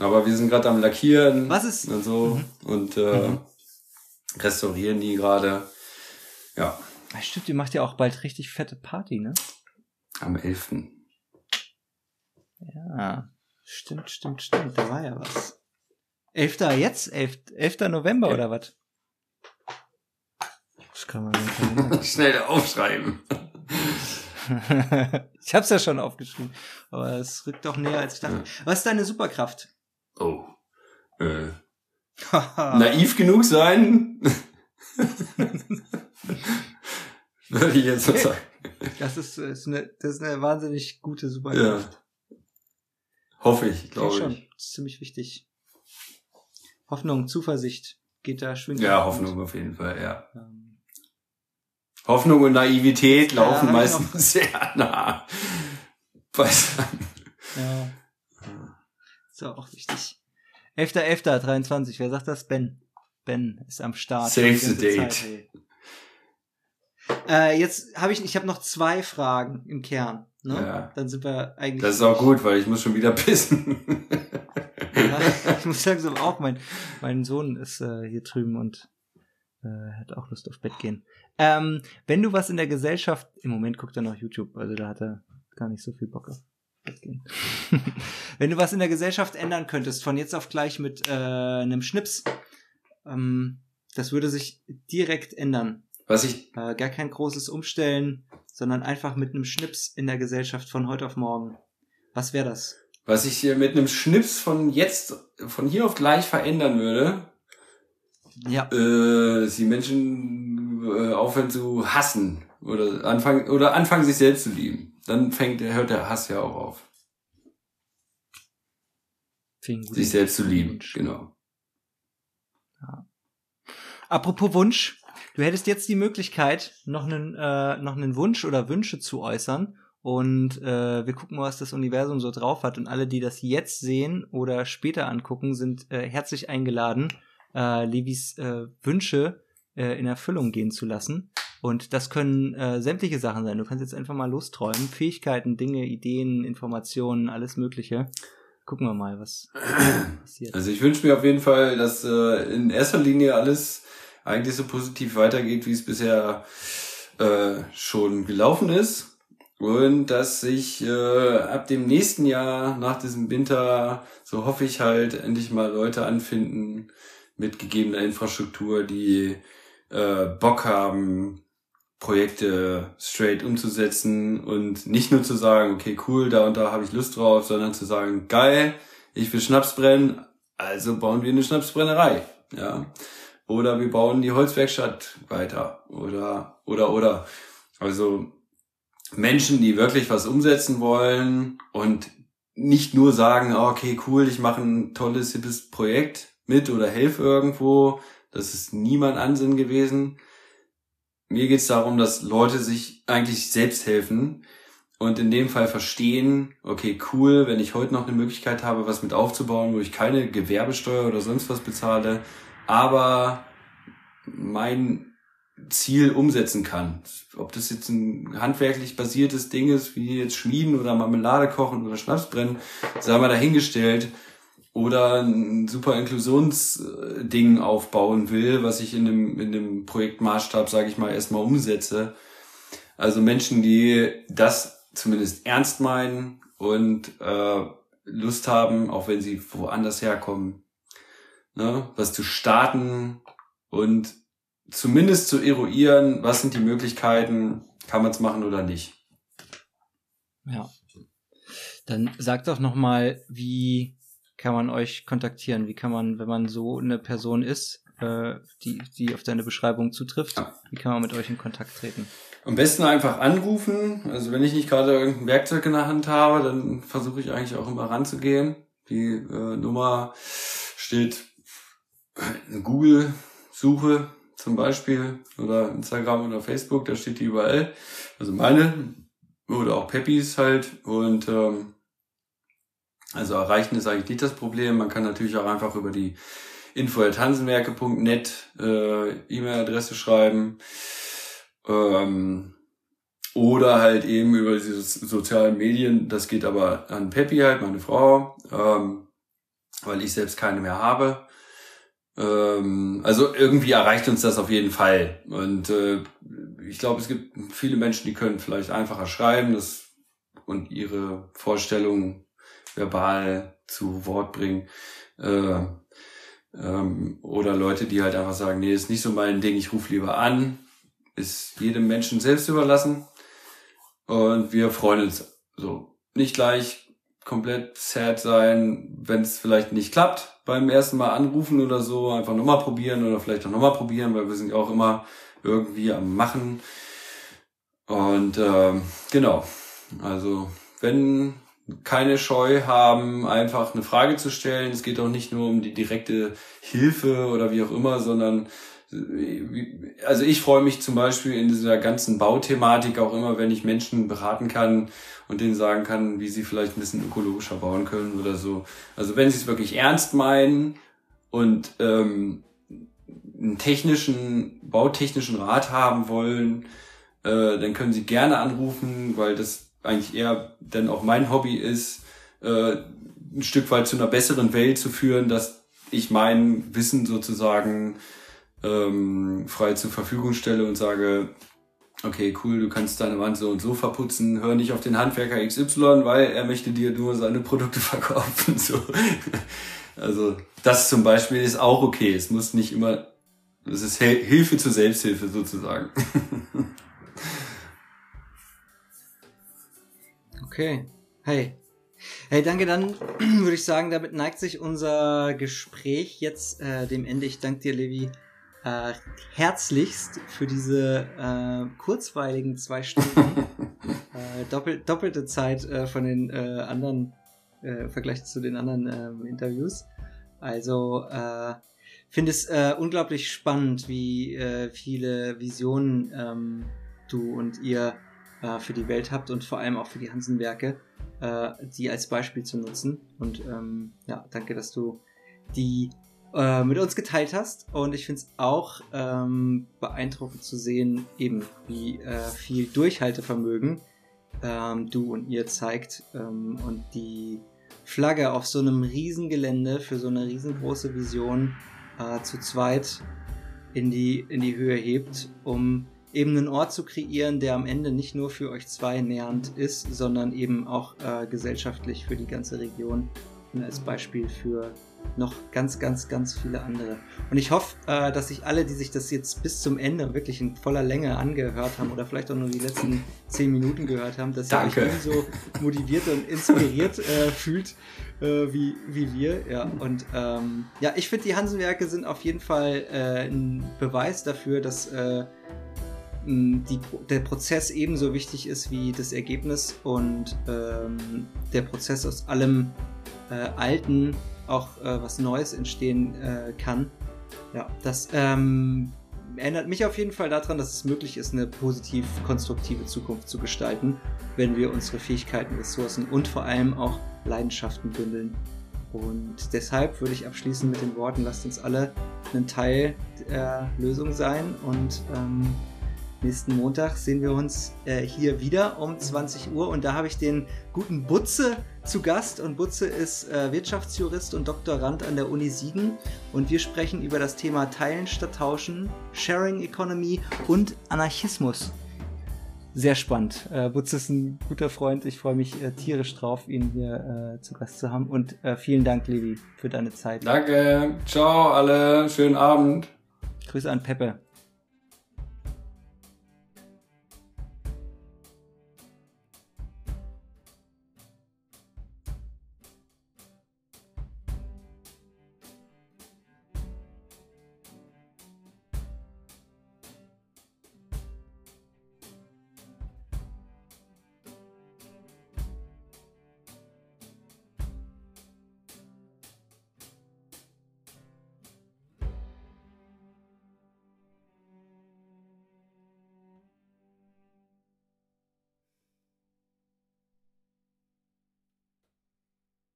Aber wir sind gerade am Lackieren Was ist- und so und äh, Mhm. restaurieren die gerade. Ja, Stimmt, ihr macht ja auch bald richtig fette Party, ne? am 11. Ja, stimmt, stimmt, stimmt. Da war ja was. 11. jetzt? 11. 11. November Ja. oder was? Das kann man nicht Schnell aufschreiben. ich hab's ja schon aufgeschrieben. Aber es rückt doch näher, als ich dachte. Was ist deine Superkraft? Oh. Äh, naiv genug sein? Würde ich jetzt so sagen. Das ist, ist, eine, das ist eine wahnsinnig gute Ja. Superkraft. Hoffe ich, Glaube glaube schon. ich. Das ist ziemlich wichtig. Hoffnung, Zuversicht geht da schwingt. Ja, Hoffnung auf jeden Fall, ja. Ähm, Hoffnung und Naivität Ja, laufen ich meistens sehr nah beisammen. Ja. Ist ja auch wichtig. 11.11.23, wer sagt das? Ben. Ben ist am Start. Save the date. Zeit, äh, jetzt habe ich, ich habe noch zwei Fragen im Kern. Ne? Ja. Dann sind wir eigentlich. Das ist auch gut, weil ich muss schon wieder pissen. Ich muss langsam auch, mein, mein Sohn ist äh, hier drüben und äh, hat auch Lust auf Bett gehen. Ähm, wenn du was in der Gesellschaft, im Moment guckt er noch YouTube, also da hat er gar nicht so viel Bock auf Bett gehen. wenn du was in der Gesellschaft ändern könntest, von jetzt auf gleich mit äh, einem Schnips, ähm, das würde sich direkt ändern. Was ich, Äh, gar kein großes Umstellen, sondern einfach mit einem Schnips in der Gesellschaft von heute auf morgen. Was wäre das? Was ich hier mit einem Schnips von jetzt, von hier auf gleich verändern würde, Ja. äh, dass die Menschen äh, aufhören zu hassen oder anfangen oder anfangen sich selbst zu lieben. Dann fängt hört der Hass ja auch auf. Sich selbst zu lieben, Wunsch. genau. Apropos Wunsch, du hättest jetzt die Möglichkeit, noch einen, äh, noch einen Wunsch oder Wünsche zu äußern. Und äh, wir gucken mal, was das Universum so drauf hat. Und alle, die das jetzt sehen oder später angucken, sind äh, herzlich eingeladen, äh, Levis äh, Wünsche äh, in Erfüllung gehen zu lassen. Und das können äh, sämtliche Sachen sein. Du kannst jetzt einfach mal losträumen. Fähigkeiten, Dinge, Ideen, Informationen, alles Mögliche. Gucken wir mal, was passiert. Also ich wünsche mir auf jeden Fall, dass äh, in erster Linie alles eigentlich so positiv weitergeht, wie es bisher äh, schon gelaufen ist. Und dass sich äh, ab dem nächsten Jahr, nach diesem Winter, so hoffe ich halt, endlich mal Leute anfinden mit gegebener Infrastruktur, die äh, Bock haben, Projekte straight umzusetzen und nicht nur zu sagen, okay, cool, da und da habe ich Lust drauf, sondern zu sagen, geil, ich will Schnaps brennen, also bauen wir eine Schnapsbrennerei, ja. Oder wir bauen die Holzwerkstatt weiter, oder, oder, oder. Also, Menschen, die wirklich was umsetzen wollen und nicht nur sagen, ah, okay, cool, ich mache ein tolles, hippes Projekt mit oder helfe irgendwo. Das ist niemand Ansinn gewesen. Mir geht's darum, dass Leute sich eigentlich selbst helfen und in dem Fall verstehen, okay, cool, wenn ich heute noch eine Möglichkeit habe, was mit aufzubauen, wo ich keine Gewerbesteuer oder sonst was bezahle, aber mein Ziel umsetzen kann. Ob das jetzt ein handwerklich basiertes Ding ist, wie jetzt Schmieden oder Marmelade kochen oder Schnaps brennen, sei mal dahingestellt. Oder ein super Inklusionsding aufbauen will, was ich in dem, in dem Projektmaßstab, sage ich mal, erstmal umsetze. Also Menschen, die das zumindest ernst meinen und äh, Lust haben, auch wenn sie woanders herkommen, ne, was zu starten und zumindest zu eruieren, was sind die Möglichkeiten, kann man es machen oder nicht. Ja. Dann sagt doch noch mal, wie kann man euch kontaktieren? Wie kann man, wenn man so eine Person ist, äh, die, die auf deine Beschreibung zutrifft, Ja. wie kann man mit euch in Kontakt treten? Am besten einfach anrufen. Also wenn ich nicht gerade irgendein Werkzeug in der Hand habe, dann versuche ich eigentlich auch immer ranzugehen. Die äh, Nummer steht in Google-Suche zum Beispiel oder Instagram oder Facebook, da steht die überall. Also meine oder auch Peppis halt. Und ähm, also erreichen ist eigentlich nicht das Problem. Man kann natürlich auch einfach über die info.hansenwerke.net äh, E-Mail-Adresse schreiben. Ähm, oder halt eben über diese so- sozialen Medien. Das geht aber an Peppi halt, meine Frau, ähm, weil ich selbst keine mehr habe. Ähm, also irgendwie erreicht uns das auf jeden Fall. Und äh, ich glaube, es gibt viele Menschen, die können vielleicht einfacher schreiben das, und ihre Vorstellungen verbal zu Wort bringen. Äh, ähm, oder Leute, die halt einfach sagen, nee, ist nicht so mein Ding, ich rufe lieber an. Ist jedem Menschen selbst überlassen. Und wir freuen uns so. Nicht gleich komplett sad sein, wenn es vielleicht nicht klappt beim ersten Mal anrufen oder so. Einfach nochmal probieren oder vielleicht auch nochmal probieren, weil wir sind auch immer irgendwie am Machen. Und äh, genau, also wenn keine Scheu haben, einfach eine Frage zu stellen. Es geht auch nicht nur um die direkte Hilfe oder wie auch immer, sondern also ich freue mich zum Beispiel in dieser ganzen Bauthematik auch immer, wenn ich Menschen beraten kann und denen sagen kann, wie sie vielleicht ein bisschen ökologischer bauen können oder so. Also wenn sie es wirklich ernst meinen und ähm, einen technischen, bautechnischen Rat haben wollen, äh, dann können sie gerne anrufen, weil das eigentlich eher dann auch mein Hobby ist, äh, ein Stück weit zu einer besseren Welt zu führen, dass ich mein Wissen sozusagen ähm, frei zur Verfügung stelle und sage, okay, cool, du kannst deine Wand so und so verputzen, hör nicht auf den Handwerker XY, weil er möchte dir nur seine Produkte verkaufen. So. Also das zum Beispiel ist auch okay. Es muss nicht immer, es ist Hilfe zur Selbsthilfe sozusagen. Okay. Hey. Hey, danke. Dann würde ich sagen, damit neigt sich unser Gespräch jetzt äh, dem Ende. Ich danke dir, Levi, äh, herzlichst für diese äh, kurzweiligen zwei Stunden. äh, doppel, doppelte Zeit äh, von den äh, anderen, äh, im Vergleich zu den anderen äh, Interviews. Also äh, finde es äh, unglaublich spannend, wie äh, viele Visionen ähm, du und ihr äh, für die Welt habt und vor allem auch für die Hansenwerke, äh, die als Beispiel zu nutzen. Und ähm, ja, danke, dass du die äh, mit uns geteilt hast. Und ich finde es auch ähm, beeindruckend zu sehen, eben wie äh, viel Durchhaltevermögen ähm, du und ihr zeigt ähm, und die Flagge auf so einem Riesengelände für so eine riesengroße Vision äh, zu zweit in die, in die Höhe hebt, um eben einen Ort zu kreieren, der am Ende nicht nur für euch zwei nähernd ist, sondern eben auch äh, gesellschaftlich für die ganze Region und als Beispiel für noch ganz, ganz, ganz viele andere. Und ich hoffe, äh, dass sich alle, die sich das jetzt bis zum Ende wirklich in voller Länge angehört haben oder vielleicht auch nur die letzten zehn Minuten gehört haben, dass Danke. ihr euch so motiviert und inspiriert äh, fühlt äh, wie, wie wir. Ja, und ähm, ja, ich finde, die Hansenwerke sind auf jeden Fall äh, ein Beweis dafür, dass äh, die, der Prozess ebenso wichtig ist wie das Ergebnis und ähm, der Prozess aus allem äh, Alten auch äh, was Neues entstehen äh, kann. Ja, das ähm, erinnert mich auf jeden Fall daran, dass es möglich ist, eine positiv konstruktive Zukunft zu gestalten, wenn wir unsere Fähigkeiten, Ressourcen und vor allem auch Leidenschaften bündeln. Und deshalb würde ich abschließen mit den Worten, lasst uns alle ein Teil der Lösung sein und ähm, Nächsten Montag sehen wir uns äh, hier wieder um 20 Uhr und da habe ich den guten Butze zu Gast und Butze ist äh, Wirtschaftsjurist und Doktorand an der Uni Siegen und wir sprechen über das Thema Teilen statt Tauschen, Sharing Economy und Anarchismus. Sehr spannend. Äh, Butze ist ein guter Freund. Ich freue mich äh, tierisch drauf, ihn hier äh, zu Gast zu haben. Und äh, vielen Dank, Levi, für deine Zeit. Danke. Ciao alle. Schönen Abend. Grüße an Peppe.